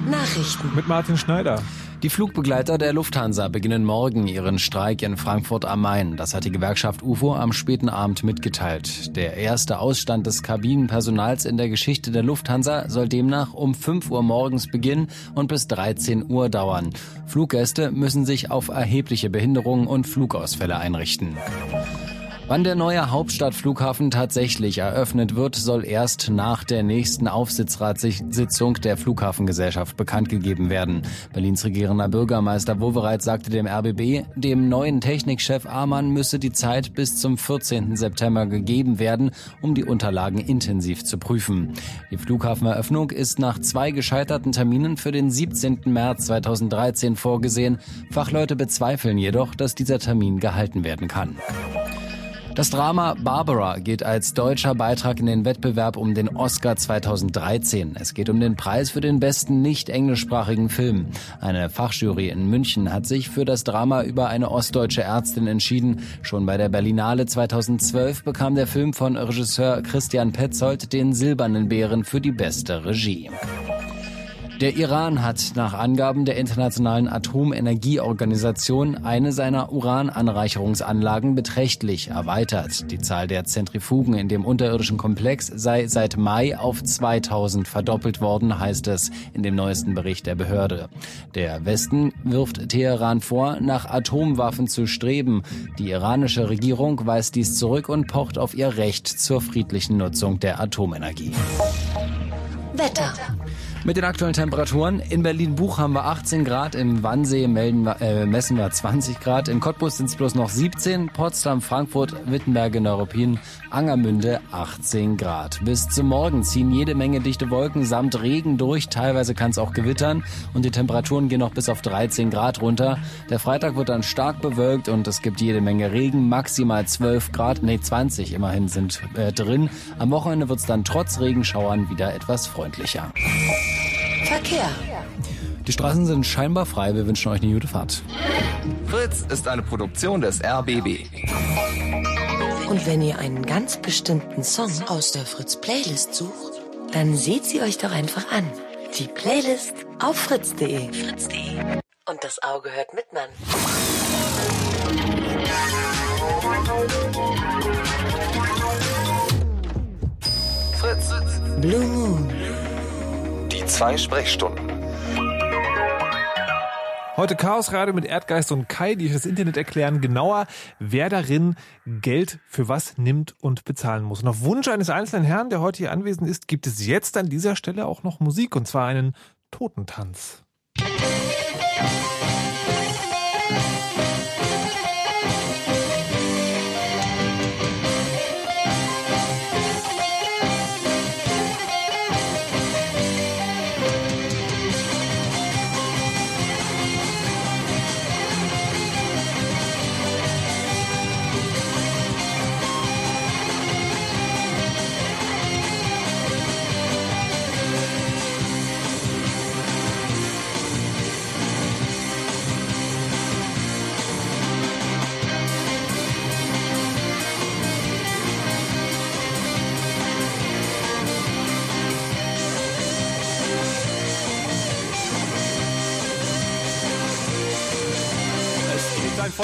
Nachrichten. Mit Martin Schneider. Die Flugbegleiter der Lufthansa beginnen morgen ihren Streik in Frankfurt am Main. Das hat die Gewerkschaft UFO am späten Abend mitgeteilt. Der erste Ausstand des Kabinenpersonals in der Geschichte der Lufthansa soll demnach um 5 Uhr morgens beginnen und bis 13 Uhr dauern. Fluggäste müssen sich auf erhebliche Behinderungen und Flugausfälle einrichten. Wann der neue Hauptstadtflughafen tatsächlich eröffnet wird, soll erst nach der nächsten Aufsichtsratssitzung der Flughafengesellschaft bekannt gegeben werden. Berlins regierender Bürgermeister Wowereit sagte dem RBB, dem neuen Technikchef Amann müsse die Zeit bis zum 14. September gegeben werden, um die Unterlagen intensiv zu prüfen. Die Flughafeneröffnung ist nach zwei gescheiterten Terminen für den 17. März 2013 vorgesehen. Fachleute bezweifeln jedoch, dass dieser Termin gehalten werden kann. Das Drama Barbara geht als deutscher Beitrag in den Wettbewerb um den Oscar 2013. Es geht um den Preis für den besten nicht englischsprachigen Film. Eine Fachjury in München hat sich für das Drama über eine ostdeutsche Ärztin entschieden. Schon bei der Berlinale 2012 bekam der Film von Regisseur Christian Petzold den Silbernen Bären für die beste Regie. Der Iran hat nach Angaben der Internationalen Atomenergieorganisation eine seiner Urananreicherungsanlagen beträchtlich erweitert. Die Zahl der Zentrifugen in dem unterirdischen Komplex sei seit Mai auf 2000 verdoppelt worden, heißt es in dem neuesten Bericht der Behörde. Der Westen wirft Teheran vor, nach Atomwaffen zu streben. Die iranische Regierung weist dies zurück und pocht auf ihr Recht zur friedlichen Nutzung der Atomenergie. Wetter. Mit den aktuellen Temperaturen. In Berlin-Buch haben wir 18 Grad, im Wannsee melden äh, messen wir 20 Grad, in Cottbus sind es bloß noch 17, Potsdam, Frankfurt, Wittenberge, Neuruppin, Angermünde 18 Grad. Bis zum Morgen ziehen jede Menge dichte Wolken samt Regen durch, teilweise kann es auch gewittern und die Temperaturen gehen noch bis auf 13 Grad runter. Der Freitag wird dann stark bewölkt und es gibt jede Menge Regen, maximal 12 Grad, nee 20 immerhin sind äh, drin. Am Wochenende wird es dann trotz Regenschauern wieder etwas freundlicher. Verkehr. Die Straßen sind scheinbar frei. Wir wünschen euch eine gute Fahrt. Fritz ist eine Produktion des RBB. Und wenn ihr einen ganz bestimmten Song aus der Fritz Playlist sucht, dann seht sie euch doch einfach an. Die Playlist auf fritz.de. Fritz.de. Und das Auge hört mit, Mann. Fritz. Blue Moon. Zwei Sprechstunden. Heute Chaos Radio mit Erdgeist und Kai, die euch das Internet erklären genauer, wer darin Geld für was nimmt und bezahlen muss. Und auf Wunsch eines einzelnen Herrn, der heute hier anwesend ist, gibt es jetzt an dieser Stelle auch noch Musik und zwar einen Totentanz. Es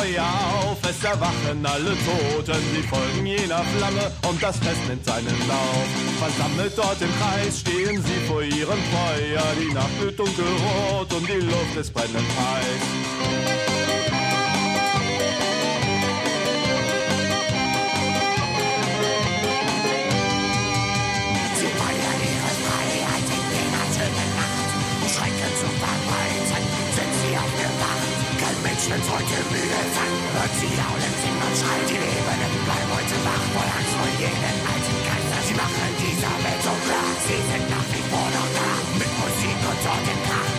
Feuer auf, es erwachen alle Toten, sie folgen jener Flamme und das Fest nimmt seinen Lauf. Versammelt dort im Kreis stehen sie vor ihrem Feuer, die Nacht wird dunkelrot und die Luft ist brennend heiß. Wird heute müde sein. Hört sie jaulen, singen und schreien. Die Lebenden bleiben heute wach. Voll Angst vor jenen alten Geister. Sie machen dieser Welt so klar. Sie sind nach wie vor noch da. Mit Musik und Totenkrach.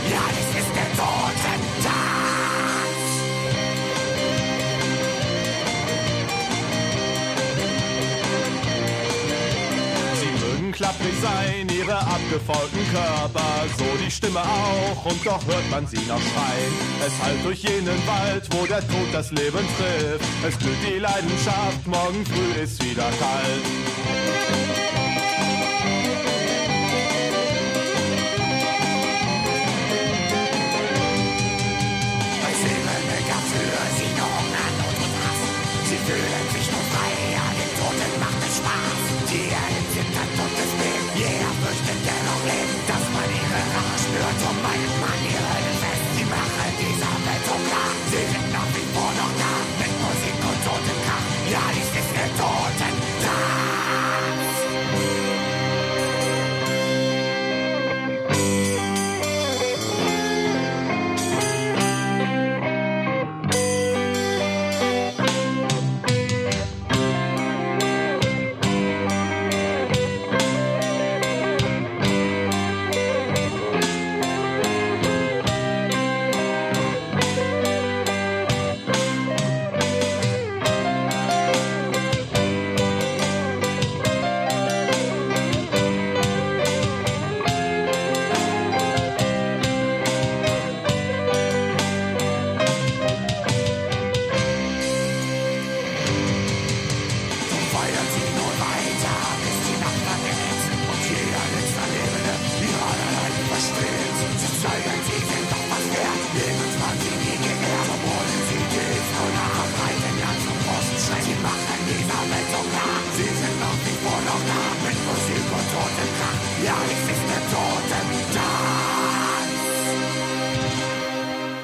Klapprig sein, ihre abgefolgten Körper, so die Stimme auch, und doch hört man sie noch schreien. Es hallt durch jenen Wald, wo der Tod das Leben trifft. Es glüht die Leidenschaft, morgen früh ist wieder kalt.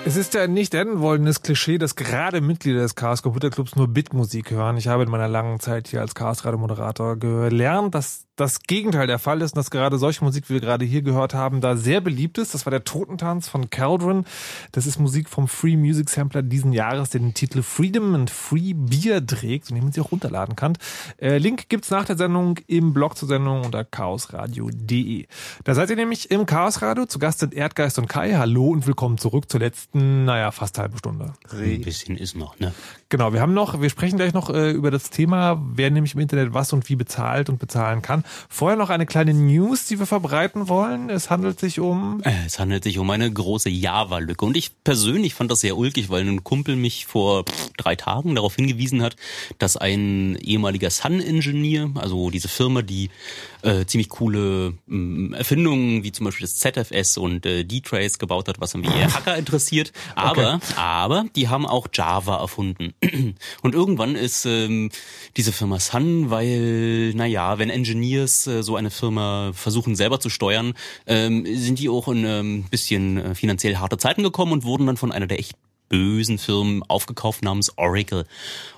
Es ist ja nicht enden wollendes Klischee, dass gerade Mitglieder des Chaos Computer Clubs nur Bitmusik hören. Ich habe in meiner langen Zeit hier als Chaos Radio Moderator gelernt, dass das Gegenteil der Fall ist und dass gerade solche Musik, wie wir gerade hier gehört haben, da sehr beliebt ist. Das war der Totentanz von Caldron. Das ist Musik vom Free Music Sampler diesen Jahres, der den Titel Freedom and Free Beer trägt und den man sich auch runterladen kann. Äh, Link gibt's nach der Sendung im Blog zur Sendung unter chaosradio.de. Da seid ihr nämlich im Chaosradio. Zu Gast sind Erdgeist und Kai. Hallo und willkommen zurück zur letzten, naja, fast halbe Stunde. Ein bisschen ist noch, ne? Genau, wir haben noch, wir sprechen gleich noch äh, über das Thema, wer nämlich im Internet was und wie bezahlt und bezahlen kann. Vorher noch eine kleine News, die wir verbreiten wollen. Es handelt sich um. Äh, Es handelt sich um eine große Java-Lücke. Und ich persönlich fand das sehr ulkig, weil ein Kumpel mich vor drei Tagen darauf hingewiesen hat, dass ein ehemaliger Sun-Engineer, also diese Firma, die äh, ziemlich coole mh, Erfindungen wie zum Beispiel das ZFS und äh, D-Trace gebaut hat, was irgendwie Hacker interessiert. Aber, aber die haben auch Java erfunden. Und irgendwann ist ähm, diese Firma Sun, weil, naja, wenn Engineers äh, so eine Firma versuchen selber zu steuern, ähm, sind die auch in ein ähm, bisschen äh, finanziell harte Zeiten gekommen und wurden dann von einer der echt bösen Firmen aufgekauft namens Oracle.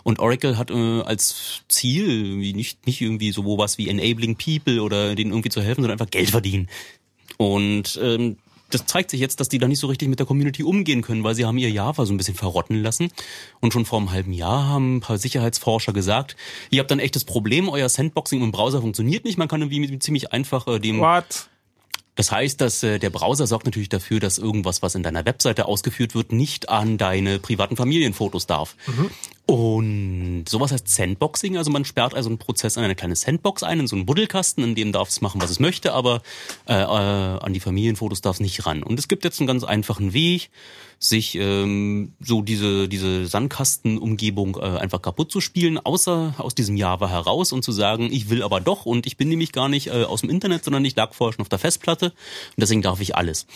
Und Oracle hat äh, als Ziel wie nicht, nicht irgendwie so was wie enabling people oder denen irgendwie zu helfen, sondern einfach Geld verdienen. Und ähm, das zeigt sich jetzt, dass die da nicht so richtig mit der Community umgehen können, weil sie haben ihr Java so ein bisschen verrotten lassen. Und schon vor einem halben Jahr haben ein paar Sicherheitsforscher gesagt, ihr habt ein echtes Problem, euer Sandboxing im Browser funktioniert nicht, man kann irgendwie ziemlich einfach äh, dem... What? Das heißt, dass äh, der Browser sorgt natürlich dafür, dass irgendwas, was in deiner Webseite ausgeführt wird, nicht an deine privaten Familienfotos darf. Und sowas heißt Sandboxing, also man sperrt also einen Prozess in eine kleine Sandbox ein, in so einen Buddelkasten, in dem darf es machen, was es möchte, aber äh, äh, an die Familienfotos darf es nicht ran. Und es gibt jetzt einen ganz einfachen Weg, sich ähm, so diese diese Sandkastenumgebung äh, einfach kaputt zu spielen, außer aus diesem Java heraus und zu sagen, ich will aber doch und ich bin nämlich gar nicht äh, aus dem Internet, sondern ich lag vorher schon auf der Festplatte und deswegen darf ich alles.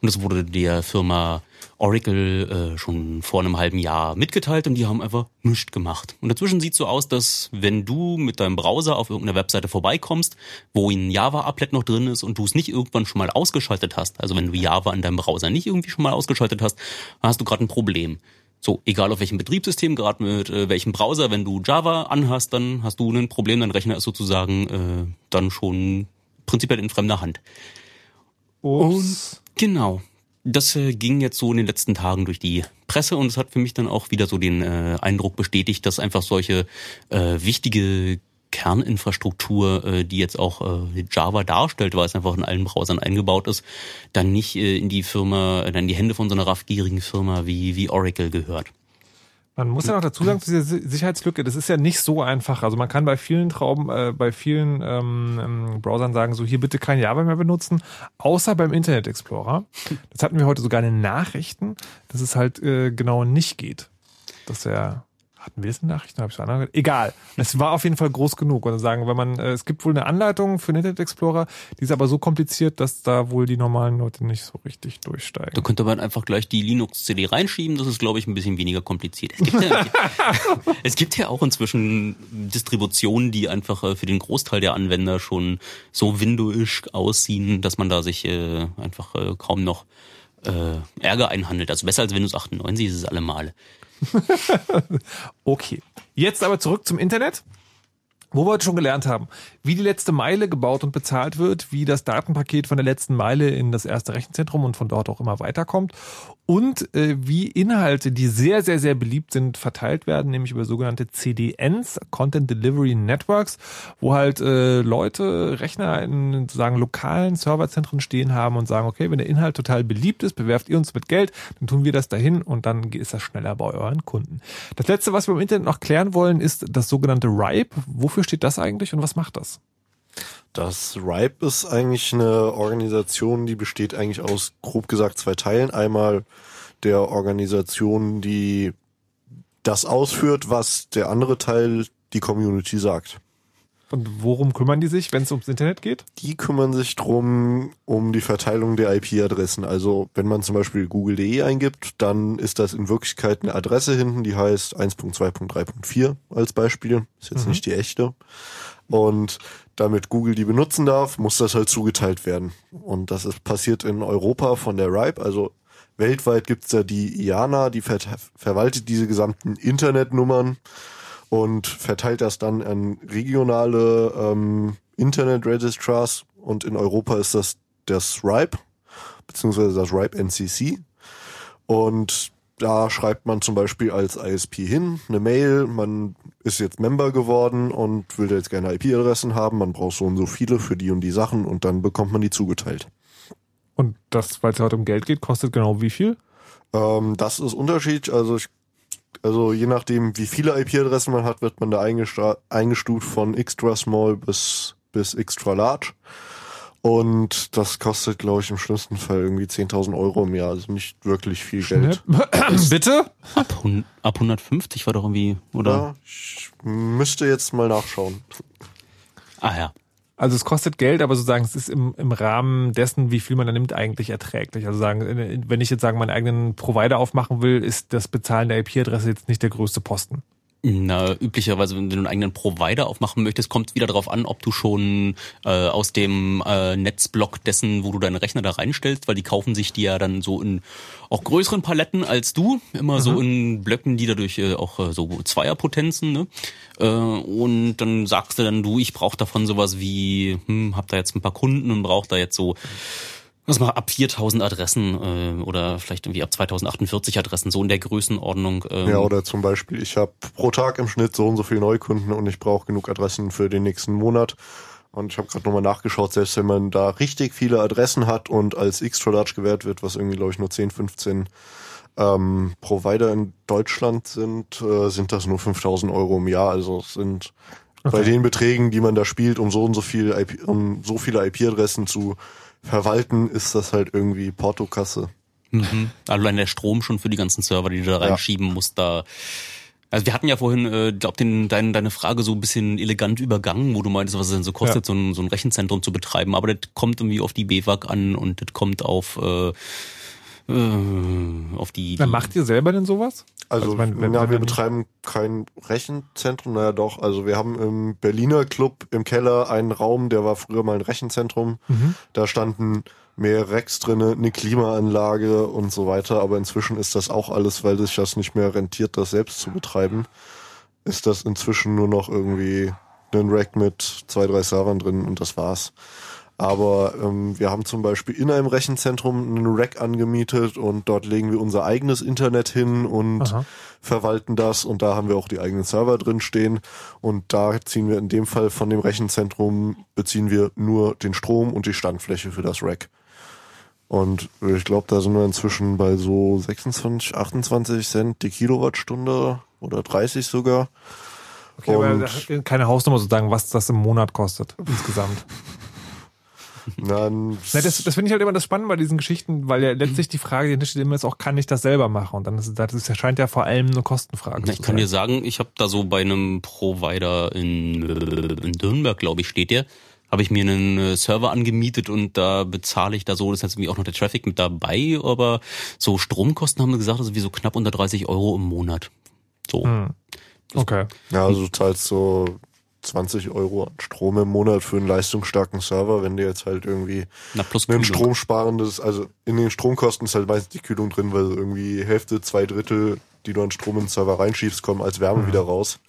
Und das wurde der Firma Oracle äh, schon vor einem halben Jahr mitgeteilt und die haben einfach nichts gemacht. Und dazwischen sieht so aus, dass wenn du mit deinem Browser auf irgendeiner Webseite vorbeikommst, wo ein Java-Applet noch drin ist und du es nicht irgendwann schon mal ausgeschaltet hast, also wenn du Java in deinem Browser nicht irgendwie schon mal ausgeschaltet hast, dann hast du gerade ein Problem. So, egal auf welchem Betriebssystem, gerade mit äh, welchem Browser, wenn du Java anhast, dann hast du ein Problem, dein Rechner ist sozusagen äh, dann schon prinzipiell in fremder Hand. Ups. Genau. Das äh, ging jetzt so in den letzten Tagen durch die Presse und es hat für mich dann auch wieder so den äh, Eindruck bestätigt, dass einfach solche äh, wichtige Kerninfrastruktur, äh, die jetzt auch äh, Java darstellt, weil es einfach in allen Browsern eingebaut ist, dann nicht äh, in die Firma, äh, in die Hände von so einer raffgierigen Firma wie, wie Oracle gehört. Man muss ja noch dazu sagen, zu dieser Si- Sicherheitslücke, das ist ja nicht so einfach. Also man kann bei vielen Trauben, äh, bei vielen ähm, ähm, Browsern sagen, so hier bitte kein Java mehr benutzen, außer beim Internet Explorer. Das hatten wir heute sogar in den Nachrichten, dass es halt äh, genau nicht geht. Dass er hatten wir das in Nachrichten? Hab ich so andere? Egal. Es war auf jeden Fall groß genug. Und sagen, wenn man, äh, es gibt wohl eine Anleitung für den Internet Explorer, die ist aber so kompliziert, dass da wohl die normalen Leute nicht so richtig durchsteigen. Da könnte man einfach gleich die Linux-CD reinschieben, das ist, glaube ich, ein bisschen weniger kompliziert. Es gibt ja, es gibt ja auch inzwischen Distributionen, die einfach äh, für den Großteil der Anwender schon so windowisch aussehen, dass man da sich äh, einfach kaum noch äh, Ärger einhandelt. Also besser als Windows 98 ist es allemal. Okay. Jetzt aber zurück zum Internet. Wo wir heute schon gelernt haben, wie die letzte Meile gebaut und bezahlt wird, wie das Datenpaket von der letzten Meile in das erste Rechenzentrum und von dort auch immer weiterkommt und äh, wie Inhalte, die sehr, sehr, sehr beliebt sind, verteilt werden, nämlich über sogenannte CDNs, Content Delivery Networks, wo halt äh, Leute Rechner in sozusagen lokalen Serverzentren stehen haben und sagen, okay, wenn der Inhalt total beliebt ist, bewerft ihr uns mit Geld, dann tun wir das dahin und dann ist das schneller bei euren Kunden. Das letzte, was wir im Internet noch klären wollen, ist das sogenannte RIPE. Wofür steht das eigentlich und was macht das? Das RIPE ist eigentlich eine Organisation, die besteht eigentlich aus, grob gesagt, zwei Teilen. Einmal der Organisation, die das ausführt, was der andere Teil die Community sagt. Und worum kümmern die sich, wenn es ums Internet geht? Die kümmern sich drum um die Verteilung der IP-Adressen. Also wenn man zum Beispiel google.de eingibt, dann ist das in Wirklichkeit eine Adresse hinten, die heißt 1.2.3.4 als Beispiel. Ist jetzt Mhm. nicht die echte. Und damit Google die benutzen darf, muss das halt zugeteilt werden. Und das ist passiert in Europa von der RIPE. Also weltweit gibt's ja die IANA, die ver verwaltet diese gesamten Internetnummern. und verteilt das dann an regionale ähm, Internet Registrars und in Europa ist das das RIPE, beziehungsweise das RIPE NCC. Und da schreibt man zum Beispiel als ISP hin, eine Mail, man ist jetzt Member geworden und will jetzt gerne IP-Adressen haben, man braucht so und so viele für die und die Sachen und dann bekommt man die zugeteilt. Und das, weil es heute um Geld geht, kostet genau wie viel? Ähm, das ist Unterschied, also ich, also je nachdem, wie viele IP-Adressen man hat, wird man da eingestuft von extra small bis, bis extra large. Und das kostet, glaube ich, im schlimmsten Fall irgendwie 10.000 Euro im Jahr. Also nicht wirklich viel Geld. Bitte? Ab, ab 150 war doch irgendwie, oder? Ja, ich müsste jetzt mal nachschauen. Ah ja. Also es kostet Geld, aber sozusagen es ist im, im Rahmen dessen, wie viel man da nimmt, eigentlich erträglich. Also sagen, wenn ich jetzt sagen, meinen eigenen Provider aufmachen will, ist das Bezahlen der IP-Adresse jetzt nicht der größte Posten. Na, üblicherweise, wenn du einen eigenen Provider aufmachen möchtest, kommt es wieder darauf an, ob du schon äh, aus dem äh, Netzblock dessen, wo du deine Rechner da reinstellst, weil die kaufen sich die ja dann so in auch größeren Paletten als du, immer so in Blöcken, die dadurch äh, auch äh, so Zweierpotenzen, ne? Äh, und dann sagst du dann, du, ich brauche davon sowas wie, hm, hab da jetzt ein paar Kunden und brauche da jetzt so was mal ab 4000 Adressen äh, oder vielleicht irgendwie ab 2048 Adressen, so in der Größenordnung. Ähm, Ja, oder zum Beispiel, ich habe pro Tag im Schnitt so und so viele Neukunden und ich brauche genug Adressen für den nächsten Monat. Und ich habe gerade nochmal nachgeschaut, selbst wenn man da richtig viele Adressen hat und als extra large gewährt wird, was irgendwie, glaube ich, nur 10, 15 ähm, Provider in Deutschland sind, äh, sind das nur 5000 Euro im Jahr. Also es sind bei Okay. den Beträgen, die man da spielt, um so und so viel IP, um so viele IP-Adressen zu verwalten, ist das halt irgendwie Portokasse. Mhm. Allein der Strom schon für die ganzen Server, die du da reinschieben musst, da. Also wir hatten ja vorhin, äh, glaub den, dein, deine Frage so ein bisschen elegant übergangen, wo du meintest, was es denn so kostet, so, ein, so ein Rechenzentrum zu betreiben. Aber das kommt irgendwie auf die BWAG an und das kommt auf äh, äh, auf die. Dann macht ihr selber denn sowas? Also, wenn- wenn- na, wenn wir betreiben kein Rechenzentrum, naja doch, also wir haben im Berliner Club im Keller einen Raum, der war früher mal ein Rechenzentrum. Mhm. Da standen mehr Racks drinne, eine Klimaanlage und so weiter, aber inzwischen ist das auch alles, weil sich das nicht mehr rentiert, das selbst zu betreiben, ist das inzwischen nur noch irgendwie ein Rack mit zwei, drei Servern drin und das war's. Aber ähm, wir haben zum Beispiel in einem Rechenzentrum einen Rack angemietet und dort legen wir unser eigenes Internet hin und Aha. verwalten das und da haben wir auch die eigenen Server drin stehen und da ziehen wir in dem Fall von dem Rechenzentrum beziehen wir nur den Strom und die Standfläche für das Rack. Und ich glaube, da sind wir inzwischen bei so 26, 28 Cent die Kilowattstunde oder 30 sogar. Okay, aber Und- da- keine Hausnummer sozusagen, was das im Monat kostet insgesamt. Dann Na, das das finde ich halt immer das Spannende bei diesen Geschichten, weil ja letztlich die Frage, die hinter steht, immer ist auch, kann ich das selber machen? Und dann ist das ist, scheint ja vor allem eine Kostenfrage Na, ich kann sein. dir sagen, ich habe da so bei einem Provider in, in Dürnberg, glaube ich, steht der, habe ich mir einen äh, Server angemietet und da bezahle ich da so, das ist jetzt irgendwie auch noch der Traffic mit dabei, aber so Stromkosten haben wir gesagt, also wie so knapp unter 30 Euro im Monat. So. Hm. Okay. Ja, also du zahlst so 20 Euro an Strom im Monat für einen leistungsstarken Server, wenn du jetzt halt irgendwie Na, ein stromsparendes, also in den Stromkosten ist halt meistens die Kühlung drin, weil irgendwie Hälfte, zwei Drittel, die du an Strom in den Server reinschiebst, kommen als Wärme wieder raus.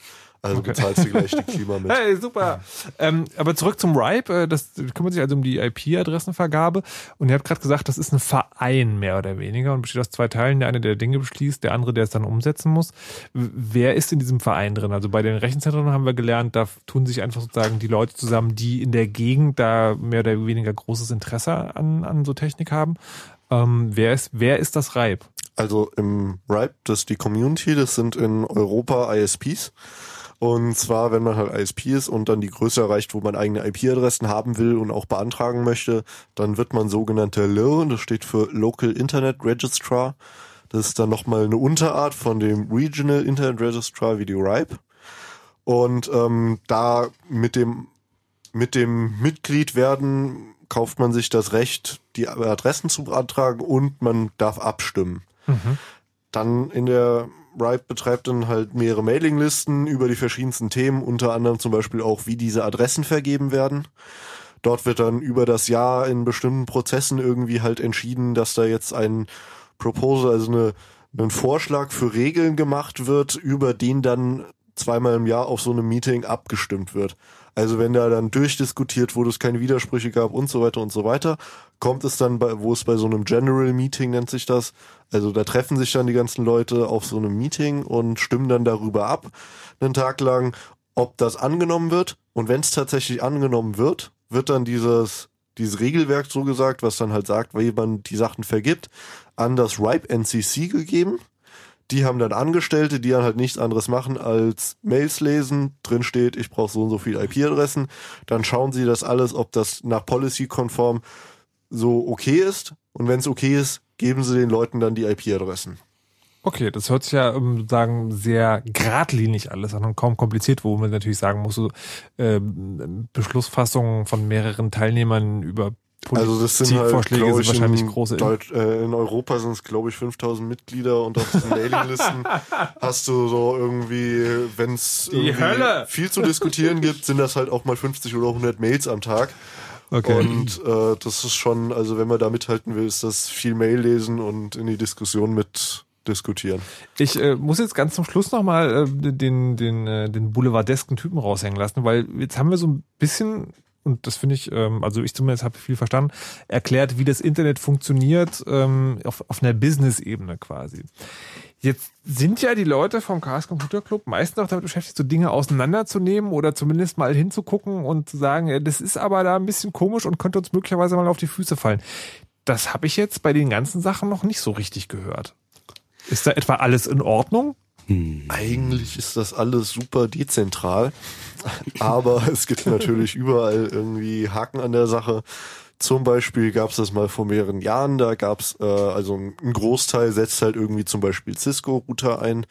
Also Okay. bezahlst du gleich die Klima mit. Hey, super. Ähm, aber zurück zum RIPE. äh, Das kümmert sich also um die IP-Adressenvergabe. Und ihr habt gerade gesagt, das ist ein Verein mehr oder weniger und besteht aus zwei Teilen. Der eine, der Dinge beschließt, der andere, der es dann umsetzen muss. Wer ist in diesem Verein drin? Also bei den Rechenzentren haben wir gelernt, da tun sich einfach sozusagen die Leute zusammen, die in der Gegend da mehr oder weniger großes Interesse an, an so Technik haben. Ähm, wer, ist, wer ist das RIPE? Also im RIPE, das ist die Community, das sind in Europa ISPs. Und zwar, wenn man halt ISP ist und dann die Größe erreicht, wo man eigene IP-Adressen haben will und auch beantragen möchte, dann wird man sogenannter LIR, das steht für Local Internet Registrar. Das ist dann nochmal eine Unterart von dem Regional Internet Registrar wie die RIPE. Und ähm, da mit dem mit dem Mitglied werden kauft man sich das Recht, die Adressen zu beantragen und man darf abstimmen. Dann in der RIPE betreibt dann halt mehrere Mailinglisten über die verschiedensten Themen, unter anderem zum Beispiel auch, wie diese Adressen vergeben werden. Dort wird dann über das Jahr in bestimmten Prozessen irgendwie halt entschieden, dass da jetzt ein Proposal, also eine, ein Vorschlag für Regeln gemacht wird, über den dann zweimal im Jahr auf so einem Meeting abgestimmt wird. Also wenn da dann durchdiskutiert wurde, es keine Widersprüche gab und so weiter und so weiter, kommt es dann bei, wo es bei so einem General Meeting nennt sich das, also da treffen sich dann die ganzen Leute auf so einem Meeting und stimmen dann darüber ab, einen Tag lang, ob das angenommen wird. Und wenn es tatsächlich angenommen wird, wird dann dieses, dieses Regelwerk so gesagt, was dann halt sagt, wie man die Sachen vergibt, an das RIPE NCC gegeben. Die haben dann Angestellte, die dann halt nichts anderes machen als Mails lesen. Drin steht, ich brauche so und so viele IP-Adressen. Dann schauen sie das alles, ob das nach Policy-konform so okay ist. Und wenn es okay ist, geben sie den Leuten dann die IP-Adressen. Okay, das hört sich ja ähm, sagen sehr geradlinig alles an und kaum kompliziert, wo man natürlich sagen muss, so, äh, Beschlussfassungen von mehreren Teilnehmern über Also das sind halt, glaub sind ich, wahrscheinlich in, große. Deut äh, in Europa sind es, glaube ich, 5000 Mitglieder und auf diesen Mailinglisten hast du so irgendwie, wenn es viel zu diskutieren gibt, sind das halt auch mal 50 oder 100 Mails am Tag. Okay. Und äh, das ist schon, also wenn man da mithalten will, ist das viel Mail lesen und in die Diskussion mit diskutieren. Ich äh, muss jetzt ganz zum Schluss nochmal äh, den, den, äh, den boulevardesken Typen raushängen lassen, weil jetzt haben wir so ein bisschen, und das finde ich, ähm, also ich zumindest habe viel verstanden, erklärt, wie das Internet funktioniert ähm, auf, auf einer Business-Ebene quasi. Jetzt sind ja die Leute vom Chaos Computer Club meistens auch damit beschäftigt, so Dinge auseinanderzunehmen oder zumindest mal hinzugucken und zu sagen, ja, das ist aber da ein bisschen komisch und könnte uns möglicherweise mal auf die Füße fallen. Das habe ich jetzt bei den ganzen Sachen noch nicht so richtig gehört. Ist da etwa alles in Ordnung? Eigentlich ist das alles super dezentral, aber es gibt natürlich überall irgendwie Haken an der Sache. Zum Beispiel gab es das mal vor mehreren Jahren, da gab es, äh, also ein Großteil setzt halt irgendwie zum Beispiel Cisco-Router ein.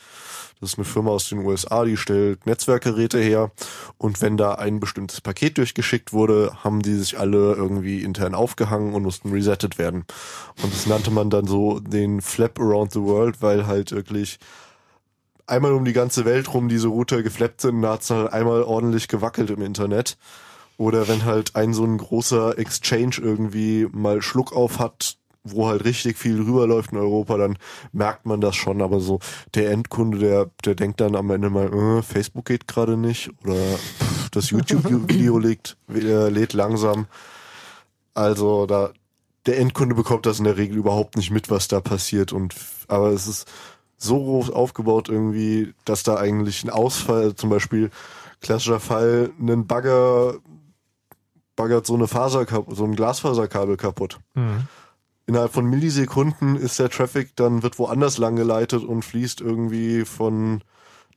Das ist eine Firma aus den USA, die stellt Netzwerkgeräte her. Und wenn da ein bestimmtes Paket durchgeschickt wurde, haben die sich alle irgendwie intern aufgehangen und mussten resettet werden. Und das nannte man dann so den Flap Around the World, weil halt wirklich einmal um die ganze Welt rum diese Router geflappt sind, da hat's dann halt einmal ordentlich gewackelt im Internet. Oder wenn halt ein so ein großer Exchange irgendwie mal Schluck auf hat, wo halt richtig viel rüberläuft in Europa, dann merkt man das schon. Aber so der Endkunde, der, der denkt dann am Ende mal, äh, Facebook geht gerade nicht oder pff, das YouTube-Video lädt, äh, lädt langsam. Also da der Endkunde bekommt das in der Regel überhaupt nicht mit, was da passiert. Und aber es ist so groß aufgebaut irgendwie, dass da eigentlich ein Ausfall, zum Beispiel klassischer Fall, ein Bagger baggert so eine Faser, so ein Glasfaserkabel kaputt. Mhm. Innerhalb von Millisekunden ist der Traffic dann wird woanders lang geleitet und fließt irgendwie von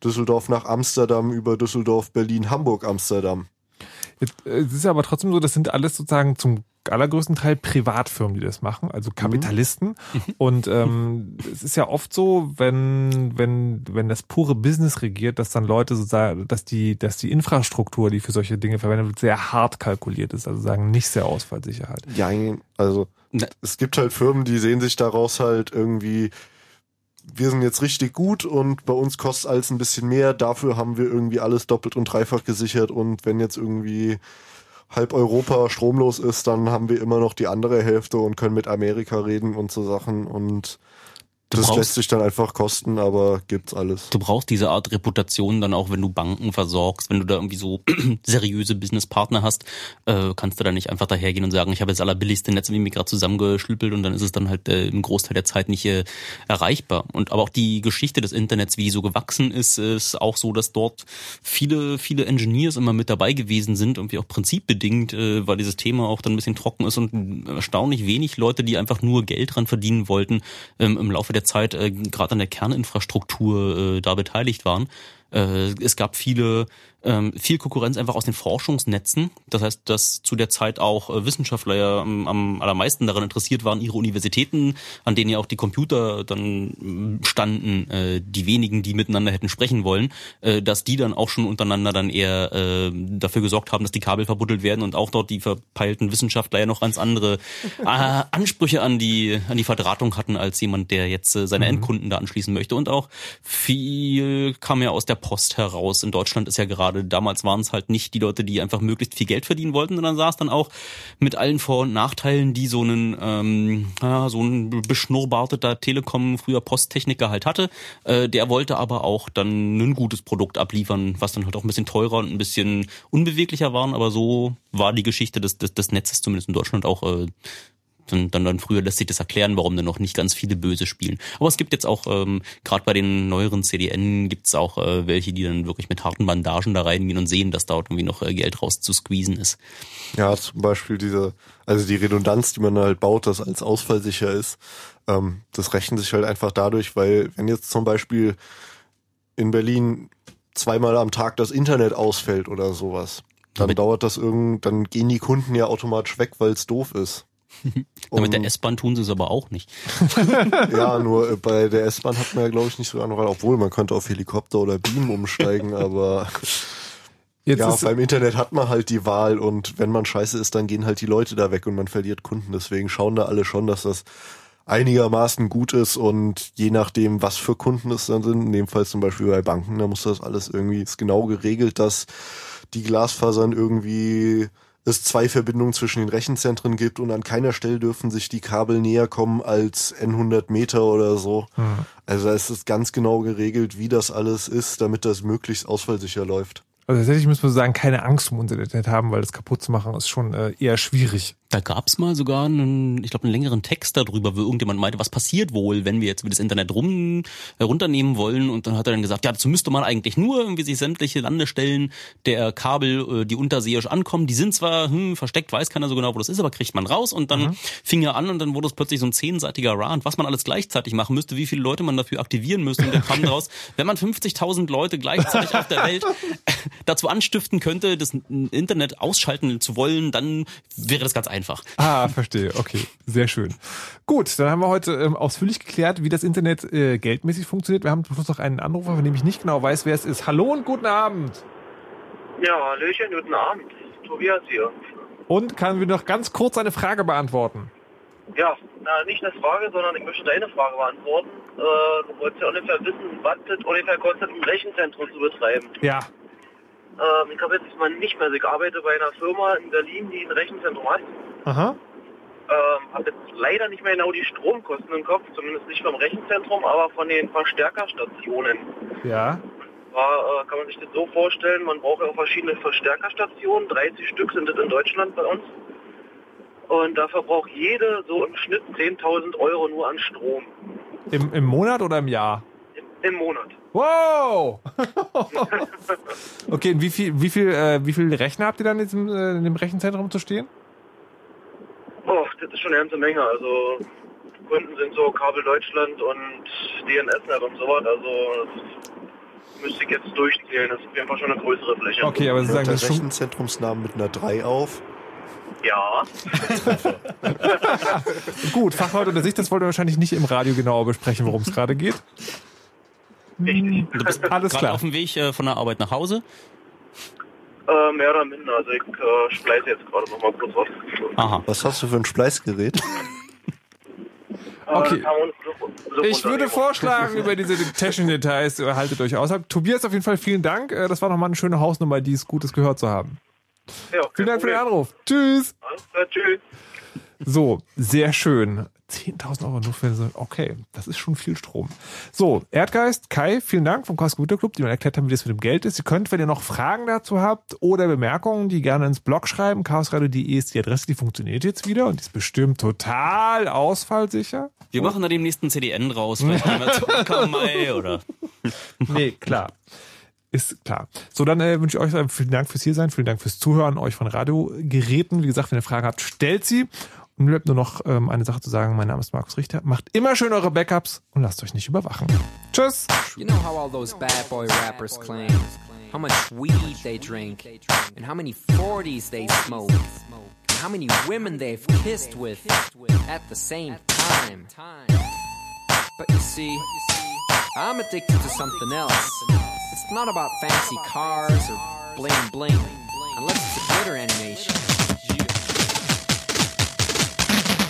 Düsseldorf nach Amsterdam über Düsseldorf, Berlin, Hamburg, Amsterdam. Jetzt, äh, Es ist aber trotzdem so, das sind alles sozusagen zum allergrößten Teil Privatfirmen, die das machen, also Kapitalisten. Und ähm, es ist ja oft so, wenn wenn wenn das pure Business regiert, dass dann Leute sozusagen, dass die dass die Infrastruktur, die für solche Dinge verwendet wird, sehr hart kalkuliert ist, also sagen nicht sehr ausfallsicher halt. Ja, also es gibt halt Firmen, die sehen sich daraus halt irgendwie, wir sind jetzt richtig gut und bei uns kostet alles ein bisschen mehr, dafür haben wir irgendwie alles doppelt und dreifach gesichert. Und wenn jetzt irgendwie halb Europa stromlos ist, dann haben wir immer noch die andere Hälfte und können mit Amerika reden und so Sachen. Und Du das brauchst- lässt sich dann einfach kosten, aber gibt's alles. Du brauchst diese Art Reputation dann auch, wenn du Banken versorgst, wenn du da irgendwie so seriöse Businesspartner hast, äh, kannst du da nicht einfach dahergehen und sagen, ich habe jetzt allerbilligste Netz irgendwie gerade zusammengeschlüppelt und dann ist es dann halt äh, im Großteil der Zeit nicht äh, erreichbar. Und aber auch die Geschichte des Internets, wie die so gewachsen ist, ist auch so, dass dort viele, viele Engineers immer mit dabei gewesen sind, irgendwie auch prinzipbedingt, äh, weil dieses Thema auch dann ein bisschen trocken ist und erstaunlich wenig Leute, die einfach nur Geld dran verdienen wollten, ähm, im Laufe der Zeit äh, gerade an der Kerninfrastruktur äh, da beteiligt waren. Äh, es gab viele, ähm, viel Konkurrenz einfach aus den Forschungsnetzen. Das heißt, dass zu der Zeit auch äh, Wissenschaftler ja am, am allermeisten daran interessiert waren, ihre Universitäten, an denen ja auch die Computer dann mm, standen, äh, die wenigen, die miteinander hätten sprechen wollen, äh, dass die dann auch schon untereinander dann eher äh, dafür gesorgt haben, dass die Kabel verbuddelt werden und auch dort die verpeilten Wissenschaftler ja noch ganz andere äh, Ansprüche an die an die Verdrahtung hatten als jemand, der jetzt äh, seine Endkunden da anschließen möchte. Und auch viel kam ja aus der Post heraus. In Deutschland ist ja gerade, damals waren es halt nicht die Leute, die einfach möglichst viel Geld verdienen wollten, sondern saß dann auch mit allen Vor- und Nachteilen, die so einen, ähm, ja, so ein beschnurrbarteter Telekom, früher Posttechniker halt hatte. Äh, der wollte aber auch dann ein gutes Produkt abliefern, was dann halt auch ein bisschen teurer und ein bisschen unbeweglicher waren, aber so war die Geschichte des, des, des Netzes zumindest in Deutschland auch äh, dann, dann, dann früher lässt sich das erklären, warum dann noch nicht ganz viele Böse spielen. Aber es gibt jetzt auch, ähm, gerade bei den neueren CDN gibt's auch äh, welche, die dann wirklich mit harten Bandagen da reingehen und sehen, dass da irgendwie noch äh, Geld raus zu squeezen ist. Ja, zum Beispiel diese, also die Redundanz, die man halt baut, das als ausfallsicher ist, ähm, das rechnet sich halt einfach dadurch, weil wenn jetzt zum Beispiel in Berlin zweimal am Tag das Internet ausfällt oder sowas, dann dauert das irgend, dann gehen die Kunden ja automatisch weg, weil es doof ist. Ja, mit der S-Bahn tun sie es aber auch nicht. ja, nur äh, bei der S-Bahn hat man ja, glaube ich, nicht so eine Wahl, obwohl man könnte auf Helikopter oder Beam umsteigen, aber Jetzt ja, ist- beim Internet hat man halt die Wahl und wenn man scheiße ist, dann gehen halt die Leute da weg und man verliert Kunden. Deswegen schauen da alle schon, dass das einigermaßen gut ist und je nachdem, was für Kunden es dann sind, in dem Fall zum Beispiel bei Banken, da muss das alles irgendwie, ist genau geregelt, dass die Glasfasern irgendwie es zwei Verbindungen zwischen den Rechenzentren gibt und an keiner Stelle dürfen sich die Kabel näher kommen als N100 Meter oder so. Mhm. Also es ist ganz genau geregelt, wie das alles ist, damit das möglichst ausfallsicher läuft. Also tatsächlich müssen wir sagen, keine Angst um unser Internet haben, weil das kaputt zu machen ist schon äh, eher schwierig. Da gab's mal sogar einen, ich glaube, einen längeren Text darüber, wo irgendjemand meinte, was passiert wohl, wenn wir jetzt das Internet rum, äh, runternehmen wollen. Und dann hat er dann gesagt, ja, dazu müsste man eigentlich nur irgendwie sich sämtliche Landestellen der Kabel, äh, die unterseeisch ankommen, die sind zwar hm, versteckt, weiß keiner so genau, wo das ist, aber kriegt man raus. Und dann fing er an und dann wurde es plötzlich so ein zehnseitiger Rant, was man alles gleichzeitig machen müsste, wie viele Leute man dafür aktivieren müsste. Und der kam daraus, wenn man 50.000 Leute gleichzeitig auf der Welt dazu anstiften könnte, das Internet ausschalten zu wollen, dann wäre das ganz einfach. Ah, verstehe. Okay, sehr schön. Gut, dann haben wir heute ähm, ausführlich geklärt, wie das Internet äh, geldmäßig funktioniert. Wir haben zum Schluss noch einen Anrufer, von dem ich nicht genau weiß, wer es ist. Hallo und guten Abend. Ja, Hallöchen, guten Abend. Tobias hier. Und kann wir noch ganz kurz eine Frage beantworten? Ja, na, nicht eine Frage, sondern ich möchte deine Frage beantworten. Äh, du wolltest ja ungefähr wissen, was das ungefähr kostet, ein Rechenzentrum zu betreiben. Ja. Ähm, ich habe jetzt mal nicht mehr, ich arbeite bei einer Firma in Berlin, die ein Rechenzentrum hat. Aha. Ähm, habe jetzt leider nicht mehr genau die Stromkosten im Kopf, zumindest nicht vom Rechenzentrum, aber von den Verstärkerstationen. Ja. War, äh, kann man sich das so vorstellen, man braucht ja auch verschiedene Verstärkerstationen, 30 Stück sind es in Deutschland bei uns. Und dafür braucht jede so im Schnitt 10.000 Euro nur an Strom Im, Im Monat oder im Jahr? Im Monat. Wow! okay, und wie viel, wie viel, äh, wie viel Rechner habt ihr dann jetzt im, äh, in dem Rechenzentrum zu stehen? Oh, das ist schon eine ganze Menge. Also Kunden sind so Kabel Deutschland und DNSNet und sowas. Also das müsste ich jetzt durchzählen. Das ist auf jeden Fall schon eine größere Fläche. Okay, aber Sie sagen, das Rechenzentrumsnamen mit einer 3 auf. Ja. Gut, Fachleute unter sich, das wollt ihr wahrscheinlich nicht im Radio genauer besprechen, worum es gerade geht. Hm, Du bist Alles gerade klar. auf dem Weg äh, von der Arbeit nach Hause. Äh, mehr oder minder. Also ich äh, spleiße jetzt gerade noch mal kurz was. Aha. Was hast du für ein Spleißgerät? Okay. Äh, so Ich würde vorschlagen, über diese technischen Details äh, haltet euch aus. Tobias, auf jeden Fall vielen Dank. Äh, Das war nochmal eine schöne Hausnummer, die es Gutes gehört zu haben. Ja, Vielen Dank für den Anruf. Tschüss. Alles klar, tschüss. So, sehr schön. 10.000 Euro nur für so, okay, das ist schon viel Strom. So, Erdgeist, Kai, vielen Dank vom Chaos Computer Club, die mir erklärt haben, wie das mit dem Geld ist. Ihr könnt, wenn ihr noch Fragen dazu habt oder Bemerkungen, die gerne ins Blog schreiben. chaosradio.de ist die Adresse, die funktioniert jetzt wieder und die ist bestimmt total ausfallsicher. Wir machen da demnächst einen CDN draus, vielleicht Akamai oder. Nee, klar. Ist klar. So, dann äh, wünsche ich euch vielen Dank fürs hier sein, vielen Dank fürs Zuhören, euch von Radiogeräten. Wie gesagt, wenn ihr Fragen habt, stellt sie. Mir bleibt nur noch ähm, eine Sache zu sagen. Mein Name ist Markus Richter. Macht immer schön eure Backups und lasst euch nicht überwachen. Tschüss. You know how all those bad boy rappers claim how much weed they drink, and how many 40s they smoke, and how many women they've kissed with at the same time. But you see, I'm addicted to something else. It's not about fancy cars or bling bling, unless it's a glitter animation.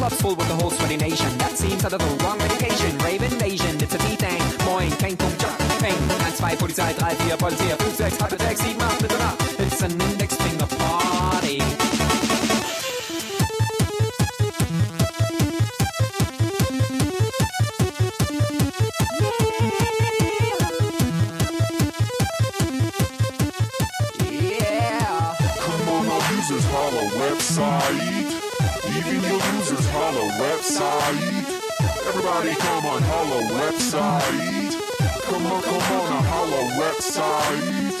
club's full with the whole sweaty nation. That seems out of the wrong medication. Rave invasion, it's a V-Thing. Moin, kein Punkt, jump, ping. 1, 2, Polizei, 3, 4, Polizei, 5, 6, 7, 6, 7, 8, Mitternacht. It's an index finger party. Yeah. Come on, our users holla website holla website. Everybody come on holla website. Come on, come on, holla website.